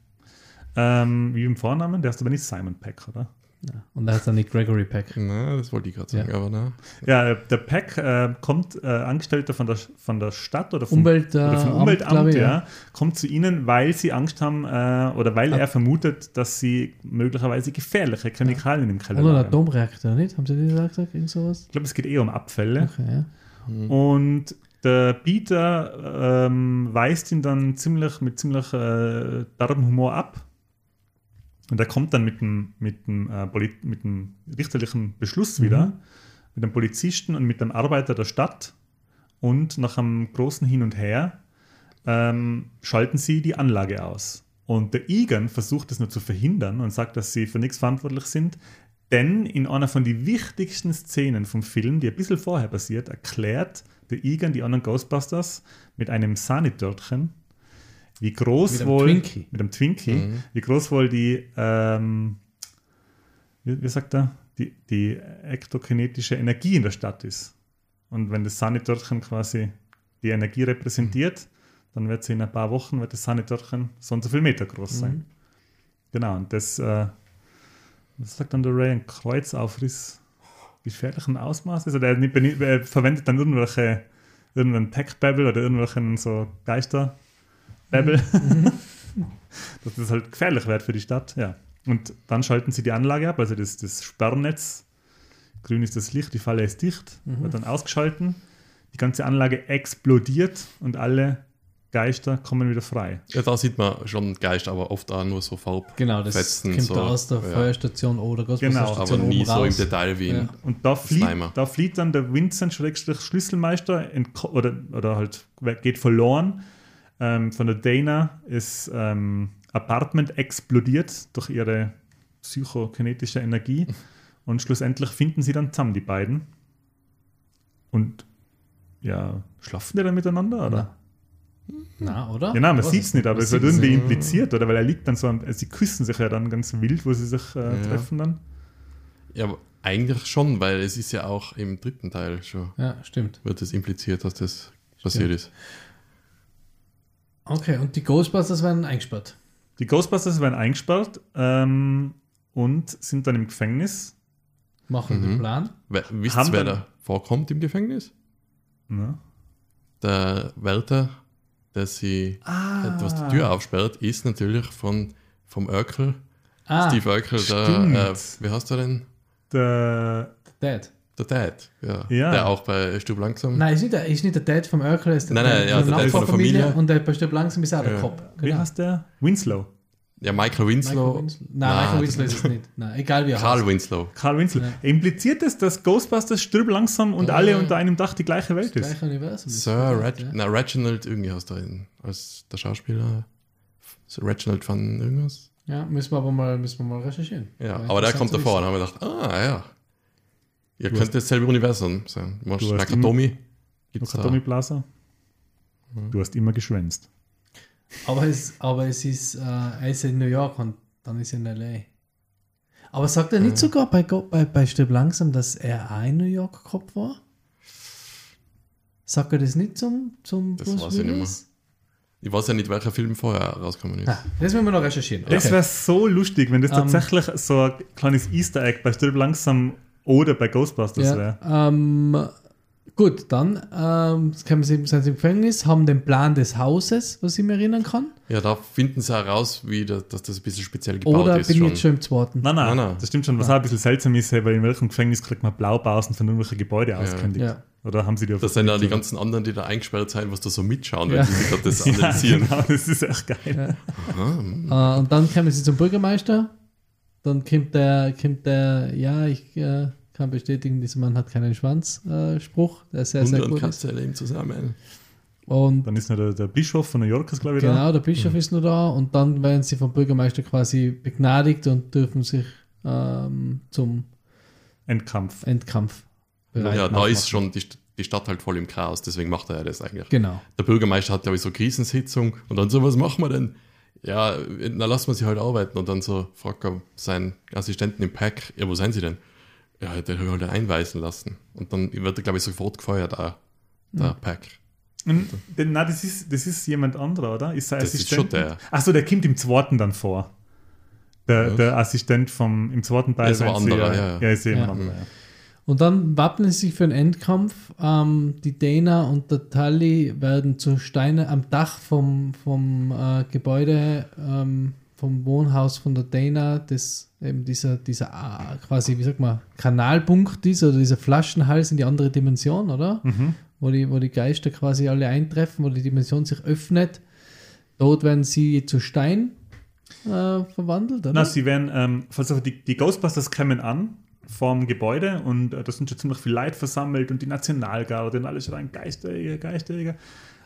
Ähm, wie im Vornamen, der heißt aber nicht Simon Peck, oder? Ja. Und da heißt er nicht Gregory Peck. Na, das wollte ich gerade sagen, Ja. aber na. Ja, der Peck äh, kommt, äh, Angestellter von der, von der Stadt oder vom, Umwelt, äh, oder vom Amt, Umweltamt, glaube ich, ja, ja. kommt zu ihnen, weil sie Angst haben äh, oder weil Ah. er vermutet, dass sie möglicherweise gefährliche Chemikalien im Keller Oder ein lagern. Atomreaktor, nicht? Haben Sie das gesagt? Irgend sowas? Ich glaube, es geht eher um Abfälle. Okay, ja. Und der Peter ähm, weist ihn dann ziemlich mit ziemlich äh, derben Humor ab. Und er kommt dann mit dem, mit dem, äh, mit dem richterlichen Beschluss wieder, mit dem Polizisten und mit dem Arbeiter der Stadt. Und nach einem großen Hin und Her ähm, schalten sie die Anlage aus. Und der Egan versucht es nur zu verhindern und sagt, dass sie für nichts verantwortlich sind. Denn in einer von den wichtigsten Szenen vom Film, die ein bisschen vorher passiert, erklärt der Egan die anderen Ghostbusters mit einem Sahnetörtchen, wie groß Mit wohl Twinkie. mit einem Twinkie, Mhm. wie groß wohl die, ähm, wie, wie sagt er, die, die ektokinetische Energie in der Stadt ist. Und wenn das Sahnetörtchen quasi die Energie repräsentiert, dann wird sie in ein paar Wochen, wird das Sahnetörtchen so und so viel Meter groß sein. Mhm. Genau, und das, äh, was sagt dann der Ray, ein Kreuzaufriss gefährlichen Ausmaßes? Oder er, er verwendet dann irgendwelche, irgendeinen Tech-Babble oder irgendwelchen so Geister-Babble, dass das halt gefährlich wird für die Stadt. Ja. Und dann schalten sie die Anlage ab, also das, das Sperrnetz. Grün ist das Licht, die Falle ist dicht, wird dann ausgeschalten. Die ganze Anlage explodiert und alle Geister kommen wieder frei. Ja, da sieht man schon Geist, aber oft auch nur so Farb. Genau, das Fetzen, kommt so, da aus der ja. Feuerstation oder Genau, Aber nie oben so raus. im Detail wie in. Ja. Und da flieht, da flieht dann der Vincent Schrägstrich Schlüsselmeister entko- oder, oder halt geht verloren. Ähm, von der Dana ist ähm, Apartment explodiert durch ihre psychokinetische Energie. Und schlussendlich finden sie dann zusammen, die beiden. Und ja, schlafen die dann miteinander? Oder? Na, oder? Ja, nein, man sieht es nicht, aber es wird irgendwie impliziert, oder? Weil er liegt dann so, am- sie küssen sich ja dann ganz wild, wo sie sich äh, Ja. treffen dann. Ja, aber eigentlich schon, weil es ist ja auch im dritten Teil schon, Ja, stimmt. wird es impliziert, dass das passiert ist. Okay, und die Ghostbusters werden eingesperrt. Die Ghostbusters werden eingesperrt ähm, und sind dann im Gefängnis. Machen Mhm. den Plan. We wisst ihr, wer da vorkommt im Gefängnis? Ne? Der Wärter, der sie Ah, etwas die Tür aufsperrt, ist natürlich von, vom Örkel. Ah, Steve Örkel, der, äh, wie heißt er denn? Der, Dad. Der Dad, ja. Ja. Der auch bei Stub langsam. Nein, ist nicht der, ist nicht der Dad vom Urkel, ist der Nein, Dad nein, ja, der Dad von der Familie. Und der bestimmt langsam ist auch der Ja. Kopf. wie Genau. heißt der? Winslow. Ja, Michael Winslow. Michael Winslow. Nein, Michael Winslow ist es nicht. Nein, egal wie er Karl heißt. Winslow. Karl Winslow. Ja. Impliziert es, dass Ghostbusters stirb langsam und Ja. alle unter einem Dach die gleiche Welt Das ist? gleiche Universum. Sir das, Reg ja. na, Reginald, irgendwie heißt er ihn, als der Schauspieler. Sir Reginald von irgendwas. Ja, müssen wir aber mal, müssen wir mal recherchieren. Ja, aber der kommt davor und haben wir gedacht, ah ja. Ihr Du könnt dasselbe Universum sein. Du hast Nakatomi. Gibt's. Nakatomi Plaza. Mhm. Du hast immer geschwänzt. Aber es, aber es ist, äh, er ist in New York und dann ist er in L.A. Aber sagt er nicht Ja. sogar bei, bei, bei Stirb langsam, dass er auch in New York Kopf war? Sagt er das nicht zum, zum Das weiß ich nicht mehr. Ich weiß ja nicht, welcher Film vorher rausgekommen ist. Ah, das müssen wir noch recherchieren. Das wäre so lustig, wenn das Ähm. tatsächlich so ein kleines Easter Egg bei Stirb langsam oder bei Ghostbusters Ja, wäre. ähm, gut, dann ähm, kommen sie, sind sie im Gefängnis, haben den Plan des Hauses, was ich mir erinnern kann. Ja, da finden sie heraus, wie das, dass das ein bisschen speziell gebaut Oder ist. bin ich schon. jetzt schon im zweiten? Nein, nein, Nein, nein. das stimmt schon. Was auch ein bisschen seltsam ist, weil in welchem Gefängnis kriegt man Blaupausen von irgendwelchen Gebäude auskündigt? Ja. Oder haben sie die auf Das sind ja die ganzen anderen, die da eingesperrt sind, was da so mitschauen, wenn Ja. sie sich gerade das ja, analysieren. genau, das ist echt geil. Aha. Äh, und dann kommen sie zum Bürgermeister. Dann kommt der, kommt der ja, ich äh, kann bestätigen, dieser Mann hat keinen Schwanz. Äh, Spruch, der sehr, sehr Hunde und gut ist. Katze leben zusammen. Und Dann ist noch der, der Bischof von New York, ist, glaube ich, da. genau, der Bischof ist nur da. Und dann werden sie vom Bürgermeister quasi begnadigt und dürfen sich ähm, zum, Endkampf. Endkampf. bereit Ja, da ist schon die, die Stadt halt voll im Chaos, deswegen macht er ja das eigentlich. Genau. Der Bürgermeister hat, glaube ich, so Krisensitzung und dann so, was machen wir denn? Ja, na lassen wir sie halt arbeiten und dann so fragt er seinen Assistenten im Pack, ja, wo sind sie denn? Ja, der hat halt einweisen lassen. Und dann wird er, glaube ich, sofort gefeuert, auch, der Pack. Und, denn, nein, das ist, das ist jemand anderer, oder? Ist sein Das ist Assistent? schon der. Achso, der kommt im zweiten dann vor. Der, Ja. der Assistent vom, im zweiten Teil. ist aber anderer, ja, ja, ja. ja. ist jemand Ja. anderer, ja. Und dann wappnen sie sich für einen Endkampf. Ähm, die Dana und der Tully werden zu Steine am Dach vom, vom äh, Gebäude, ähm, vom Wohnhaus von der Dana, das eben dieser, dieser äh, quasi, wie sagt man, Kanalpunkt ist oder dieser Flaschenhals in die andere Dimension, oder? Mhm. Wo, die, wo die Geister quasi alle eintreffen, wo die Dimension sich öffnet. Dort werden sie zu Stein äh, verwandelt, oder? Na, sie werden, ähm, die, die Ghostbusters kommen an vom Gebäude und äh, da sind schon ziemlich viel Leute versammelt und die Nationalgarde und alles schreien Geisterjäger, Geisterjäger.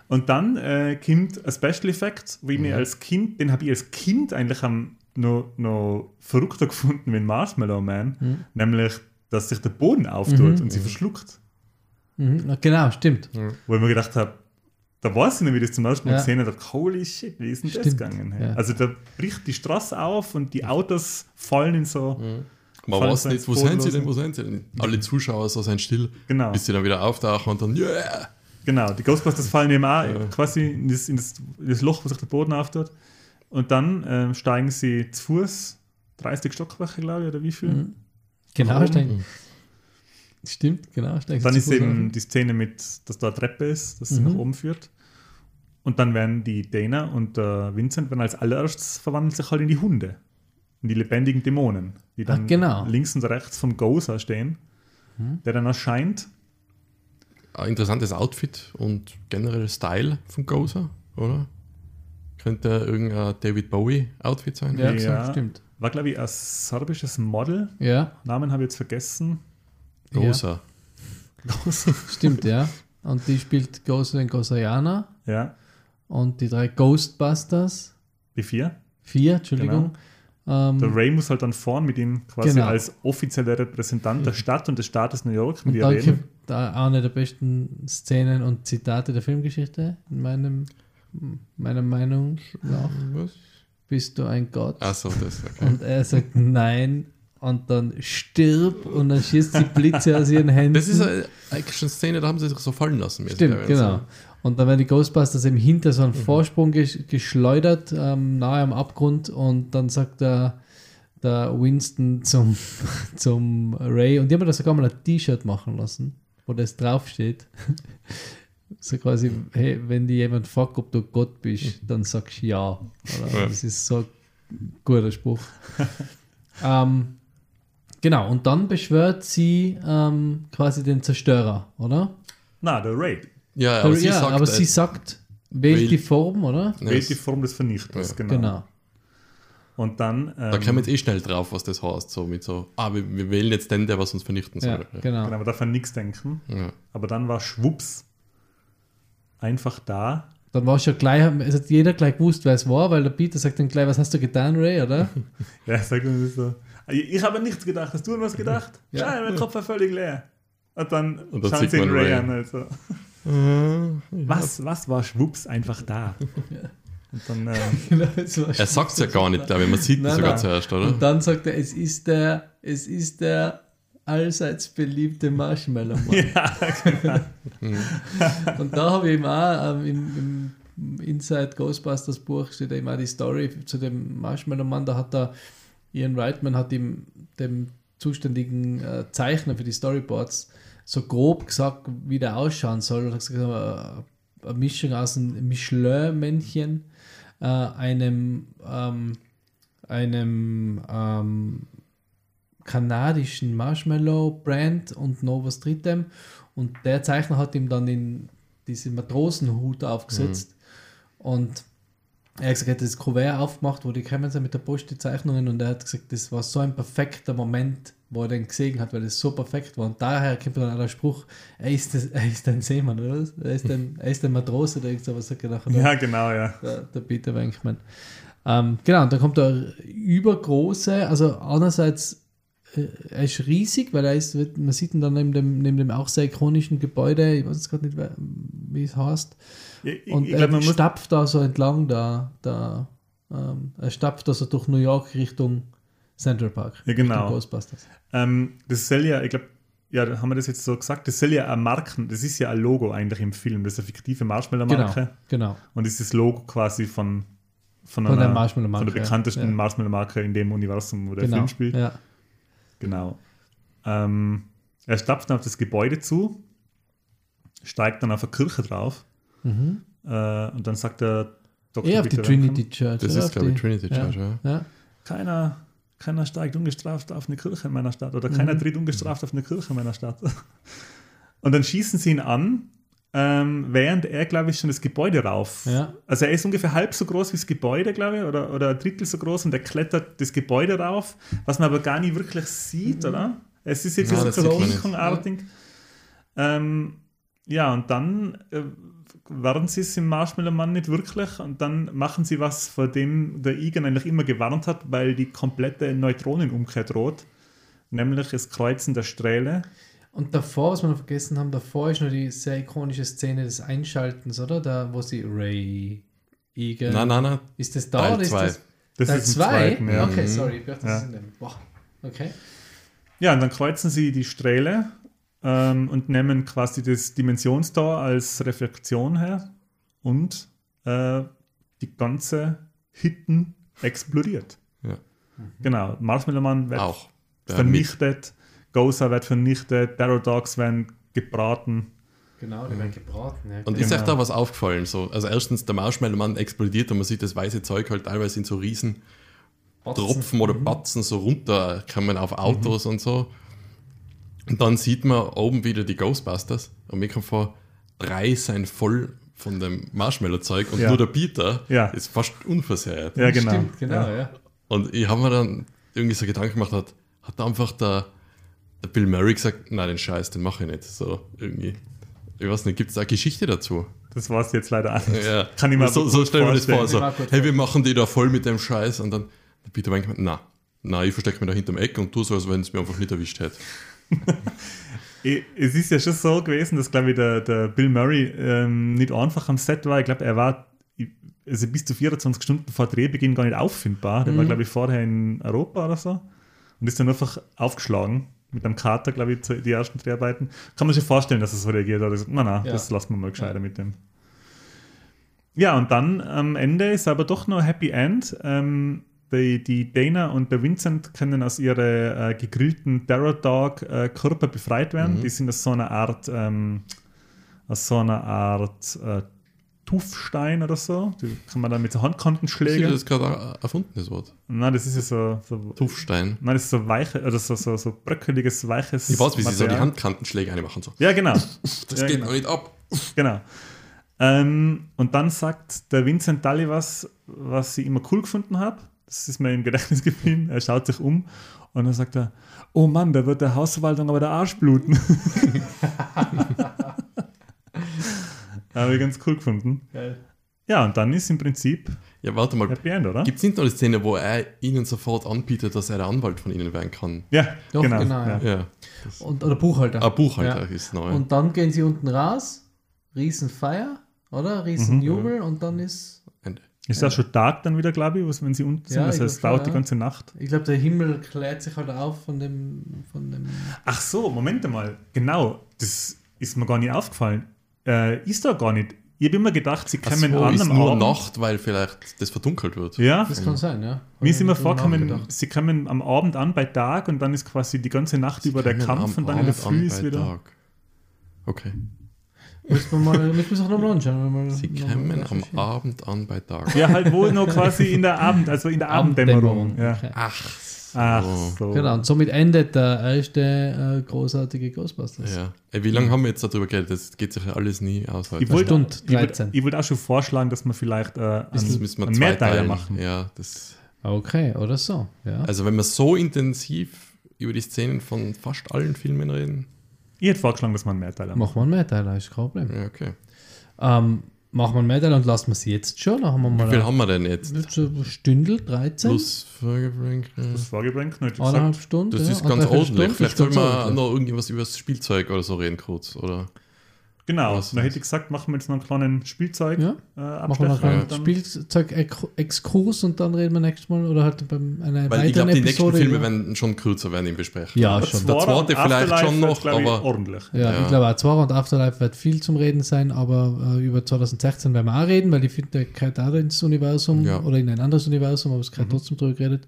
Und dann äh, kommt ein Special Effect, wie mir als Kind, den habe ich als Kind eigentlich am, noch, noch verrückter gefunden wie ein Marshmallow Man, nämlich, dass sich der Boden auftut und sie verschluckt. Mhm, na, genau, stimmt. Wo ich mir gedacht habe, da weiß ich nicht, wie ich das zum ersten Mal Ja. gesehen habe, holy shit, wie ist denn das Stimmt, gegangen? hey? ja. Also da bricht die Straße auf und die Autos fallen in so, Man weiß nicht, wo sind sie denn, wo sind sie denn? Alle Zuschauer so sind still, Genau. bis sie dann wieder auftauchen und dann, yeah! genau, die Ghostbusters fallen eben auch quasi in das, in, das, in das Loch, wo sich der Boden auftut. Und dann ähm, steigen sie zu Fuß, 30 Stockwerke, glaube ich, oder wie viel? Mhm. Genau, steigen. Stimmt, genau. steigen Dann sie ist eben auf. die Szene mit, dass da eine Treppe ist, dass sie Mhm. nach oben führt. Und dann werden die Dana und der Vincent werden als allererstes verwandeln sich halt in die Hunde. In die lebendigen Dämonen, die dann Ach, genau. Links und rechts vom Gozer stehen, der dann erscheint. Ein interessantes Outfit und generell Style von Gozer, oder? Könnte irgendein David Bowie-Outfit sein? Ja, Ja. stimmt. War, glaube ich, ein serbisches Model. Ja, Namen habe ich jetzt vergessen. Gozer. stimmt, ja. Und die spielt Ghost and Gosayana Ja, und die drei Ghostbusters, die vier. vier, Entschuldigung. Ähm, Der Ray muss halt dann vorn mit ihm quasi Genau. als offizieller Repräsentant der Stadt und des Staates New York mit und ihr reden. da eine der besten Szenen und Zitate der Filmgeschichte, in meinem, meiner Meinung nach. Was? Bist du ein Gott? Achso, das, okay. Und er sagt nein und dann stirb und dann schießt sie Blitze aus ihren Händen. Das ist eine, eigentlich schon eine Szene, da haben sie sich so fallen lassen. Stimmt, genau. Und dann werden die Ghostbusters eben hinter so einen Vorsprung gesch geschleudert, ähm, nahe am Abgrund. Und dann sagt der, der Winston zum, zum Ray, und die haben mir das sogar mal ein T-Shirt machen lassen, wo das draufsteht. so quasi, hey, wenn dir jemand fragt, ob du Gott bist, dann sagst du ja. Ja. Das ist so ein guter Spruch. ähm, genau, und dann beschwört sie ähm, quasi den Zerstörer, oder? Na, der Ray Ja, aber ja, sie sagt, aber äh, sie sagt, wählt die Form, oder? ja, wählt die Form des Vernichters, Ja. genau. Genau. Und dann, ähm, da kommen wir jetzt eh schnell drauf, was das heißt. So mit so, ah, wir, wir wählen jetzt den, der was uns vernichten Ja, soll. genau. genau, man darf an nichts denken. Ja. Aber dann war Schwupps einfach da. Dann war schon gleich, es hat jeder gleich gewusst, wer es war, weil der Peter sagt dann gleich, was hast du getan, Ray, oder? Ja, er sagt dann so, ich, habe an nichts gedacht, hast du an was gedacht? Ja. Ja, mein Kopf war völlig leer. Und dann, Und dann schaut sieht sie den man Ray Ray. an. Also. Was, was war Schwupps einfach da? Und dann, war Er sagt es ja gar nicht, glaube ich. Man sieht es sogar nein. zuerst, oder? Und dann sagt er, es ist der, es ist der allseits beliebte Marshmallow Mann. ja, genau. Und da habe ich eben auch ähm, im, im Inside Ghostbusters Buch steht eben auch die Story zu dem Marshmallow Mann. Da hat da Ian Reitman hat ihm dem zuständigen äh, Zeichner für die Storyboards so grob gesagt, wie der ausschauen soll. Und hat gesagt, eine Mischung aus einem Michelin-Männchen, äh, einem, ähm, einem ähm, kanadischen Marshmallow-Brand und noch was Drittem. Und der Zeichner hat ihm dann in diese Matrosenhut aufgesetzt. Und er hat gesagt, er hat das Kuvert aufgemacht, wo die kommen sind mit der Post, die Zeichnungen. Und er hat gesagt, das war so ein perfekter Moment, wo er den gesehen hat, weil das so perfekt war. Und daher kommt dann auch der Spruch, er ist, das, er ist ein Seemann, oder? was? Er ist ein, er ist ein Matrose oder irgend sowas, er nachher. ja, genau, ja. Der, der Peter Wenkman. Ähm, genau, und dann kommt der übergroße, also einerseits äh, er ist riesig, weil er ist, man sieht ihn dann neben dem, neben dem auch sehr ikonischen Gebäude, ich weiß jetzt gerade nicht, wie es heißt. Ich, Und ich er glaube, man muss. stapft da so entlang da, da ähm, er stapft also durch New York Richtung Central Park. Ja, genau. Ghostbusters. Ähm, das soll ja, ich glaube, ja, da haben wir das jetzt so gesagt, das soll ja ein Marken, das ist ja ein Logo eigentlich im Film, das ist eine fiktive Marshmallow-Marke. Genau, genau. Und das ist das Logo quasi von, von, Von der einer, Marshmallow-Marke, von der bekanntesten ja. Marshmallow-Marke in dem Universum, wo der genau. Film spielt. Ja. Genau. Ähm, er stapft dann auf das Gebäude zu, steigt dann auf eine Kirche drauf Mhm. äh, und dann sagt der Dr. Eher auf die Trinity Church. Das ist, glaube ich, die- Trinity. Church, ja. Ja. Keiner, keiner steigt ungestraft auf eine Kirche in meiner Stadt oder keiner Mhm. tritt ungestraft auf eine Kirche in meiner Stadt. Und dann schießen sie ihn an, ähm, während er, glaube ich, schon das Gebäude rauf. Ja. Also er ist ungefähr halb so groß wie das Gebäude, glaube ich, oder, oder ein Drittel so groß und er klettert das Gebäude rauf, was man aber gar nicht wirklich sieht, oder? Es ist jetzt Ja, so. King Kong-artig. Ähm, ja, und dann äh, warnen sie es im Marshmallow-Mann nicht wirklich und dann machen sie was, vor dem der Egan eigentlich immer gewarnt hat, weil die komplette Neutronenumkehr droht. Nämlich das Kreuzen der Strähle. Und davor, was wir noch vergessen haben, davor ist noch die sehr ikonische Szene des Einschaltens, oder? Da, wo sie Ray Egan. Nein, nein, nein. Ist das da Teil oder ist zwei. das Das Teil ist im 2? zweiten, ja. Okay, Mhm. sorry. Ich dachte, das Ja. ist in dem. Boah. Okay. Ja, und dann kreuzen sie die Strähle ähm, und nehmen quasi das Dimensionstor als Reflexion her und äh, die ganze Hitten explodiert. Ja. Genau, Marshmallow Man wird Auch. Ja, mit, vernichtet, Goza wird vernichtet, Terror Dogs werden gebraten. Genau, die werden gebraten. Ja. und ist Genau. euch da was aufgefallen? So, also erstens, der Marshmallow-Mann explodiert und man sieht das weiße Zeug halt teilweise in so riesen Tropfen oder Batzen so runterkommen auf Autos und so. Und dann sieht man oben wieder die Ghostbusters und mir kommt vor, drei sind voll von dem Marshmallow-Zeug und Ja. nur der Peter Ja. ist fast unversehrt. Ja, genau. Stimmt, genau, Ja. ja. Und ich habe mir dann irgendwie so Gedanken gemacht, hat, hat einfach der, der Bill Murray gesagt, nein, den Scheiß, den mache ich nicht. So irgendwie. Ich weiß nicht, gibt es da eine Geschichte dazu? Das war es jetzt leider auch nicht. Ja. Kann ich mir so, so stellen wir das vor. So, hey, wir machen die da voll mit dem Scheiß und dann der Peter meint, na, na, ich verstecke mich da hinterm Eck und tu so, als wenn es mir einfach nicht erwischt hätte. Es ist ja schon so gewesen, dass, glaube ich, der, der Bill Murray ähm, nicht einfach am Set war. Ich glaube, er war also bis zu 24 Stunden vor Drehbeginn gar nicht auffindbar. Der war, glaube ich, vorher in Europa oder so und ist dann einfach aufgeschlagen mit einem Kater, glaube ich, zu- die ersten Dreharbeiten. Kann man sich vorstellen, dass er so reagiert hat. Na, na, Ja. das lassen wir mal gescheiter mit dem. Ja, und dann am Ende ist aber doch noch Happy End. Ähm, die, die Dana und der Vincent können aus ihren äh, gegrillten Terror Dog äh, Körper befreit werden. Die sind aus so einer Art, ähm, aus so einer Art äh, Tuffstein oder so. Die kann man dann mit so Ist Handkantenschlägen. das gerade ein erfundenes Wort? Nein, das ist ja so, so Tuffstein. Nein, das ist so weiche, oder so, so, so bröckeliges, weiches. Ich weiß, wie sie so die Material. Handkantenschläge einmachen. So. Ja, genau. Das Ja, geht genau. noch nicht ab. Genau. Ähm, und dann sagt der Vincent Daly was, was ich immer cool gefunden habe. Das ist mir im Gedächtnis geblieben. Er schaut sich um und dann sagt er: Oh Mann, da wird der Hausverwaltung aber der Arsch bluten. habe ich ganz cool gefunden. Geil. Ja, und dann ist im Prinzip Ja, warte mal. Happy End, oder? Gibt es nicht noch eine Szene, wo er ihnen sofort anbietet, dass er der Anwalt von ihnen werden kann? Ja, Doch, genau. genau, ja. Ja. Und, oder Buchhalter. Ein Buchhalter Ja. ist neu. Und dann gehen sie unten raus, Riesenfeier, oder? Riesenjubel und dann ist. Ist das schon Tag dann wieder, glaube ich, was, wenn sie unten sind? Ja, also ich es dauert schon, die ja. ganze Nacht. ich glaube, der Himmel klärt sich halt auf von dem, von dem Ach so, Moment mal. Genau, das ist mir gar nicht aufgefallen. Äh, ist da gar nicht. Ich habe immer gedacht, sie kommen so, an ist am nur Abend. Nacht, weil vielleicht das verdunkelt wird. Ja, Das kann sein, ja. mir ist immer Hab nachgedacht. sie kommen am Abend an bei Tag und dann ist quasi die ganze Nacht über der Kampf am und dann in der Früh ist wieder. Tag. Okay. Müssen wir mal, müssen wir uns auch nochmal anschauen. wenn wir Sie noch mal kommen am. Abend an bei Tag. Ja, halt wohl noch quasi in der Abend, also in der Abenddämmerung. Ja. okay. Ach, Ach so. so. Genau, und somit endet der erste äh, großartige Ghostbusters. Ja. Ey, wie lange haben wir jetzt darüber geredet? Das geht sich ja alles nie aus heute. Ich wollte Stunde, ich wollte- 13. ich wollte auch schon vorschlagen, dass wir vielleicht äh, das einen, müssen wir einen zwei Mehrteiler teilen. machen. Ja, das, Okay, oder so. Ja. also wenn wir so intensiv über die Szenen von fast allen Filmen reden. Ich hätte vorgeschlagen, dass wir einen Mehrteiler machen. Machen wir einen Mehrteiler, ist kein Problem. Ja, okay. Ähm, machen wir ein Medal und lassen wir es jetzt schon. Dann haben wir Wie viel mal haben wir denn jetzt? so Stündel, 13, Plus Folgebrank. Das war gebrankt, nicht eineinhalb. Stunden. Das ja, ist ganz ordentlich. Vielleicht das ist soll ganz man ordentlich. noch irgendwas über das Spielzeug oder so reden kurz, oder? Genau, Was- da hätte ich gesagt, machen wir jetzt noch einen kleinen Spielzeug Ja. äh, Machen wir noch einen und dann- Spielzeug-Exkurs und dann reden wir nächstes Mal oder halt beim einer Weil ich weiteren glaube, die nächsten. Filme über- werden schon kürzer werden im Besprechen. Ja, der, schon. Der Zwar zweite und vielleicht Afterlife schon wird, noch, ich, aber ordentlich. Ja, Ja. ich glaube auch Zwar und Afterlife wird viel zum Reden sein, aber äh, über 2016 werden wir auch reden, weil ich finde, gehört auch ins Universum Ja. oder in ein anderes Universum, aber es gehört trotzdem drüber geredet.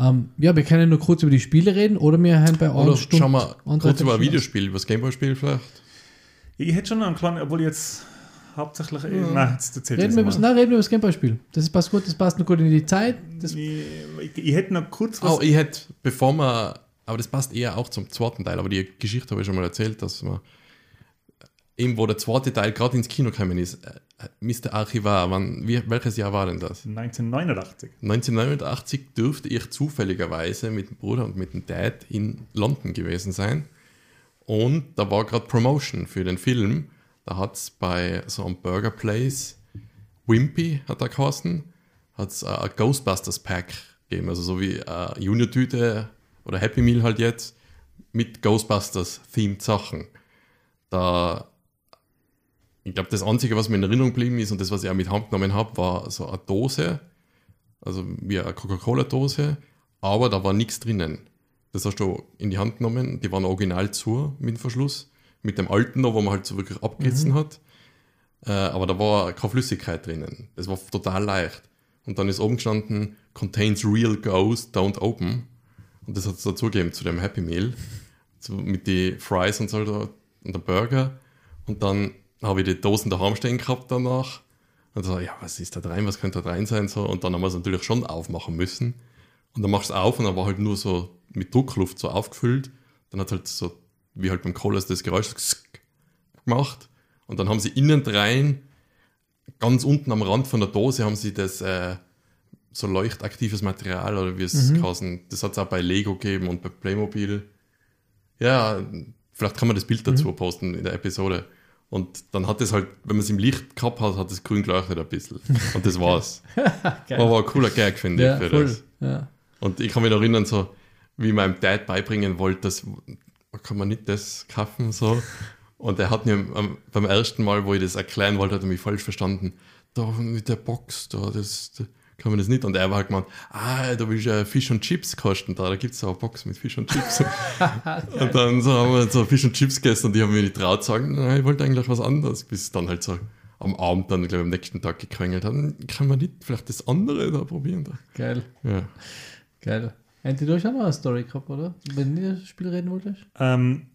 Ähm, ja, wir können nur kurz über die Spiele reden oder wir haben bei oder schauen wir kurz über ein Videospiel, über das Gameboy-Spiel vielleicht. Ich hätte schon noch einen kleinen, obwohl ich jetzt hauptsächlich. äh, Nein, jetzt erzähl Reden wir, über, nein, reden wir über das Gameboy-Spiel. Das passt gut, das passt noch gut in die Zeit. Das, ich, ich, ich hätte noch kurz was. Oh, ich hätte, bevor wir, aber das passt eher auch zum zweiten Teil, aber die Geschichte habe ich schon mal erzählt, dass man eben, wo der zweite Teil gerade ins Kino gekommen ist, äh, Mr. Archivar, wann, wie, welches Jahr war denn das? 1989. 1989 dürfte ich zufälligerweise mit dem Bruder und mit dem Dad in London gewesen sein. Und da war gerade Promotion für den Film. Da hat es bei so einem Burger Place, Wimpy hat er geheißen, hat es ein Ghostbusters Pack gegeben. Also so wie eine Junior-Tüte oder Happy Meal halt jetzt mit Ghostbusters-themed Sachen. Da ich glaube, das Einzige, was mir in Erinnerung geblieben ist und das, was ich auch mit genommen habe, war so eine Dose, also wie eine Coca-Cola-Dose, aber da war nichts drinnen. Das hast du in die Hand genommen, die waren original zu mit dem Verschluss, mit dem alten noch, wo man halt so wirklich abgerissen hat. Äh, aber da war keine Flüssigkeit drinnen. Das war total leicht. Und dann ist oben gestanden, contains real ghost, don't open. Und das hat es dazugegeben zu dem Happy Meal, so mit den Fries und so da, und der Burger. Und dann habe ich die Dosen daheim stehen gehabt danach. Und so, ja, was ist da rein, was könnte da rein sein? So. Und dann haben wir es natürlich schon aufmachen müssen. Und dann machst du es auf und dann war halt nur so mit Druckluft so aufgefüllt. Dann hat halt so, wie halt beim Cola das Geräusch gemacht. Und dann haben sie innen rein, ganz unten am Rand von der Dose, haben sie das äh, so leuchtaktives Material oder wie es Mhm. heißen. Das hat es auch bei Lego gegeben und bei Playmobil. Ja, vielleicht kann man das Bild dazu posten in der Episode. Und dann hat es halt, wenn man es im Licht gehabt hat, hat es grün geleuchtet ein bisschen. Und das war's. Aber ein cooler Gag, finde ja, ich, für voll. das. Ja. Und ich kann mich noch erinnern, so wie ich meinem Dad beibringen wollte, dass kann man nicht das kaufen, so. Und er hat mir am- beim ersten Mal, wo ich das erklären wollte, hat er mich falsch verstanden. Da mit der Box, da, das, da kann man das nicht. Und er war halt gemeint, ah, da willst du ja Fisch und Chips kosten, da, da gibt es auch eine Box mit Fisch und Chips. und dann so haben wir so Fisch und Chips gegessen und die haben mir nicht traut zu sagen, nein, ich wollte eigentlich was anderes. Bis dann halt so am Abend dann, glaube ich, am nächsten Tag gequengelt hat, kann man nicht vielleicht das andere da probieren? Da? Geil, Ja. Geil. Andy, du hast auch noch eine Story gehabt, oder? Wenn du das Spiel reden wolltest? Ähm,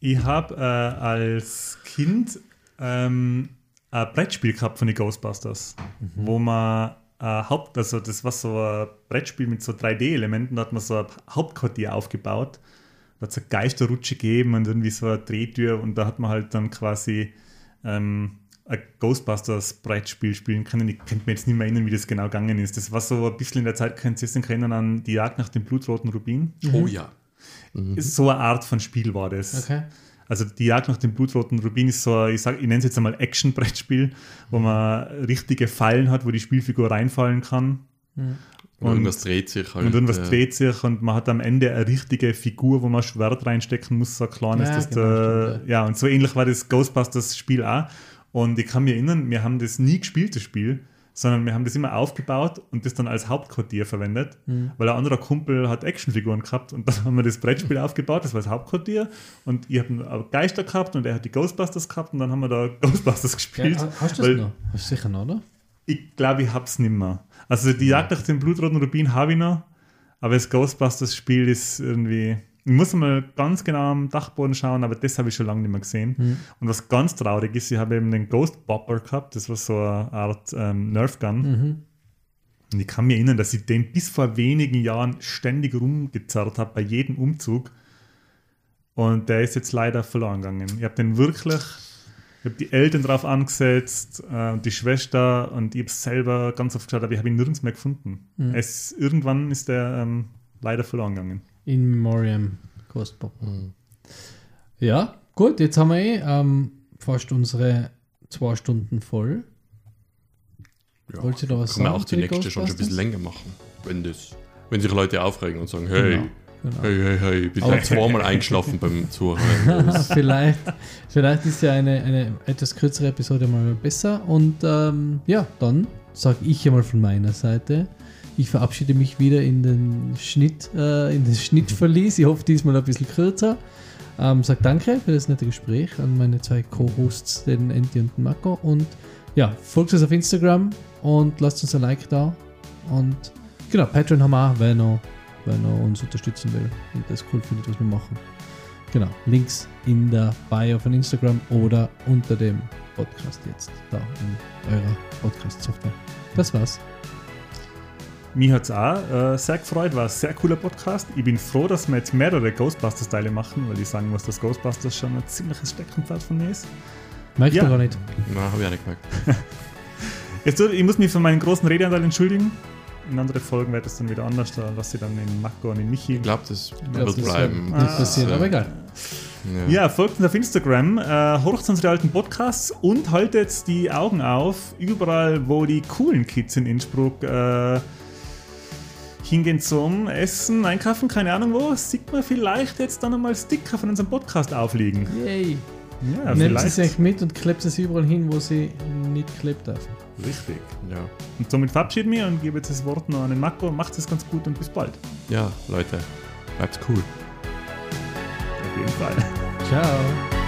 ich habe äh, als Kind ähm, ein Brettspiel gehabt von den Ghostbusters, wo man äh, Haupt, also das war so ein Brettspiel mit so 3D-Elementen, da hat man so ein Hauptquartier aufgebaut. Da hat es eine Geisterrutsche gegeben und irgendwie so eine Drehtür und da hat man halt dann quasi ähm, ein Ghostbusters Brettspiel spielen können. Ich könnte mir jetzt nicht mehr erinnern, wie das genau gegangen ist. Das war so ein bisschen in der Zeit, könnt ihr es erinnern an die Jagd nach dem blutroten Rubin. Oh ja. So eine Art von Spiel war das. Okay. Also die Jagd nach dem blutroten Rubin ist so, ein, ich, sag, ich nenne es jetzt einmal Action-Brettspiel, wo man richtige Fallen hat, wo die Spielfigur reinfallen kann. Und, Und- irgendwas dreht sich halt. und irgendwas äh, dreht sich und man hat am Ende eine richtige Figur, wo man Schwert reinstecken muss, so ein kleines. Ja, das genau, der, stimmt, ja, und so ähnlich war das Ghostbusters-Spiel auch. Und ich kann mich erinnern, wir haben das nie gespielt, das Spiel, sondern wir haben das immer aufgebaut und das dann als Hauptquartier verwendet, Mhm. weil ein anderer Kumpel hat Actionfiguren gehabt und dann haben wir das Brettspiel aufgebaut, das war das Hauptquartier und ich habe Geister gehabt und er hat die Ghostbusters gehabt und dann haben wir da Ghostbusters gespielt. Ja, hast du das noch? Hast du sicher noch, oder? ich glaube, ich hab's nicht mehr. Also die Jagd nach dem blutroten Rubin habe ich noch, aber das Ghostbusters-Spiel ist irgendwie. Ich muss mal ganz genau am Dachboden schauen, aber das habe ich schon lange nicht mehr gesehen. Und was ganz traurig ist, ich habe eben den Ghost Bopper gehabt, das war so eine Art ähm, Nerf Gun. Und ich kann mich erinnern, dass ich den bis vor wenigen Jahren ständig rumgezerrt habe, bei jedem Umzug. Und der ist jetzt leider verloren gegangen. Ich habe den wirklich, ich habe die Eltern drauf angesetzt äh, und die Schwester und ich habe selber ganz oft geschaut, aber ich habe ihn nirgends mehr gefunden. Es, irgendwann ist der ähm, leider verloren gegangen. In Memoriam Ghost Pop. Ja, gut, jetzt haben wir eh ähm, fast unsere zwei Stunden voll. Wollt ihr da was Kann man sagen auch die nächste schon ein bisschen länger machen. Wenn, das, wenn sich Leute aufregen und sagen, hey, Genau, genau. hey, hey, hey, ich bin gleich zweimal eingeschlafen beim Zuhören. Vielleicht, vielleicht ist ja eine, eine etwas kürzere Episode mal besser. Und ähm, ja, dann sage ich einmal von meiner Seite. Ich verabschiede mich wieder in den Schnitt, äh, in den Schnittverlies. Ich hoffe diesmal ein bisschen kürzer. Ähm, sag danke für das nette Gespräch an meine zwei Co-Hosts, den Enti und den Marco. Und ja, folgt uns auf Instagram und lasst uns ein Like da. Und genau, Patreon haben wir auch, wer noch, wer noch uns unterstützen will und das cool findet, was wir machen. Genau, Links in der Bio von Instagram oder unter dem Podcast jetzt da in eurer Podcast-Software. Das war's. Mich hat es auch äh, sehr gefreut, war ein sehr cooler Podcast. Ich bin froh, dass wir jetzt mehrere Ghostbusters-Teile machen, weil ich sagen muss, dass Ghostbusters schon ein ziemliches Steckenpferd von mir ist. Merkt Ja. gar nicht. Na, habe ich auch nicht gemerkt. Jetzt, ich muss mich für meinen großen Redeanteil entschuldigen. In anderen Folgen wird es dann wieder anders, da lasse ich dann in Marco und in Michi. Ich glaube, das Ja, wird das bleiben. wird nicht Das, passieren, äh, aber egal. Ja. Ja, folgt uns auf Instagram, äh, horcht unsere alten Podcasts und haltet die Augen auf, überall, wo die coolen Kids in Innsbruck äh, hingehen zum Essen, einkaufen, keine Ahnung wo, sieht man vielleicht jetzt dann einmal Sticker von unserem Podcast aufliegen. Yay. Ja, Nehmt sie vielleicht. sich mit und klebt es überall hin, wo sie nicht klebt dürfen. Richtig. Ja. Und somit verabschieden wir und gebe jetzt das Wort noch an den Marco. Macht es ganz gut und bis bald. ja, Leute, bleibt cool. Auf jeden Fall. Ciao.